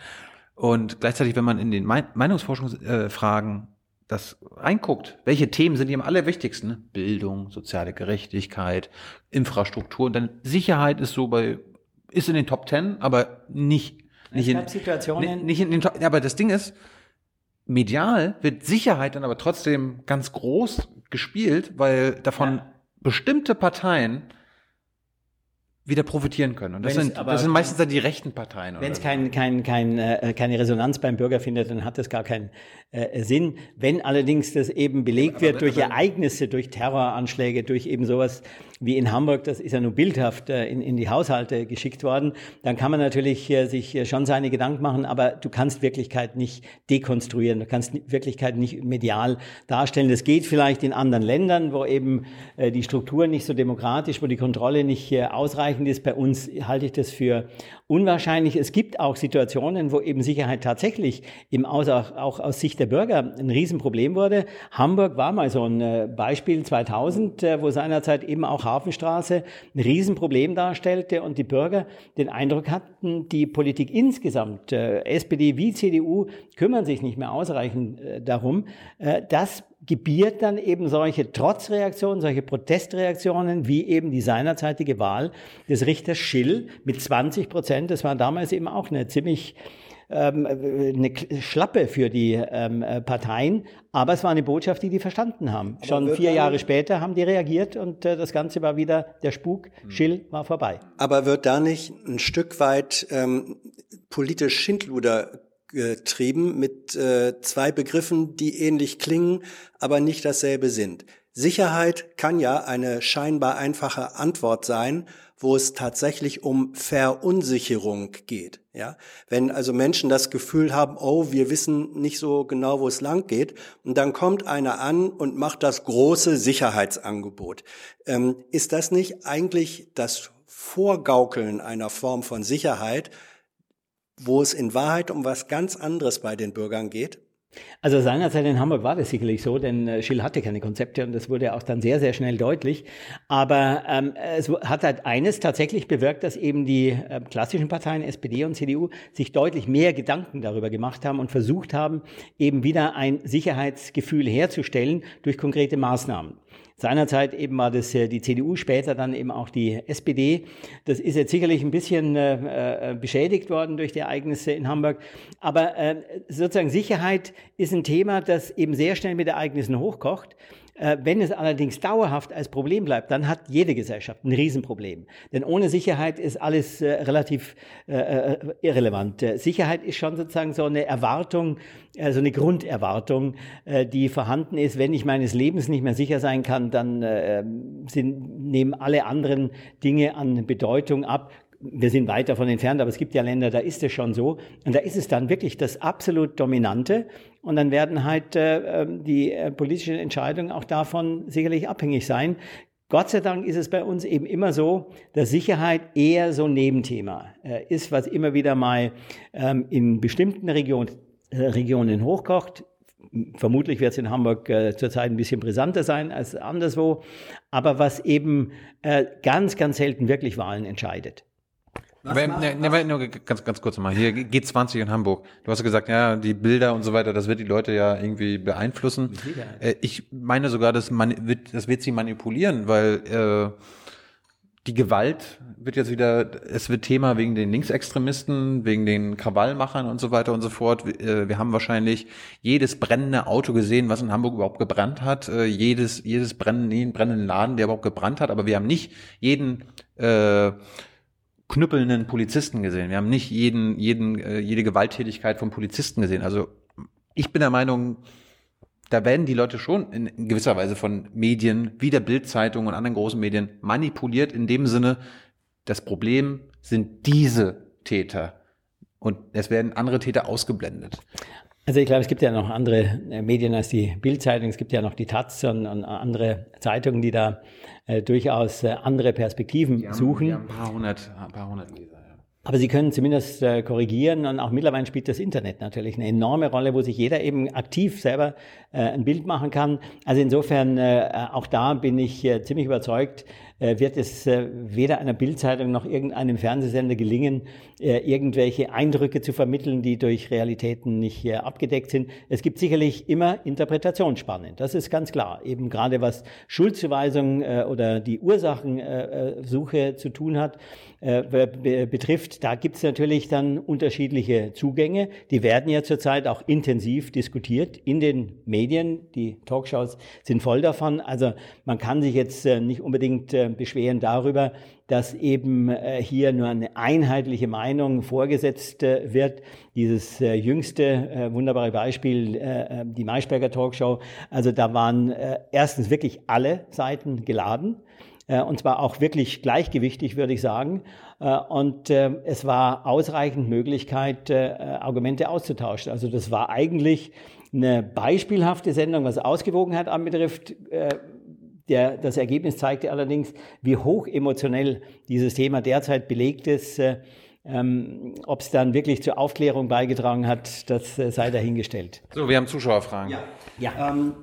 Und gleichzeitig, wenn man in den Mein- Meinungsforschungsfragen äh, das reinguckt, welche Themen sind die am allerwichtigsten? ne? Bildung, soziale Gerechtigkeit, Infrastruktur, und dann Sicherheit ist so bei, ist in den Top Ten, aber nicht, nicht in, nicht, in den Top, aber das Ding ist, medial wird Sicherheit dann aber trotzdem ganz groß gespielt, weil davon Ja. bestimmte Parteien wieder profitieren können. Und das sind, aber- das sind meistens dann die rechten Parteien. Wenn es kein, kein, kein, äh, keine Resonanz beim Bürger findet, dann hat das gar keinen äh, Sinn. Wenn allerdings das eben belegt wird durch Ereignisse, durch Terroranschläge, durch eben sowas wie in Hamburg, das ist ja nur bildhaft äh, in, in die Haushalte geschickt worden, dann kann man natürlich äh, sich äh, schon seine Gedanken machen, aber du kannst Wirklichkeit nicht dekonstruieren, du kannst Wirklichkeit nicht medial darstellen. Das geht vielleicht in anderen Ländern, wo eben äh, die Strukturen nicht so demokratisch, wo die Kontrolle nicht äh, ausreichend ausreichend ist. Bei uns halte ich das für unwahrscheinlich. Es gibt auch Situationen, wo eben Sicherheit tatsächlich im aus, auch aus Sicht der Bürger ein Riesenproblem wurde. Hamburg war mal so ein äh, Beispiel 2000, äh, wo seinerzeit eben auch Hafenstraße ein Riesenproblem darstellte und die Bürger den Eindruck hatten, die Politik insgesamt, äh, SPD wie CDU, kümmern sich nicht mehr ausreichend darum. Das gebiert dann eben solche Trotzreaktionen, solche Protestreaktionen, wie eben die seinerzeitige Wahl des Richters Schill mit 20 Prozent. Das war damals eben auch eine ziemlich ähm, eine Schlappe für die ähm, äh, Parteien, aber es war eine Botschaft, die die verstanden haben. Aber Schon vier Jahre später haben die reagiert und äh, das Ganze war wieder, der Spuk, hm. Schill war vorbei. Aber wird da nicht ein Stück weit ähm, politisch Schindluder getrieben mit äh, zwei Begriffen, die ähnlich klingen, aber nicht dasselbe sind. Sicherheit kann ja eine scheinbar einfache Antwort sein, wo es tatsächlich um Verunsicherung geht. Ja, wenn also Menschen das Gefühl haben, oh, wir wissen nicht so genau, wo es lang geht, und dann kommt einer an und macht das große Sicherheitsangebot. Ähm, ist das nicht eigentlich das Vorgaukeln einer Form von Sicherheit, wo es in Wahrheit um was ganz anderes bei den Bürgern geht? Also seinerzeit in Hamburg war das sicherlich so, denn äh, Schill hatte keine Konzepte und das wurde auch dann sehr, sehr schnell deutlich. Aber ähm, es hat halt eines tatsächlich bewirkt, dass eben die äh, klassischen Parteien, SPD und CDU, sich deutlich mehr Gedanken darüber gemacht haben und versucht haben, eben wieder ein Sicherheitsgefühl herzustellen durch konkrete Maßnahmen. Seinerzeit eben war das äh, die CDU, später dann eben auch die SPD. Das ist jetzt sicherlich ein bisschen äh, äh, beschädigt worden durch die Ereignisse in Hamburg. Aber sozusagen Sicherheit ist ein Thema, das eben sehr schnell mit Ereignissen hochkocht. Äh, wenn es allerdings dauerhaft als Problem bleibt, dann hat jede Gesellschaft ein Riesenproblem. Denn ohne Sicherheit ist alles äh, relativ äh, irrelevant. Sicherheit ist schon sozusagen so eine Erwartung, so eine Grunderwartung, die vorhanden ist. Wenn ich meines Lebens nicht mehr sicher sein kann, dann nehmen alle anderen Dinge an Bedeutung ab wir sind weit davon entfernt, aber es gibt ja Länder, da ist es schon so. Und da ist es dann wirklich das absolut Dominante. Und dann werden halt äh, ähm, die äh, politischen Entscheidungen auch davon sicherlich abhängig sein. Gott sei Dank ist es bei uns eben immer so, dass Sicherheit eher so ein Nebenthema äh, ist, was immer wieder mal ähm, in bestimmten Region, äh, Regionen hochkocht. Vermutlich wird es in Hamburg äh, zurzeit ein bisschen brisanter sein als anderswo, aber was eben äh, ganz, ganz selten wirklich Wahlen entscheidet. Aber, ne, ne, nur ganz, ganz kurz mal. Hier G20 in Hamburg. Du hast gesagt, ja, die Bilder und so weiter, das wird die Leute ja irgendwie beeinflussen. Äh, ich meine sogar, das, man, wird, das wird sie manipulieren, weil äh, die Gewalt wird jetzt wieder, es wird Thema wegen den Linksextremisten, wegen den Krawallmachern und so weiter und so fort. Äh, wir haben wahrscheinlich jedes brennende Auto gesehen, was in Hamburg überhaupt gebrannt hat, äh, jedes, jedes brennende, brennenden Laden, der überhaupt gebrannt hat, aber wir haben nicht jeden äh, knüppelnden Polizisten gesehen. Wir haben nicht jeden, jeden, äh, jede Gewalttätigkeit von Polizisten gesehen. Also ich bin der Meinung, da werden die Leute schon in gewisser Weise von Medien, wie der Bildzeitung und anderen großen Medien, manipuliert in dem Sinne, das Problem sind diese Täter. Und es werden andere Täter ausgeblendet. Also ich glaube, es gibt ja noch andere äh, Medien als die Bildzeitung. Es gibt ja noch die Taz und, andere Zeitungen, die da durchaus äh, andere Perspektiven die haben, suchen. Die haben ein paar hundert, ein paar hundert Leser. Aber sie können zumindest äh, korrigieren und auch mittlerweile spielt das Internet natürlich eine enorme Rolle, wo sich jeder eben aktiv selber äh, ein Bild machen kann. Also insofern äh, auch da bin ich äh, ziemlich überzeugt, äh, wird es äh, weder einer Bildzeitung noch irgendeinem Fernsehsender gelingen, äh, irgendwelche Eindrücke zu vermitteln, die durch Realitäten nicht abgedeckt sind. Es gibt sicherlich immer Interpretationsspannen. Das ist ganz klar. Eben gerade was Schuldzuweisung oder die Ursachensuche zu tun hat, betrifft, da gibt es natürlich dann unterschiedliche Zugänge. Die werden ja zurzeit auch intensiv diskutiert in den Medien. Die Talkshows sind voll davon. Also man kann sich jetzt nicht unbedingt beschweren darüber, dass eben äh, hier nur eine einheitliche Meinung vorgesetzt äh, wird. Dieses äh, jüngste wunderbare Beispiel, die Maischberger Talkshow, also da waren erstens wirklich alle Seiten geladen und zwar auch wirklich gleichgewichtig, würde ich sagen. Und es war ausreichend Möglichkeit, Argumente auszutauschen. Also das war eigentlich eine beispielhafte Sendung, was Ausgewogenheit anbetrifft der, das Ergebnis zeigte allerdings, wie hoch emotionell dieses Thema derzeit belegt ist. Äh, ähm, Ob es dann wirklich zur Aufklärung beigetragen hat, das äh, sei dahingestellt. So, wir haben Zuschauerfragen. Ja. ja. Ähm,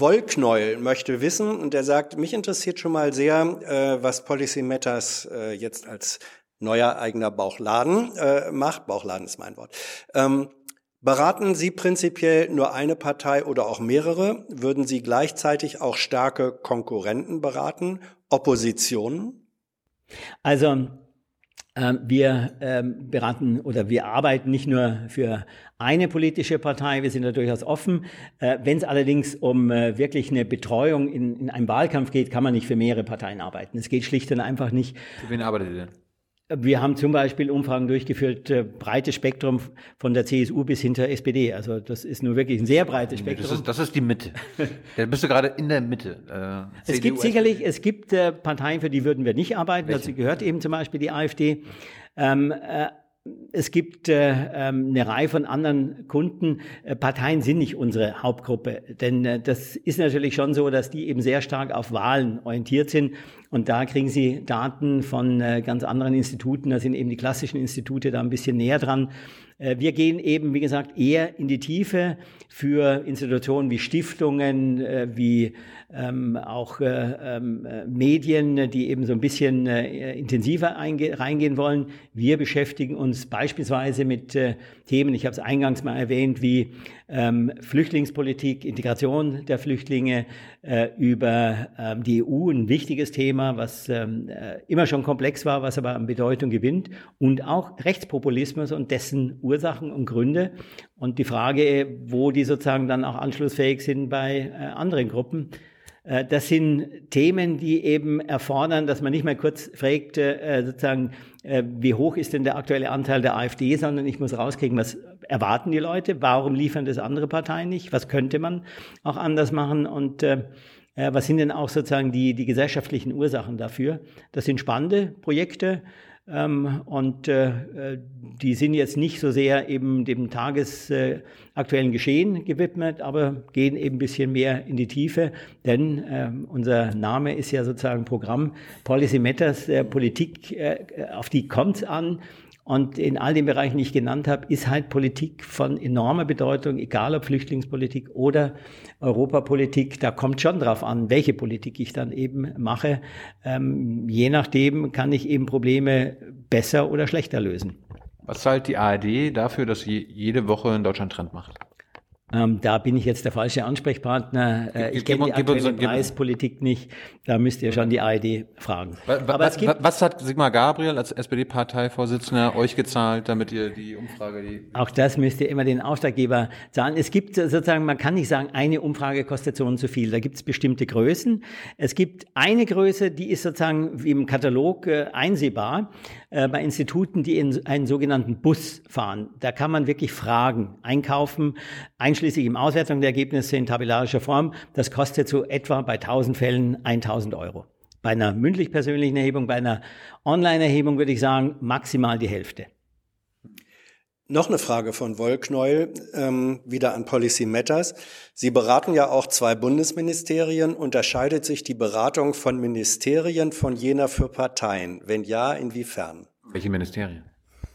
Wollknäuel möchte wissen und er sagt, mich interessiert schon mal sehr, äh, was Policy Matters äh, jetzt als neuer eigener Bauchladen äh, macht. Bauchladen ist mein Wort. Ähm, beraten Sie prinzipiell nur eine Partei oder auch mehrere? Würden Sie gleichzeitig auch starke Konkurrenten beraten? Oppositionen? Also wir ähm, beraten oder wir arbeiten nicht nur für eine politische Partei, wir sind da durchaus offen. Äh, wenn es allerdings um äh, wirklich eine Betreuung in, in einem Wahlkampf geht, kann man nicht für mehrere Parteien arbeiten. Es geht schlicht und einfach nicht. Für wen arbeitet ihr denn? Wir haben zum Beispiel Umfragen durchgeführt, äh, breites Spektrum von der CSU bis hinter SPD. Also das ist nur wirklich ein sehr breites Spektrum. Das ist, das ist die Mitte. da bist du gerade in der Mitte. Äh, es gibt sicherlich, es gibt äh, Parteien, für die würden wir nicht arbeiten. Welche? Dazu gehört eben zum Beispiel die AfD. Ähm, äh, es gibt äh, ähm, eine Reihe von anderen Kunden. Äh, Parteien sind nicht unsere Hauptgruppe, denn äh, das ist natürlich schon so, dass die eben sehr stark auf Wahlen orientiert sind und da kriegen sie Daten von äh, ganz anderen Instituten. Da sind eben die klassischen Institute da ein bisschen näher dran. Äh, wir gehen eben, wie gesagt, eher in die Tiefe für Institutionen wie Stiftungen, äh, wie ähm, auch äh, ähm, Medien, die eben so ein bisschen intensiver reingehen wollen. Wir beschäftigen uns beispielsweise mit Themen, ich habe es eingangs mal erwähnt, wie ähm, Flüchtlingspolitik, Integration der Flüchtlinge, über die EU, ein wichtiges Thema, was immer schon komplex war, was aber an Bedeutung gewinnt, und auch Rechtspopulismus und dessen Ursachen und Gründe und die Frage, wo die sozusagen dann auch anschlussfähig sind bei äh, anderen Gruppen. Äh, das sind Themen, die eben erfordern, dass man nicht mehr kurz fragt, äh, sozusagen, wie hoch ist denn der aktuelle Anteil der AfD, sondern ich muss rauskriegen, was erwarten die Leute, warum liefern das andere Parteien nicht, was könnte man auch anders machen und was sind denn auch sozusagen die, die gesellschaftlichen Ursachen dafür. Das sind spannende Projekte. Ähm, und äh, die sind jetzt nicht so sehr eben dem tagesaktuellen äh, Geschehen gewidmet, aber gehen eben ein bisschen mehr in die Tiefe, denn äh, unser Name ist ja sozusagen Programm Policy Matters, Politik, äh, auf die kommt es an. Und in all den Bereichen, die ich genannt habe, ist halt Politik von enormer Bedeutung, egal ob Flüchtlingspolitik oder Europapolitik. Da kommt schon drauf an, welche Politik ich dann eben mache. Ähm, je nachdem kann ich eben Probleme besser oder schlechter lösen. Was zahlt die ARD dafür, dass sie jede Woche einen Deutschland Trend macht? Ähm, da bin ich jetzt der falsche Ansprechpartner. Äh, ich kenne die aktuelle Preispolitik nicht. Da müsst ihr schon die ARD fragen. Was, was, was hat Sigmar Gabriel als SPD-Parteivorsitzender euch gezahlt, damit ihr die Umfrage... Die Auch das müsst ihr immer den Auftraggeber zahlen. Es gibt sozusagen, man kann nicht sagen, eine Umfrage kostet so und so viel. Da gibt es bestimmte Größen. Es gibt eine Größe, die ist sozusagen im Katalog äh, einsehbar äh, bei Instituten, die in einen sogenannten Bus fahren. Da kann man wirklich Fragen einkaufen, einschließlich im Auswertung der Ergebnisse in tabellarischer Form. Das kostet so etwa bei 1000 Fällen 1000 Euro. Bei einer mündlich persönlichen Erhebung, bei einer Online-Erhebung würde ich sagen, maximal die Hälfte. Noch eine Frage von Wollknäuel, ähm, wieder an Policy Matters. Sie beraten ja auch zwei Bundesministerien. Unterscheidet sich die Beratung von Ministerien von jener für Parteien? Wenn ja, inwiefern? Welche Ministerien?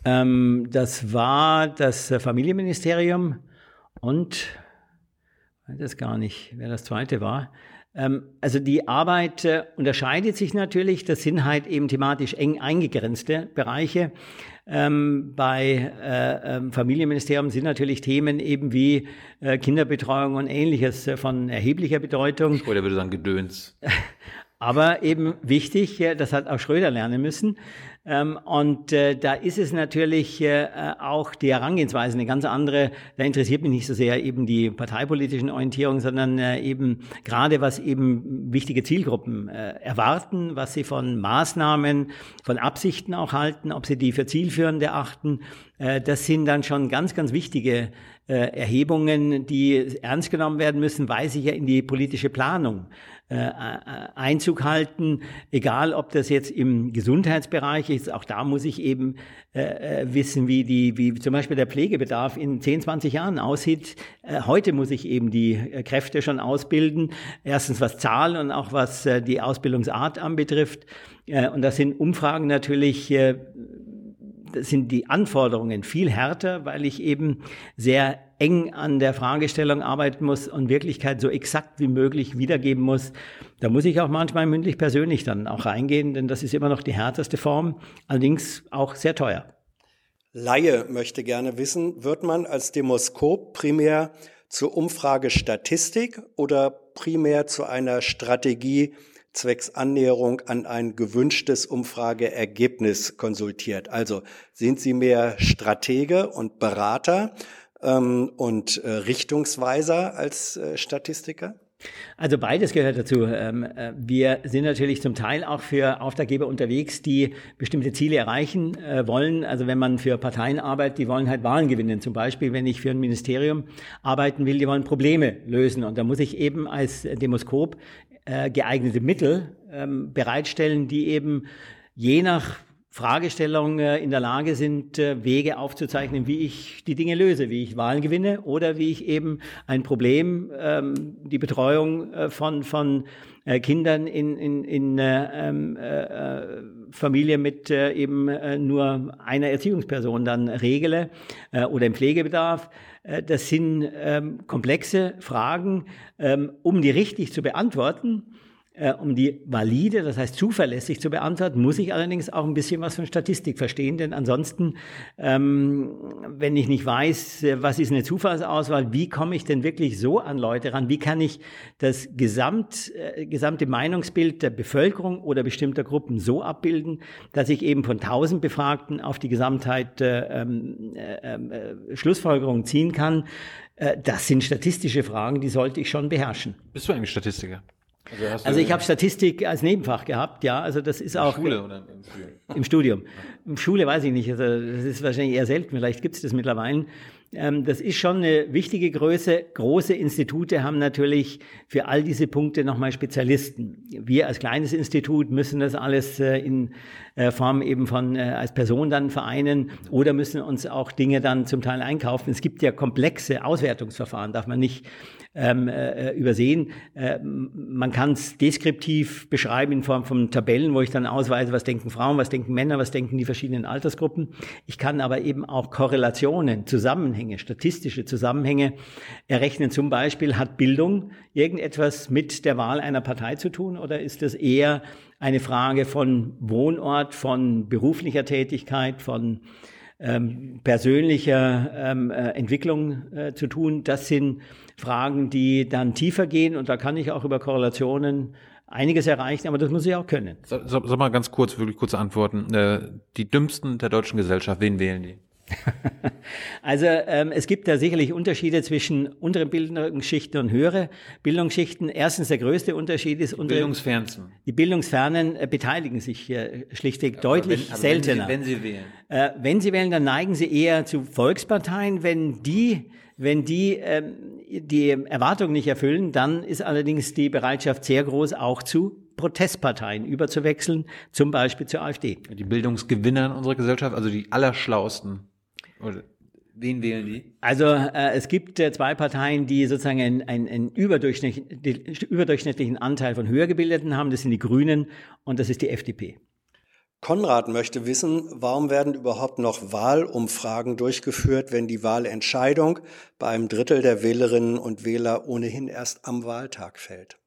Ähm, das war das Familienministerium und, ich weiß das gar nicht, wer das zweite war. Ähm, also die Arbeit äh, unterscheidet sich natürlich. Das sind halt eben thematisch eng eingegrenzte Bereiche. Ähm, bei äh, ähm, Familienministerium sind natürlich Themen eben wie äh, Kinderbetreuung und ähnliches äh, von erheblicher Bedeutung. Oder würde sagen Gedöns. Aber eben wichtig, das hat auch Schröder lernen müssen. Ähm, und äh, da ist es natürlich äh, auch die Herangehensweise eine ganz andere. Da interessiert mich nicht so sehr eben die parteipolitischen Orientierungen, sondern äh, eben gerade was eben wichtige Zielgruppen erwarten, was sie von Maßnahmen, von Absichten auch halten, ob sie die für zielführend erachten. das sind dann schon ganz, ganz wichtige Erhebungen, die ernst genommen werden müssen, weil sie ja in die politische Planung äh, Einzug halten, egal ob das jetzt im Gesundheitsbereich ist, auch da muss ich eben äh, wissen, wie die, wie zum Beispiel der Pflegebedarf in 10, 20 Jahren aussieht. Äh, heute muss ich eben die Kräfte schon ausbilden. Erstens was Zahlen und auch was äh, die Ausbildungsart anbetrifft. Äh, und das sind Umfragen natürlich, äh, sind die Anforderungen viel härter, weil ich eben sehr eng an der Fragestellung arbeiten muss und Wirklichkeit so exakt wie möglich wiedergeben muss. Da muss ich auch manchmal mündlich persönlich dann auch reingehen, denn das ist immer noch die härteste Form, allerdings auch sehr teuer. Laie möchte gerne wissen, wird man als Demoskop primär zur Umfrage Statistik oder primär zu einer Strategie zwecks Annäherung an ein gewünschtes Umfrageergebnis konsultiert. Also sind Sie mehr Stratege und Berater ähm, und äh, Richtungsweiser als äh, Statistiker? Also beides gehört dazu. Ähm, äh, wir sind natürlich zum Teil auch für Auftraggeber unterwegs, die bestimmte Ziele erreichen äh, wollen. Also wenn man für Parteien arbeitet, die wollen halt Wahlen gewinnen. Zum Beispiel, wenn ich für ein Ministerium arbeiten will, die wollen Probleme lösen. Und da muss ich eben als Demoskop äh, geeignete Mittel ähm, bereitstellen, die eben je nach Fragestellung äh, in der Lage sind, äh, Wege aufzuzeichnen, wie ich die Dinge löse, wie ich Wahlen gewinne oder wie ich eben ein Problem, ähm, die Betreuung äh, von, von Kindern in, in, in äh, ähm, äh, Familie mit eben nur einer Erziehungsperson dann regle äh, oder im Pflegebedarf. Das sind ähm, komplexe Fragen, ähm, um die richtig zu beantworten äh, um die valide, das heißt zuverlässig zu beantworten, muss ich allerdings auch ein bisschen was von Statistik verstehen, denn ansonsten, ähm, wenn ich nicht weiß, äh, was ist eine Zufallsauswahl, wie komme ich denn wirklich so an Leute ran, wie kann ich das Gesamt, äh, gesamte Meinungsbild der Bevölkerung oder bestimmter Gruppen so abbilden, dass ich eben von tausend Befragten auf die Gesamtheit äh, ähm, äh, äh, Schlussfolgerungen ziehen kann. das sind statistische Fragen, die sollte ich schon beherrschen. Bist du eigentlich Statistiker? Also, also ich habe Statistik als Nebenfach gehabt, ja. Also das ist in auch Schule oder im Studium? Im Studium. Im Schule weiß ich nicht. Also das ist wahrscheinlich eher selten. Vielleicht gibt es das mittlerweile. Ähm, das ist schon eine wichtige Größe. Große Institute haben natürlich für all diese Punkte nochmal Spezialisten. Wir als kleines Institut müssen das alles äh, in äh, Form eben von äh, als Person dann vereinen oder müssen uns auch Dinge dann zum Teil einkaufen. Es gibt ja komplexe Auswertungsverfahren, darf man nicht ähm, äh, übersehen. Äh, man kann es deskriptiv beschreiben in Form von Tabellen, wo ich dann ausweise, was denken Frauen, was denken Männer, was denken die verschiedenen Altersgruppen. Ich kann aber eben auch Korrelationen, Zusammenhänge, statistische Zusammenhänge errechnen. Zum Beispiel hat Bildung irgendetwas mit der Wahl einer Partei zu tun oder ist das eher eine Frage von Wohnort, von beruflicher Tätigkeit, von ähm, persönlicher ähm, äh, Entwicklung äh, zu tun. Das sind Fragen, die dann tiefer gehen und da kann ich auch über Korrelationen einiges erreichen, aber das muss ich auch können. Sag, sag mal ganz kurz, wirklich kurze Antworten. Äh, die dümmsten der deutschen Gesellschaft, wen wählen die? also ähm, es gibt da sicherlich Unterschiede zwischen unteren Bildungsschichten und höhere Bildungsschichten. Erstens der größte Unterschied ist unsere Bildungsfernsten. Die Bildungsfernen äh, beteiligen sich äh, schlichtweg ja, deutlich wenn, seltener. Wenn sie, wenn sie wählen. Äh, wenn sie wählen, dann neigen sie eher zu Volksparteien. Wenn die wenn die ähm, die Erwartungen nicht erfüllen, dann ist allerdings die Bereitschaft sehr groß, auch zu Protestparteien überzuwechseln, zum Beispiel zur AfD. Die Bildungsgewinner in unserer Gesellschaft, also die Allerschlausten. Oder wen wählen die? Also äh, es gibt äh, zwei Parteien, die sozusagen einen, einen, einen überdurchschnittlichen, überdurchschnittlichen Anteil von Höhergebildeten haben. Das sind die Grünen und das ist die FDP. Konrad möchte wissen, warum werden überhaupt noch Wahlumfragen durchgeführt, wenn die Wahlentscheidung bei einem Drittel der Wählerinnen und Wähler ohnehin erst am Wahltag fällt?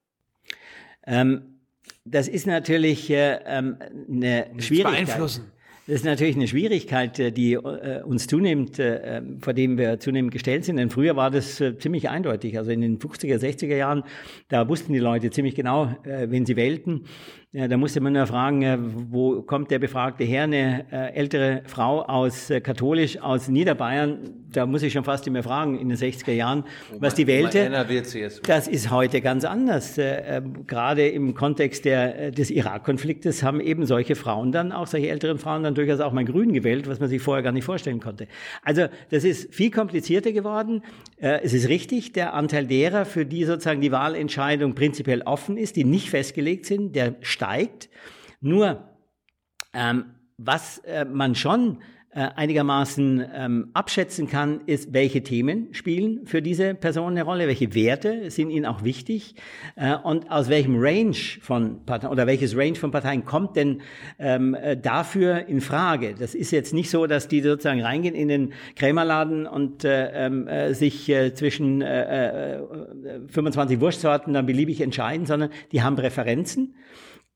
Ähm, das ist natürlich äh, ähm, eine Schwierigkeit. Beeinflussen. Das ist natürlich eine Schwierigkeit, äh, die äh, uns zunehmend, äh, vor dem wir zunehmend gestellt sind. Denn früher war das ziemlich eindeutig. Also in den 50er, 60er Jahren, da wussten die Leute ziemlich genau, wen sie wählten. Ja, da musste man nur fragen, wo kommt der Befragte her? Eine äh, ältere Frau aus äh, katholisch aus Niederbayern, da muss ich schon fast immer fragen, in den 60er Jahren, was die wählte. Das ist heute ganz anders. Äh, äh, gerade im Kontext der, des Irak-Konfliktes haben eben solche Frauen dann, auch solche älteren Frauen dann durchaus auch mal Grün gewählt, was man sich vorher gar nicht vorstellen konnte. Also das ist viel komplizierter geworden. Es ist richtig, der Anteil derer, für die sozusagen die Wahlentscheidung prinzipiell offen ist, die nicht festgelegt sind, der steigt. Nur, ähm, was äh, man schon äh, einigermaßen ähm, abschätzen kann, ist, welche Themen spielen für diese Person eine Rolle, welche Werte sind ihnen auch wichtig äh, und aus welchem Range von Parteien oder welches Range von Parteien kommt denn ähm, äh, dafür in Frage. Das ist jetzt nicht so, dass die sozusagen reingehen in den Krämerladen und äh, ähm, äh, sich äh, zwischen äh, äh, 25 Wurstsorten dann beliebig entscheiden, sondern die haben Präferenzen.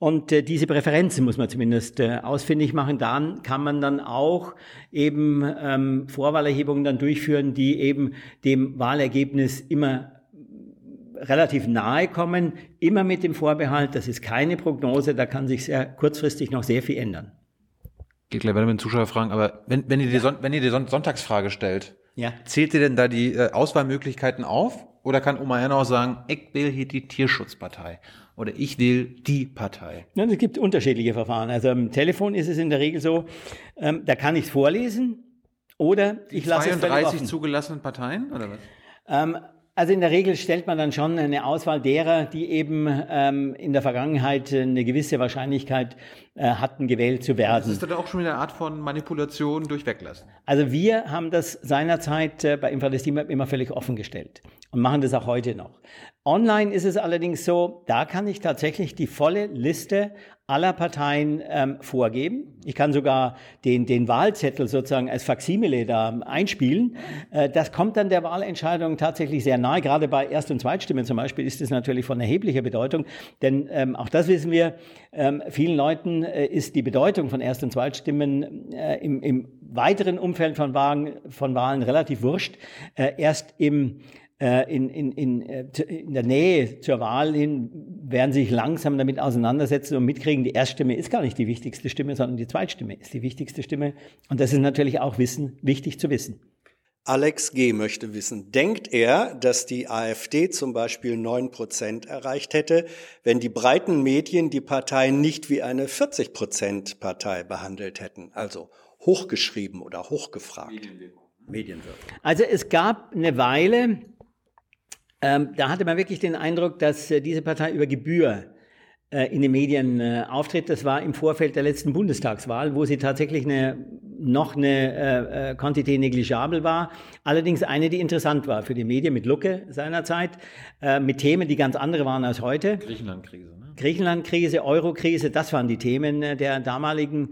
Und äh, diese Präferenzen muss man zumindest äh, ausfindig machen. Dann kann man dann auch eben ähm, Vorwahlerhebungen dann durchführen, die eben dem Wahlergebnis immer relativ nahe kommen, immer mit dem Vorbehalt, das ist keine Prognose, da kann sich sehr kurzfristig noch sehr viel ändern. Geht gleich weiter mit den Zuschauerfragen, aber wenn, wenn ihr die, Son wenn ihr die Son Sonntagsfrage stellt, Ja. zählt ihr denn da die äh, Auswahlmöglichkeiten auf? Oder kann Oma Erna auch sagen, ich will hier die Tierschutzpartei oder ich will die Partei? Ja, es gibt unterschiedliche Verfahren. Also am Telefon ist es in der Regel so, ähm, da kann ich es vorlesen oder ich lasse es völlig 32 offen. zugelassenen Parteien oder was? Ähm, also in der Regel stellt man dann schon eine Auswahl derer, die eben ähm, in der Vergangenheit eine gewisse Wahrscheinlichkeit äh, hatten, gewählt zu Das werden. ist dann auch schon wieder eine Art von Manipulation durch Weglassen. Also wir haben das seinerzeit äh, bei Infradestima immer völlig offen gestellt und machen das auch heute noch. Online ist es allerdings so, da kann ich tatsächlich die volle Liste aller Parteien ähm, vorgeben. Ich kann sogar den, den Wahlzettel sozusagen als Faksimile da einspielen. Äh, das kommt dann der Wahlentscheidung tatsächlich sehr nahe. Gerade bei Erst- und Zweitstimmen zum Beispiel ist es natürlich von erheblicher Bedeutung, denn ähm, auch das wissen wir, ähm, vielen Leuten äh, ist die Bedeutung von Erst- und Zweitstimmen äh, im, im weiteren Umfeld von Wahlen, von Wahlen relativ wurscht. Äh, erst im in, in, in, äh, in der Nähe zur Wahl hin werden sich langsam damit auseinandersetzen und mitkriegen, die Erststimme ist gar nicht die wichtigste Stimme, sondern die Zweitstimme ist die wichtigste Stimme. Und das ist natürlich auch wissen, wichtig zu wissen. Alex G. möchte wissen, denkt er, dass die AfD zum Beispiel 9 Prozent erreicht hätte, wenn die breiten Medien die Partei nicht wie eine 40 Prozent Partei behandelt hätten, also hochgeschrieben oder hochgefragt? Medienwirkung. Also es gab eine Weile, ähm, da hatte man wirklich den Eindruck, dass äh, diese Partei über Gebühr äh, in den Medien äh, auftritt. Das war im Vorfeld der letzten Bundestagswahl, wo sie tatsächlich eine, noch eine äh, äh, Quantität negligible war. Allerdings eine, die interessant war für die Medien mit Lucke seinerzeit, äh, mit Themen, die ganz andere waren als heute. Griechenland-Krise, ne? Griechenland-Krise, Euro-Krise, das waren die Themen äh, der damaligen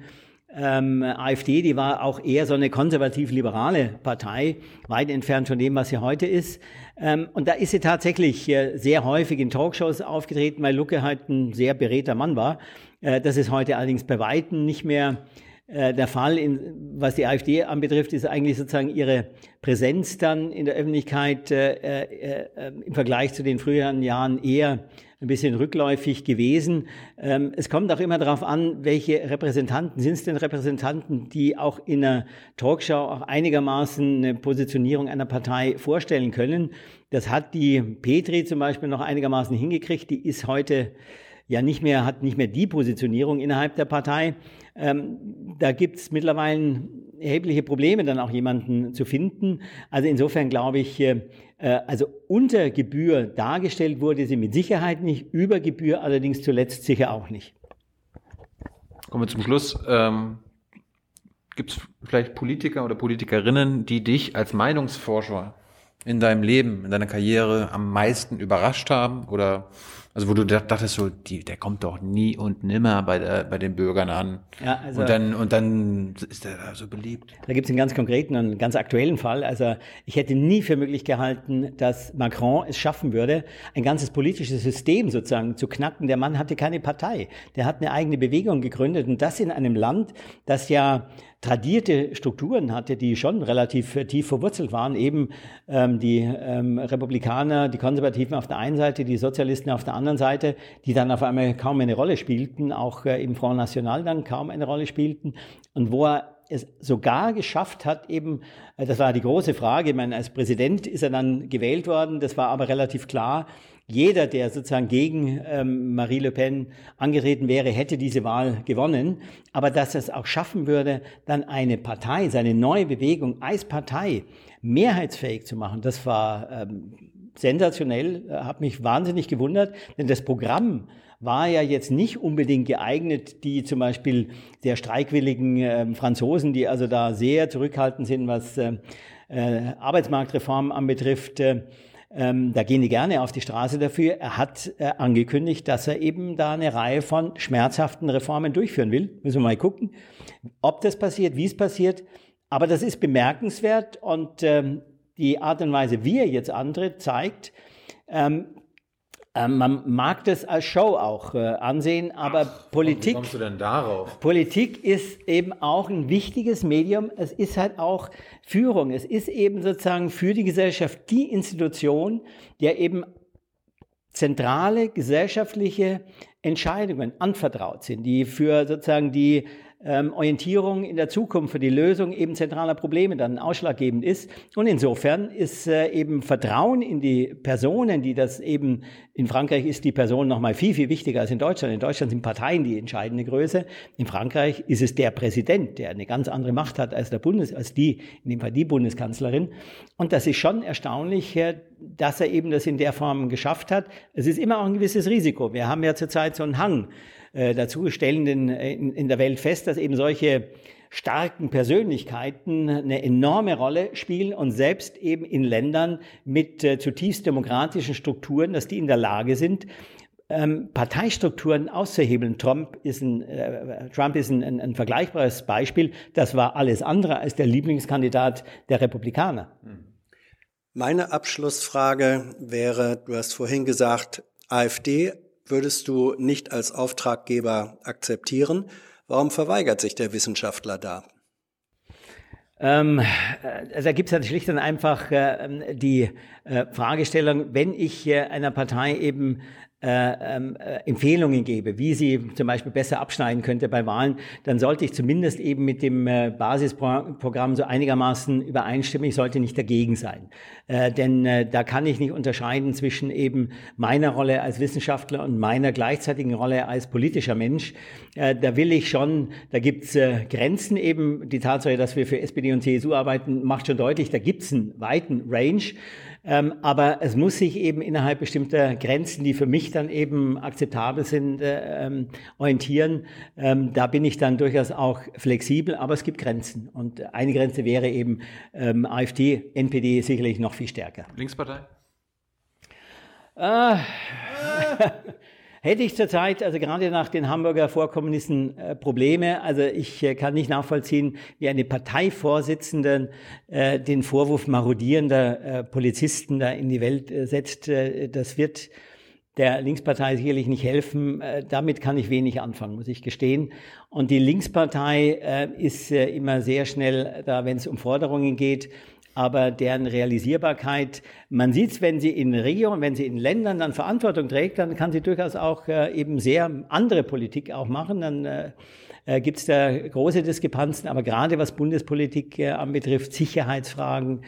ähm, AfD. Die war auch eher so eine konservativ-liberale Partei, weit entfernt von dem, was sie heute ist. Ähm, und da ist sie tatsächlich äh, sehr häufig in Talkshows aufgetreten, weil Lucke halt ein sehr beredter Mann war. Äh, das ist heute allerdings bei Weitem nicht mehr äh, der Fall, in, was die AfD anbetrifft, ist eigentlich sozusagen ihre Präsenz dann in der Öffentlichkeit äh, äh, im Vergleich zu den früheren Jahren eher ein bisschen rückläufig gewesen. Ähm, es kommt auch immer darauf an, welche Repräsentanten sind es denn Repräsentanten, die auch in einer Talkshow auch einigermaßen eine Positionierung einer Partei vorstellen können. Das hat die Petri zum Beispiel noch einigermaßen hingekriegt. Die ist heute ja nicht mehr, hat nicht mehr die Positionierung innerhalb der Partei. Ähm, da gibt es mittlerweile erhebliche Probleme, dann auch jemanden zu finden. Also insofern glaube ich, äh, also unter Gebühr dargestellt wurde sie mit Sicherheit nicht, über Gebühr allerdings zuletzt sicher auch nicht. Kommen wir zum Schluss. Ähm, Gibt es vielleicht Politiker oder Politikerinnen, die dich als Meinungsforscher in deinem Leben, in deiner Karriere am meisten überrascht haben? Oder also wo du da- dachtest so, die, der kommt doch nie und nimmer bei, der, bei den Bürgern an. Ja, also- und dann und dann ist er da so beliebt. Da gibt es einen ganz konkreten und ganz aktuellen Fall. Also ich hätte nie für möglich gehalten, dass Macron es schaffen würde, ein ganzes politisches System sozusagen zu knacken. Der Mann hatte keine Partei. Der hat eine eigene Bewegung gegründet und das in einem Land, das ja tradierte Strukturen hatte, die schon relativ äh, tief verwurzelt waren. Eben ähm, die ähm, Republikaner, die Konservativen auf der einen Seite, die Sozialisten auf der anderen Seite, die dann auf einmal kaum eine Rolle spielten, auch äh, im Front National dann kaum eine Rolle spielten und wo er es sogar geschafft hat, eben, äh, das war die große Frage, ich meine, als Präsident ist er dann gewählt worden, das war aber relativ klar, jeder, der sozusagen gegen ähm, Marie Le Pen angetreten wäre, hätte diese Wahl gewonnen. Aber dass es auch schaffen würde, dann eine Partei, seine neue Bewegung als Partei mehrheitsfähig zu machen, das war ähm, sensationell, äh, hat mich wahnsinnig gewundert, denn das Programm war ja jetzt nicht unbedingt geeignet, die zum Beispiel der streikwilligen äh, Franzosen, die also da sehr zurückhaltend sind, was äh, äh, Arbeitsmarktreform anbetrifft, äh, ähm, da gehen die gerne auf die Straße dafür. Er hat äh, angekündigt, dass er eben da eine Reihe von schmerzhaften Reformen durchführen will. Müssen wir mal gucken, ob das passiert, wie es passiert. Aber das ist bemerkenswert und ähm, die Art und Weise, wie er jetzt antritt, zeigt, ähm, ähm, man mag das als Show auch äh, ansehen, aber Ach, Politik. Wie kommst du denn darauf? Politik ist eben auch ein wichtiges Medium. Es ist halt auch Führung. Es ist eben sozusagen für die Gesellschaft die Institution, der eben zentrale gesellschaftliche Entscheidungen anvertraut sind, die für sozusagen die ähm, Orientierung in der Zukunft für die Lösung eben zentraler Probleme dann ausschlaggebend ist. Und insofern ist äh, eben Vertrauen in die Personen, die das eben in Frankreich ist die Person noch mal viel viel wichtiger als in Deutschland. In Deutschland sind Parteien die entscheidende Größe. In Frankreich ist es der Präsident, der eine ganz andere Macht hat als der Bundes, als die in dem Fall die Bundeskanzlerin. Und das ist schon erstaunlich, dass er eben das in der Form geschafft hat. Es ist immer auch ein gewisses Risiko. Wir haben ja zurzeit so einen Hang äh, dazu, stellen in, in, in der Welt fest, dass eben solche starken Persönlichkeiten eine enorme Rolle spielen und selbst eben in Ländern mit äh, zutiefst demokratischen Strukturen, dass die in der Lage sind, ähm, Parteistrukturen auszuhebeln. Trump ist ein, äh, Trump ist ein, ein, ein, vergleichbares Beispiel. Das war alles andere als der Lieblingskandidat der Republikaner. Meine Abschlussfrage wäre, du hast vorhin gesagt, AfD würdest du nicht als Auftraggeber akzeptieren. Warum verweigert sich der Wissenschaftler da? Ähm, äh, also da gibt es halt schlicht und einfach äh, die äh, Fragestellung, wenn ich einer Partei eben äh, ähm, äh, Empfehlungen gebe, wie sie zum Beispiel besser abschneiden könnte bei Wahlen, dann sollte ich zumindest eben mit dem äh, Basisprogramm so einigermaßen übereinstimmen. Ich sollte nicht dagegen sein. Äh, denn äh, da kann ich nicht unterscheiden zwischen eben meiner Rolle als Wissenschaftler und meiner gleichzeitigen Rolle als politischer Mensch. Äh, da will ich schon, da gibt's äh, Grenzen eben. Die Tatsache, dass wir für SPD und CSU arbeiten, macht schon deutlich, da gibt's einen weiten Range. Ähm, aber es muss sich eben innerhalb bestimmter Grenzen, die für mich dann eben akzeptabel sind, äh, ähm, orientieren. Ähm, da bin ich dann durchaus auch flexibel, aber es gibt Grenzen. Und eine Grenze wäre eben ähm, AfD, NPD sicherlich noch viel stärker. Linkspartei? Ah. Hätte ich zurzeit, also gerade nach den Hamburger Vorkommnissen, äh, Probleme. Also ich äh, kann nicht nachvollziehen, wie eine Parteivorsitzende äh, den Vorwurf marodierender äh, Polizisten da in die Welt äh, setzt. Äh, das wird der Linkspartei sicherlich nicht helfen. Damit kann ich wenig anfangen, muss ich gestehen. Und die Linkspartei ist immer sehr schnell da, wenn es um Forderungen geht aber deren Realisierbarkeit, man sieht es, wenn sie in Regionen, wenn sie in Ländern dann Verantwortung trägt, dann kann sie durchaus auch äh, eben sehr andere Politik auch machen. Dann äh, äh, gibt es da große Diskrepanzen, aber gerade was Bundespolitik äh, anbetrifft, Sicherheitsfragen,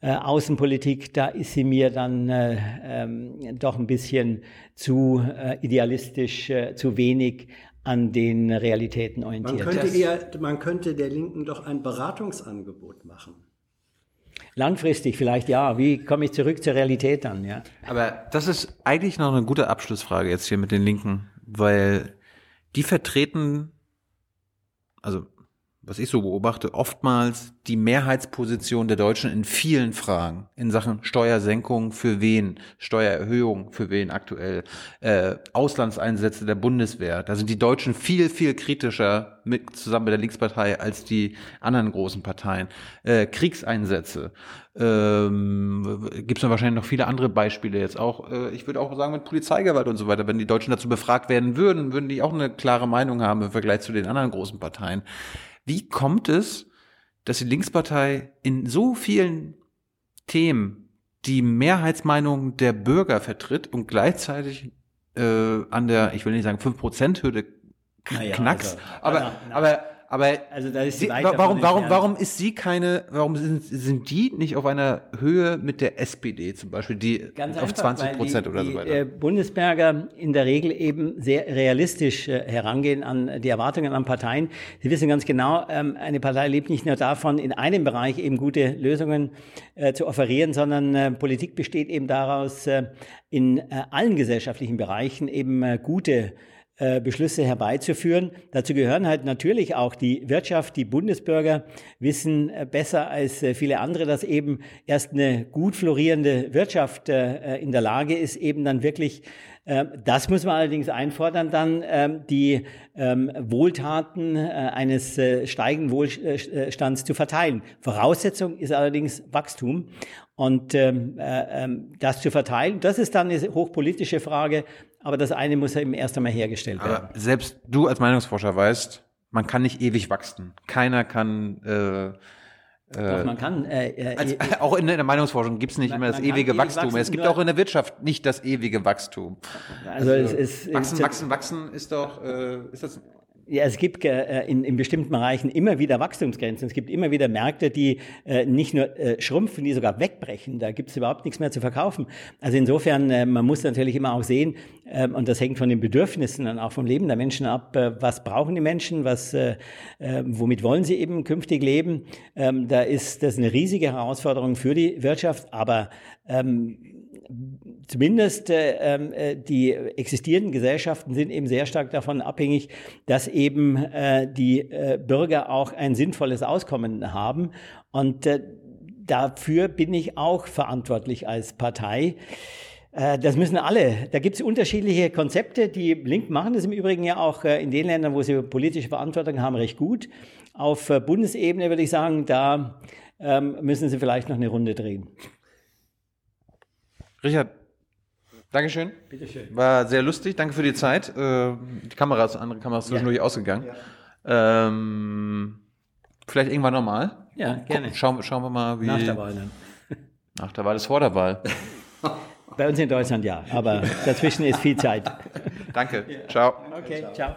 äh, Außenpolitik, da ist sie mir dann äh, ähm, doch ein bisschen zu äh, idealistisch, äh, zu wenig an den Realitäten orientiert. Man könnte, eher, man könnte der Linken doch ein Beratungsangebot machen. Langfristig vielleicht ja. Wie komme ich zurück zur Realität dann? Ja. Aber das ist eigentlich noch eine gute Abschlussfrage jetzt hier mit den Linken, weil die vertreten, also was ich so beobachte, oftmals die Mehrheitsposition der Deutschen in vielen Fragen in Sachen Steuersenkung für wen, Steuererhöhung für wen aktuell, äh, Auslandseinsätze der Bundeswehr. Da sind die Deutschen viel, viel kritischer mit zusammen mit der Linkspartei als die anderen großen Parteien. Äh, Kriegseinsätze. Ähm, Gibt es wahrscheinlich noch viele andere Beispiele jetzt auch. Äh, ich würde auch sagen mit Polizeigewalt und so weiter. Wenn die Deutschen dazu befragt werden würden, würden die auch eine klare Meinung haben im Vergleich zu den anderen großen Parteien. Wie kommt es, dass die Linkspartei in so vielen Themen die Mehrheitsmeinung der Bürger vertritt und gleichzeitig äh, an der, ich will nicht sagen 5%-Hürde Naja, knackst, also, aber, na, na. aber, aber Also ist sie, warum, warum, warum ist sie keine, warum sind, sind die nicht auf einer Höhe mit der SPD zum Beispiel, die Ganz auf einfach, 20 Prozent weil oder die, so weiter? Die, äh, Bundesberger in der Regel eben sehr realistisch äh, herangehen an die Erwartungen an Parteien. Sie wissen ganz genau, ähm, eine Partei lebt nicht nur davon, in einem Bereich eben gute Lösungen äh, zu offerieren, sondern Politik besteht eben daraus, in allen gesellschaftlichen Bereichen eben gute Beschlüsse herbeizuführen. Dazu gehören halt natürlich auch die Wirtschaft. Die Bundesbürger wissen äh, besser als äh, viele andere, dass eben erst eine gut florierende Wirtschaft äh, in der Lage ist, eben dann wirklich äh, das muss man allerdings einfordern, dann ähm, die ähm, Wohltaten äh, eines äh, steigenden Wohlstands zu verteilen. Voraussetzung ist allerdings Wachstum. Und ähm, äh, ähm, das zu verteilen, das ist dann eine hochpolitische Frage, aber das eine muss ja eben erst einmal hergestellt werden. Aber selbst du als Meinungsforscher weißt, man kann nicht ewig wachsen. Keiner kann, äh, Doch, man kann äh, äh, als, auch in der Meinungsforschung gibt es nicht Man- immer das ewige ewig Wachstum. wachsen, es gibt auch in der Wirtschaft nicht das ewige Wachstum. also es ist Wachsen, wachsen, wachsen ist doch, äh, ist das, Ja, es gibt äh, in, in bestimmten Bereichen immer wieder Wachstumsgrenzen. Es gibt immer wieder Märkte, die äh, nicht nur äh, schrumpfen, die sogar wegbrechen. Da gibt es überhaupt nichts mehr zu verkaufen. Also insofern, äh, man muss natürlich immer auch sehen, äh, und das hängt von den Bedürfnissen und auch vom Leben der Menschen ab, äh, was brauchen die Menschen, was, äh, äh, womit wollen sie eben künftig leben. Ähm, da ist das eine riesige Herausforderung für die Wirtschaft, aber ähm, zumindest äh, ähm, äh, die existierenden Gesellschaften sind eben sehr stark davon abhängig, dass eben äh, die äh, Bürger auch ein sinnvolles Auskommen haben. Und äh, dafür bin ich auch verantwortlich als Partei. Äh, Das müssen alle. Da gibt es unterschiedliche Konzepte. Die Linken machen das im Übrigen ja auch äh, in den Ländern, wo sie politische Verantwortung haben, recht gut. Auf Bundesebene würde ich sagen, da ähm, müssen sie vielleicht noch eine Runde drehen. Richard, Dankeschön. Bitteschön. War sehr lustig. Danke für die Zeit. Äh, die Kamera ist, andere Kamera ist zwischendurch ausgegangen. Ähm, vielleicht irgendwann nochmal. Ja, gerne. Schauen, schauen wir mal, wie. Nach der Wahl dann. Nach der Wahl ist vor der Wahl. Bei uns in Deutschland ja, aber dazwischen ist viel Zeit. Danke. Ciao. Okay, ciao.